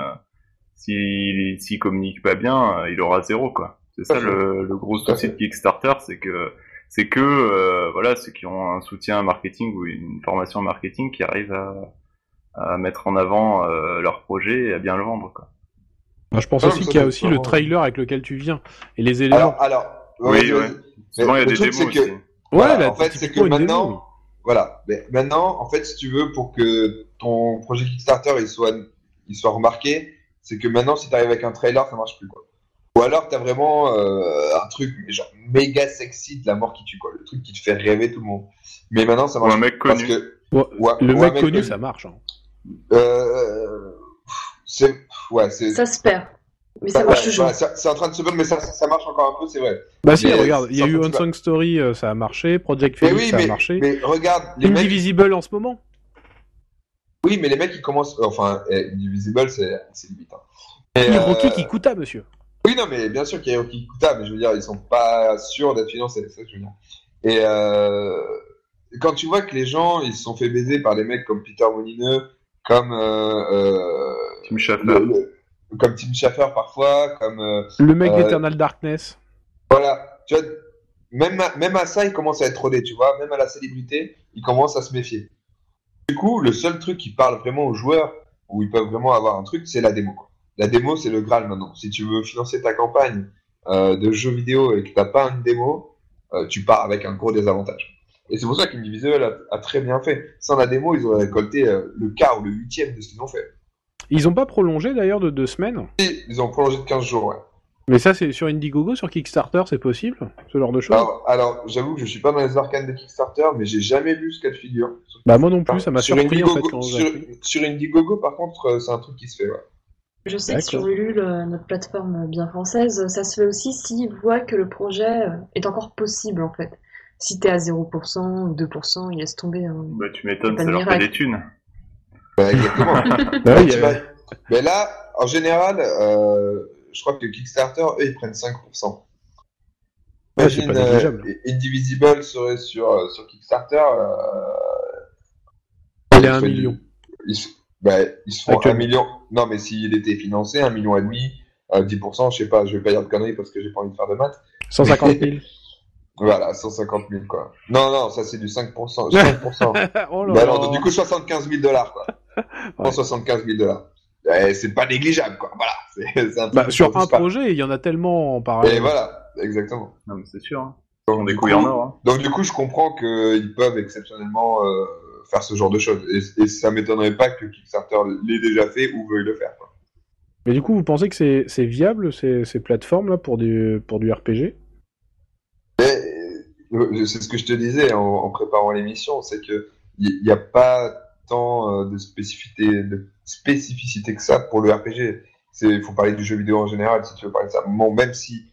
s'il s'il communique pas bien, euh, il aura zéro, quoi. C'est ça le, le gros souci de Kickstarter, c'est que c'est que euh, voilà ceux qui ont un soutien marketing ou une formation marketing qui arrivent à, à mettre en avant euh, leur projet et à bien le vendre, quoi. Bah, je pense Ah, aussi qu'il y a aussi le trailer avec lequel tu viens et les éléments. Alors, alors. Oui, vas-y, ouais. Souvent, il y a des truc, démos c'est que- aussi. Voilà, là, en fait, c'est que démo, maintenant, oui. Voilà. Mais maintenant, en fait, si tu veux, pour que ton projet Kickstarter il soit, il soit remarqué, c'est que maintenant, si tu arrives avec un trailer, ça marche plus. Quoi. Ou alors, tu as vraiment euh, un truc mais genre méga sexy de la mort qui tue, quoi. Le truc qui te fait rêver tout le monde. Mais maintenant, ça Ou marche un mec plus parce que le mec connu, ça marche. hein. Euh, c'est ouais, c'est Ça se perd. Mais ça marche toujours. c'est en train de se perdre, mais ça, ça marche encore un peu, c'est vrai. Bah si, regarde, il y a eu Song Story, euh, ça a marché, Project Phoenix, oui, ça a mais, marché. mais regarde, les mecs, Indivisible en ce moment. oui, mais les mecs, ils commencent, enfin, eh, Indivisible, c'est c'est limite. Hein. Et, Hiroki euh, Kikuta, monsieur. Oui, non, mais bien sûr qu'il y a Hiroki Kikuta, mais je veux dire, ils sont pas sûrs d'être financés, c'est ça que je veux dire. Et euh, quand tu vois que les gens, ils se sont fait baiser par des mecs comme Peter Molineux, comme euh, euh, Tim Schafer. le- le- comme Tim Schafer parfois, comme euh, Le mec euh, d'Eternal Darkness. voilà, tu vois, même à, même à ça, il commence à être rodé, tu vois, même à la célébrité, il commence à se méfier. Du coup, le seul truc qui parle vraiment aux joueurs, où ils peuvent vraiment avoir un truc, c'est la démo. quoi. La démo, c'est le Graal maintenant. Si tu veux financer ta campagne euh, de jeux vidéo et que t'as pas une démo, euh, tu pars avec un gros désavantage. Et c'est pour ça qu'Indivisible a, a très bien fait. Sans la démo, ils auraient récolté euh, le quart ou le huitième de ce qu'ils ont fait. Ils ont pas prolongé d'ailleurs de deux semaines? Et ils ont prolongé de 15 jours, ouais. Mais ça, c'est sur Indiegogo, sur Kickstarter, c'est possible? Ce genre de choses? Alors, alors j'avoue que je suis pas dans les arcanes de Kickstarter, mais j'ai jamais vu ce cas de figure. Bah moi non plus, ça m'a Sur surpris en fait quand sur, sur Indiegogo, par contre, c'est un truc qui se fait, ouais. Je sais que sur Ulule, euh, notre plateforme bien française, ça se fait aussi s'ils voient que le projet euh, est encore possible en fait. Si t'es à 0% ou 2%, ils laissent tomber. hein. Bah, tu m'étonnes, C'est ça leur fait des thunes. Bah, exactement. Bah euh, vas- Mais là, en général, euh, je crois que Kickstarter, eux, ils prennent 5%. Ouais, Imagine, euh, Indivisible serait sur, euh, sur Kickstarter. Euh, il est à un fait du- million. Ils, se- bah, ils se font un million. Non, mais s'il était financé, un million et demi, euh, 10%, je sais pas, je vais pas dire de conneries parce que j'ai pas envie de faire de maths. 150 000. Voilà, 150 000, quoi. Non, non, ça c'est du 5%. 5%. oh là Bah non, donc du coup 75 000 dollars quoi. Ouais. 175 000 dollars. Eh, c'est pas négligeable quoi. Voilà. C'est, c'est un truc Bah, qui sur un pas. projet, il y en a tellement en parallèle. Et voilà, exactement. Non, mais c'est sûr. Hein. Donc couilles coup, en or. Hein. donc du coup, je comprends qu'ils peuvent exceptionnellement euh, faire ce genre de choses. Et, et ça m'étonnerait pas que Kickstarter l'ait déjà fait ou veuille le faire. Quoi. Mais du coup, vous pensez que c'est viable ces, ces plateformes là pour du pour du RPG euh, c'est ce que je te disais en, en préparant l'émission, c'est que il n'y a pas tant euh, de spécificité, de spécificité que ça pour le RPG. Il faut parler du jeu vidéo en général si tu veux parler de ça. Bon, même si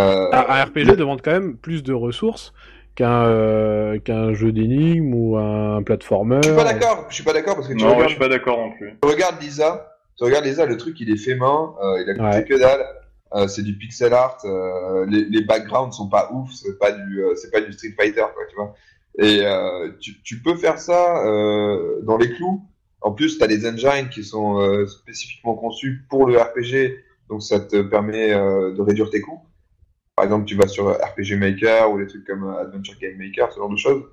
euh, Un RPG demande quand même plus de ressources qu'un euh, qu'un jeu d'énigmes ou un platformer. Je suis pas d'accord, je suis pas d'accord parce que tu Non, ouais, regardes, je suis pas d'accord non plus. tu regardes Lisa, tu regardes Lisa, le truc il est fait main, euh, il a coûté Ouais. que dalle, euh, c'est du pixel art, euh, les, les backgrounds sont pas ouf, c'est pas du, euh, c'est pas du Street Fighter quoi, tu vois. Et euh, tu, tu peux faire ça euh, dans les clous. En plus, tu as des engines qui sont euh, spécifiquement conçus pour le RPG, donc ça te permet euh, de réduire tes coûts. Par exemple, tu vas sur RPG Maker ou des trucs comme euh, Adventure Game Maker, ce genre de choses.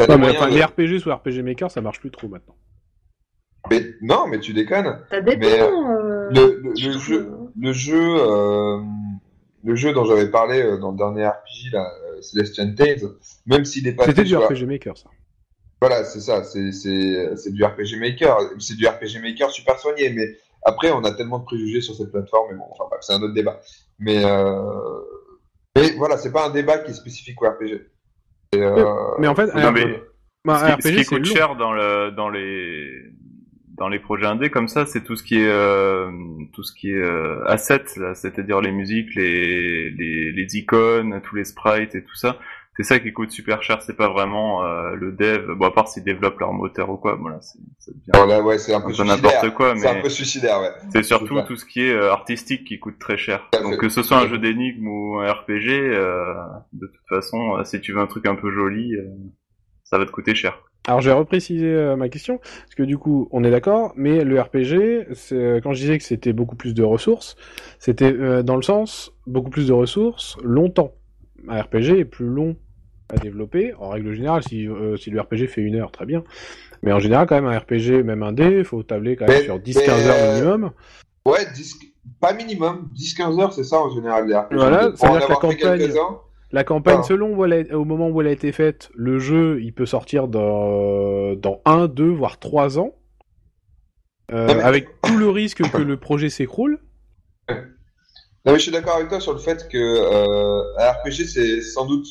Mais moyens enfin, de- les RPG sous RPG Maker, ça marche plus trop maintenant. mais- non, mais tu déconnes. Ça dépend. Mais, euh, Le, jeu, euh, le jeu, euh, le jeu dont j'avais parlé euh, dans le dernier RPG, là, euh, Celestial Tales, même s'il est pas C'était du sur- RPG Maker, ça. Voilà, c'est ça, c'est du RPG Maker, c'est du RPG Maker super soigné, mais après on a tellement de préjugés sur cette plateforme, mais bon, enfin bref, c'est un autre débat. Mais euh, mais voilà, c'est pas un débat qui est spécifique au RPG. Et, euh, Mais en fait, Non, mais- bah, ce qui, ce coûte cher dans le dans les dans les projets indés comme ça, c'est tout ce qui est euh, tout ce qui est euh, assets, là, c'est-à-dire les musiques, les, les les icônes, tous les sprites et tout ça. C'est ça qui coûte super cher. C'est pas vraiment euh, le dev. Bon, à part s'ils développent leur moteur ou quoi. Voilà, c'est ça devient Alors là, ouais, c'est un un peu n'importe quoi, C'est un peu suicidaire, ouais. c'est surtout tout ce qui est euh, artistique qui coûte très cher. Donc que ce soit un jeu d'énigmes ou un RPG, euh, de toute façon, euh, si tu veux un truc un peu joli, euh, ça va te coûter cher. Alors je vais repréciser euh, ma question, parce que du coup on est d'accord, mais le RPG, c'est- quand je disais que c'était beaucoup plus de ressources, c'était euh, dans le sens beaucoup plus de ressources longtemps. Un RPG est plus long à développer, en règle générale, si, euh, si le RPG fait une heure, très bien. Mais en général, quand même, un RPG, même un dé, il faut tabler quand même Mais- sur 10-15 mais, heures minimum. Ouais, 10 pas minimum, 10-15 heures, c'est ça en général les RPG. Voilà, Pour ça veut en dire que la campagne- La campagne, Ah. selon où elle a- au moment où elle a été faite, le jeu, il peut sortir dans, dans 1, 2, voire 3 ans. Euh, mais- Avec tout le risque que le projet s'écroule. Non, mais je suis d'accord avec toi sur le fait que euh, un RPG, c'est sans doute.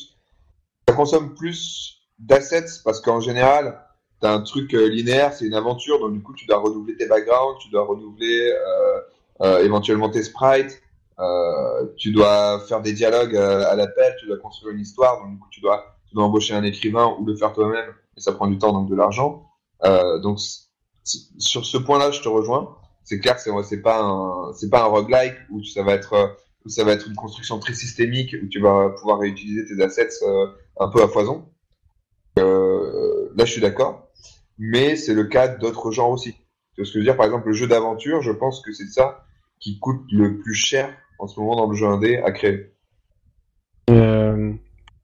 Ça consomme plus d'assets parce qu'en général, tu as un truc euh, linéaire, c'est une aventure, donc du coup, tu dois renouveler tes backgrounds, tu dois renouveler euh, euh, éventuellement tes sprites, euh, tu dois faire des dialogues à l'appel, tu dois construire une histoire, donc du coup, tu dois, tu dois embaucher un écrivain ou le faire toi-même, et ça prend du temps, donc de l'argent. Donc, sur ce point-là, je te rejoins c'est clair que c'est c'est pas un c'est pas un roguelike où tu- ça va être où ça va être une construction très systémique où tu vas pouvoir réutiliser tes assets euh, un peu à foison. Euh, là, je suis d'accord, mais c'est le cas d'autres genres aussi. Tu vois ce que je veux dire? Par exemple, le jeu d'aventure, je pense que c'est ça qui coûte le plus cher en ce moment dans le jeu indé à créer. Euh,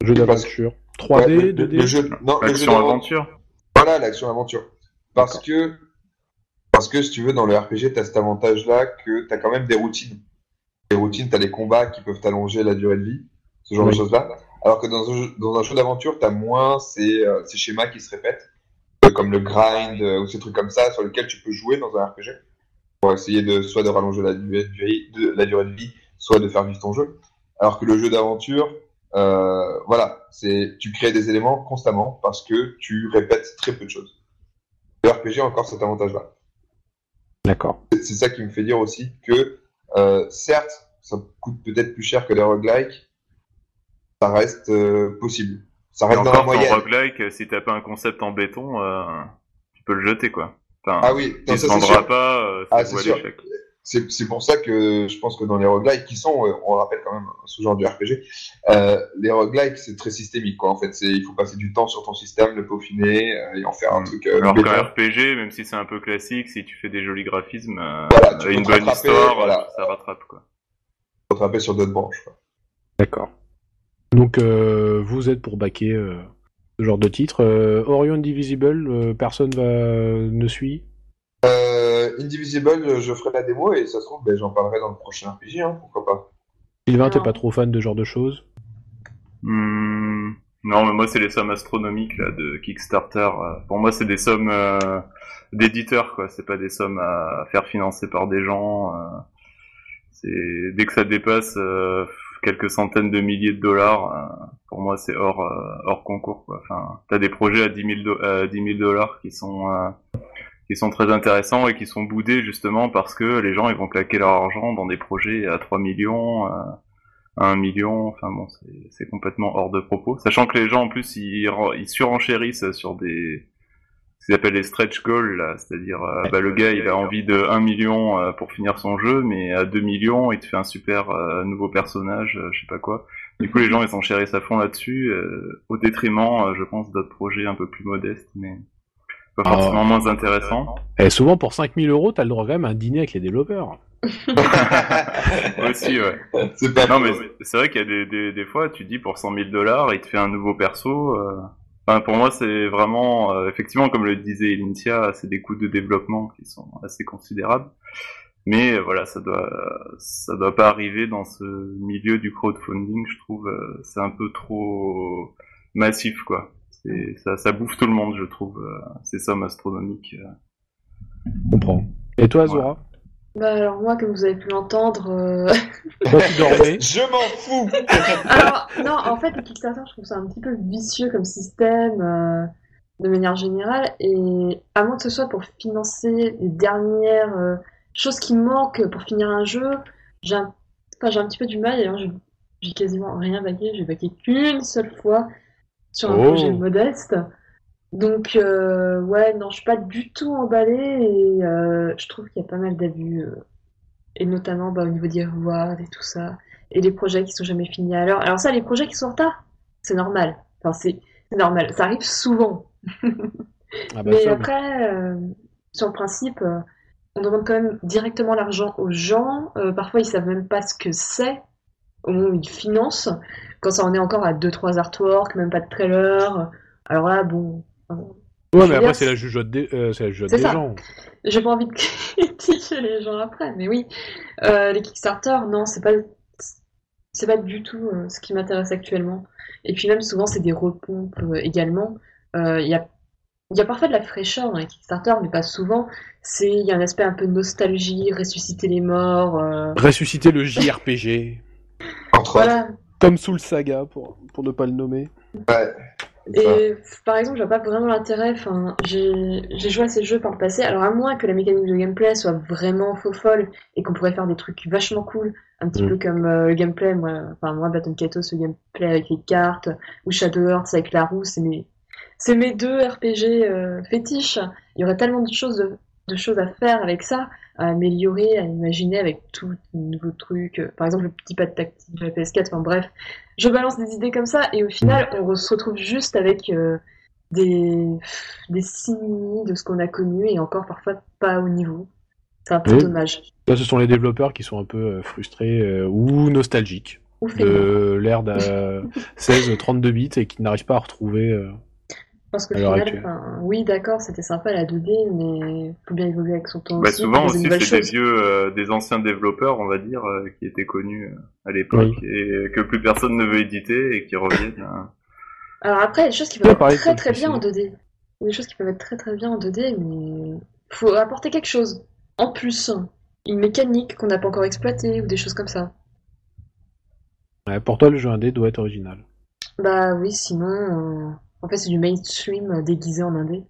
jeu d'aventure. Ouais, 3D, le, 2D. le jeu, non, le jeu Action d'aventure. aventure. Voilà, l'action aventure. Parce que, parce que si tu veux, dans le RPG, tu as cet avantage-là que tu as quand même des routines. Les routines, tu as les combats qui peuvent t'allonger la durée de vie, ce genre Oui. de choses-là. Alors que dans un jeu, dans un jeu d'aventure, tu as moins ces, euh, ces schémas qui se répètent, euh, comme le grind euh, ou ces trucs comme ça sur lesquels tu peux jouer dans un RPG pour essayer de soit de rallonger la durée de la durée de vie soit de faire vivre ton jeu. Alors que le jeu d'aventure, euh, voilà, c'est tu crées des éléments constamment parce que tu répètes très peu de choses. Le RPG a encore cet avantage-là. D'accord. C'est ça qui me fait dire aussi que, euh, certes, ça coûte peut-être plus cher que les roguelikes, ça reste euh, possible. Ça reste dans la moyenne. roguelike, euh, si t'as pas un concept en béton, euh, tu peux le jeter, quoi. Enfin, Ah oui, non, il se ça c'est vendra sûr. pas, euh, Ah, c'est sûr. C'est c'est pour ça que je pense que dans les roguelikes, qui sont, euh, on le rappelle quand même, ce genre du RPG, euh, les roguelikes, c'est très systémique, quoi. En fait, c'est il faut passer du temps sur ton système, le peaufiner euh, et en faire un Mm. truc. Euh, Alors qu'un RPG, même si c'est un peu classique, si tu fais des jolis graphismes, euh, Voilà, tu une bonne histoire, voilà. ça rattrape, quoi. Rattraper sur d'autres branches. quoi. D'accord. Donc, euh, vous êtes pour baquer euh, ce genre de titre. Euh, Orion Indivisible, euh, personne va... ne suit? Indivisible, je ferai la démo et ça se trouve, ben, j'en parlerai dans le prochain RPG, hein, pourquoi pas. Sylvain, t'es pas trop fan de ce genre de choses? Hmm, Non, mais moi, c'est les sommes astronomiques, là, de Kickstarter. euh, Pour moi, c'est des sommes euh, d'éditeurs, quoi. C'est pas des sommes à faire financer par des gens. euh, C'est Dès que ça dépasse euh, quelques centaines de milliers de dollars, euh, pour moi, c'est hors, euh, hors concours, quoi. Enfin, t'as des projets à 10 000, do- à 10 000 dollars qui sont... qui sont très intéressants et qui sont boudés justement parce que les gens ils vont claquer leur argent dans des projets à 3 millions, à 1 million, enfin bon, c'est- complètement hors de propos. Sachant que les gens en plus ils, ren- ils surenchérissent sur des ce qu'ils appellent les stretch goals, c'est-à-dire euh, bah, le gars il a envie de 1 million euh, pour finir son jeu, mais à 2 millions il te fait un super euh, nouveau personnage, je sais pas quoi. Du coup, les gens ils s'enchérissent à fond là-dessus, au détriment, je pense, d'autres projets un peu plus modestes, mais pas Ah. forcément moins intéressants. Et souvent, pour 5000 euros, t'as le droit quand même à un dîner avec les développeurs. Aussi, ouais. C'est pas Non, faux. mais c'est- c'est vrai qu'il y a des, des, des fois, tu dis pour 100 000 dollars, il te fait un nouveau perso. euh, Enfin, pour moi, c'est vraiment, euh, effectivement, comme le disait Initia, c'est des coûts de développement qui sont assez considérables. Mais euh, voilà, ça doit, ça doit pas arriver dans ce milieu du crowdfunding. Je trouve, euh, c'est un peu trop massif, quoi. C'est, ça, ça bouffe tout le monde, je trouve. euh, ces sommes astronomiques. euh. Je comprends. Et toi, Zora? Bah alors moi, comme vous avez pu l'entendre, euh, Je m'en fous Alors, non, en fait, le Kickstarter, je trouve ça un petit peu vicieux comme système, euh, de manière générale, et à moins que ce soit pour financer les dernières euh, choses qui manquent pour finir un jeu, j'ai un, enfin, j'ai un petit peu du mal, d'ailleurs, j'ai j'ai quasiment rien baqué, j'ai baqué qu'une seule fois sur un Oh. projet modeste. Donc, euh, ouais, non, je suis pas du tout emballée, et euh, je trouve qu'il y a pas mal d'abus, euh, et notamment bah, au niveau des rewards et tout ça et les projets qui sont jamais finis à l'heure. Alors ça, les projets qui sont en retard, c'est normal. Enfin, c'est normal. Ça arrive souvent. Ah bah Mais ça, après, sur le principe, on demande quand même directement l'argent aux gens. Parfois, ils savent même pas ce que c'est au moment où ils financent. Quand ça en est encore à 2-3 artworks, même pas de trailer. Alors là, bon... Ouais, mais après, c'est la jugeote des, euh, c'est la jugeote C'est des gens. j'ai pas envie de critiquer les gens après, mais oui, Euh, les Kickstarter, non, c'est pas, c'est pas du tout euh, ce qui m'intéresse actuellement. Et puis même souvent, c'est des repompes euh, également. Euh, Il y a, il y a parfois de la fraîcheur dans les Kickstarter, mais pas souvent. C'est, il y a un aspect un peu nostalgie, ressusciter les morts. euh, Ressusciter le JRPG. Entre autres. voilà. Comme Soul Saga, pour, pour ne pas le nommer. Ouais. c'est ça. Et par exemple, je vois pas vraiment l'intérêt. Enfin, j'ai j'ai joué à ces jeux par le passé. Alors à moins que la mécanique de gameplay soit vraiment faux folle et qu'on pourrait faire des trucs vachement cool, un petit Mm. peu comme euh, le gameplay. Moi, enfin moi, Baton Kato, ce gameplay avec les cartes ou Shadow Hearts avec la roue, c'est mes c'est mes deux RPG euh, fétiches. Il y aurait tellement de choses de, de choses à faire avec ça, à améliorer, à imaginer avec tout de nouveaux trucs. Par exemple, le petit pad tactique de la PS4. Enfin bref, je balance des idées comme ça et au final, on se retrouve juste avec euh, des, des de ce qu'on a connu et encore parfois pas au niveau. C'est un peu Oui. dommage. Là, ce sont les développeurs qui sont un peu euh, frustrés euh, ou nostalgiques de l'ère de 16-32 bits et qui n'arrivent pas à retrouver. euh, Parce qu'au à l'heure final, enfin, oui, d'accord, c'était sympa la 2D, mais faut bien évoluer avec son temps Bah, aussi. souvent aussi, c'est des vieux, euh, des anciens développeurs, on va dire, euh, qui étaient connus euh, à l'époque et que plus personne ne veut éditer et qui reviennent. euh. Alors après, il y a des choses qui Ouais, peuvent être pareil, très très je bien en disais. 2D. Il y a des choses qui peuvent être très très bien en 2D, mais faut apporter quelque chose. En plus, une mécanique qu'on n'a pas encore exploitée ou des choses comme ça. ouais, pour toi, le jeu indé doit être original. Bah oui, sinon, euh, en fait, c'est du mainstream euh, déguisé en indé.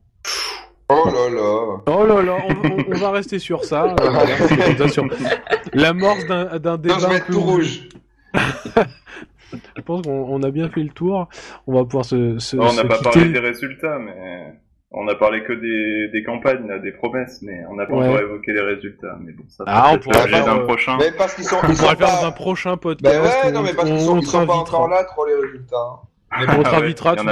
Oh là là. Oh là là, on, on- on va rester sur ça. euh, sur l'amorce d'un d'un débat. Non, je vais être tout rouge. Je pense qu'on on a bien fait le tour. On va pouvoir se, se, on n'a pas quitter. parlé des résultats, mais on a parlé que des, des campagnes, des promesses, mais on n'a pas Ouais. encore évoqué les résultats. Mais bon, ça Ah, on pourra faire, d'un euh, prochain. Mais parce qu'ils sont, On ils sont pourra le faire dans pas. un prochain podcast. Ben ouais, non, on- mais parce qu'ils on- sont, ils sont pas encore là, trop les résultats. Mais on te Ah ouais, invitera, y tu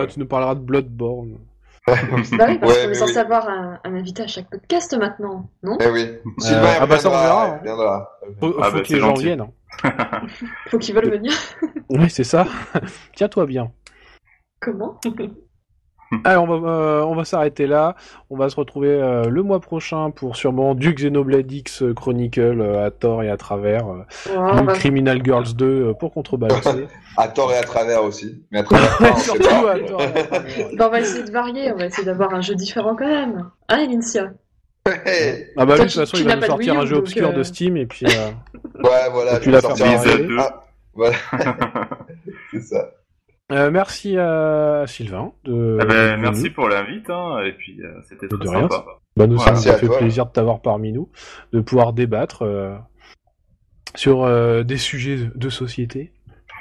ouais. tu nous parleras de Bloodborne. Bah oui, parce Ouais, qu'on est censé oui. avoir un, un invité à chaque podcast maintenant, non? Eh oui. Sylvain, il ah bah ça, on verra, il hein. Faut, Ah faut bah, que les gens gentil. viennent. hein. Faut qu'ils veulent venir. Oui, c'est ça. Tiens-toi bien. Comment? Allez, on va, euh, on va s'arrêter là. On va se retrouver euh, le mois prochain pour sûrement du Xenoblade X Chronicle euh, à tort et à travers. euh, Ouais, du va- Criminal Girls 2 euh, pour contrebalancer. À tort et à travers aussi. Mais à travers, pas, on sait Surtout pas. à tort et à travers. bah, on va essayer de varier, on va essayer d'avoir un jeu différent quand même. Hein, Elincia Hey. Ah bah lui, de toute façon, il va nous sortir un jeu obscur euh, de Steam et puis... euh, Ouais, voilà. Et puis je la vais sortir un Blizzard jeu. 2. Ah, voilà. c'est ça. Euh, merci à Sylvain. De, Eh ben, merci pour l'invite, hein, et puis euh, c'était De très rien. sympa. Bah, nous, ça Voilà. nous Merci a à fait toi. plaisir de t'avoir parmi nous, de pouvoir débattre euh, sur euh, des sujets de- société.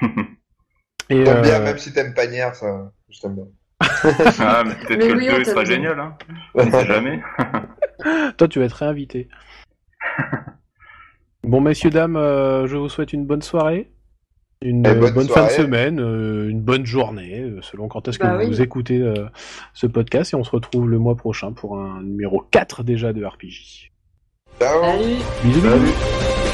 Et, T'aimes bien, euh, même si t'aimes Panière, ça, je t'aime bien. Ah, mais peut-être Mais que oui, le on 2 sera génial, hein. On sait jamais. Toi, tu vas être réinvité. bon, messieurs, dames, euh, je vous souhaite une bonne soirée. Une Et euh, bonne bonne, fin de semaine, euh, une bonne journée, euh, selon quand est-ce que Bah vous oui. écoutez euh, ce podcast. Et on se retrouve le mois prochain pour un numéro 4 déjà de RPG. Ciao Salut Bisous, bisous Salut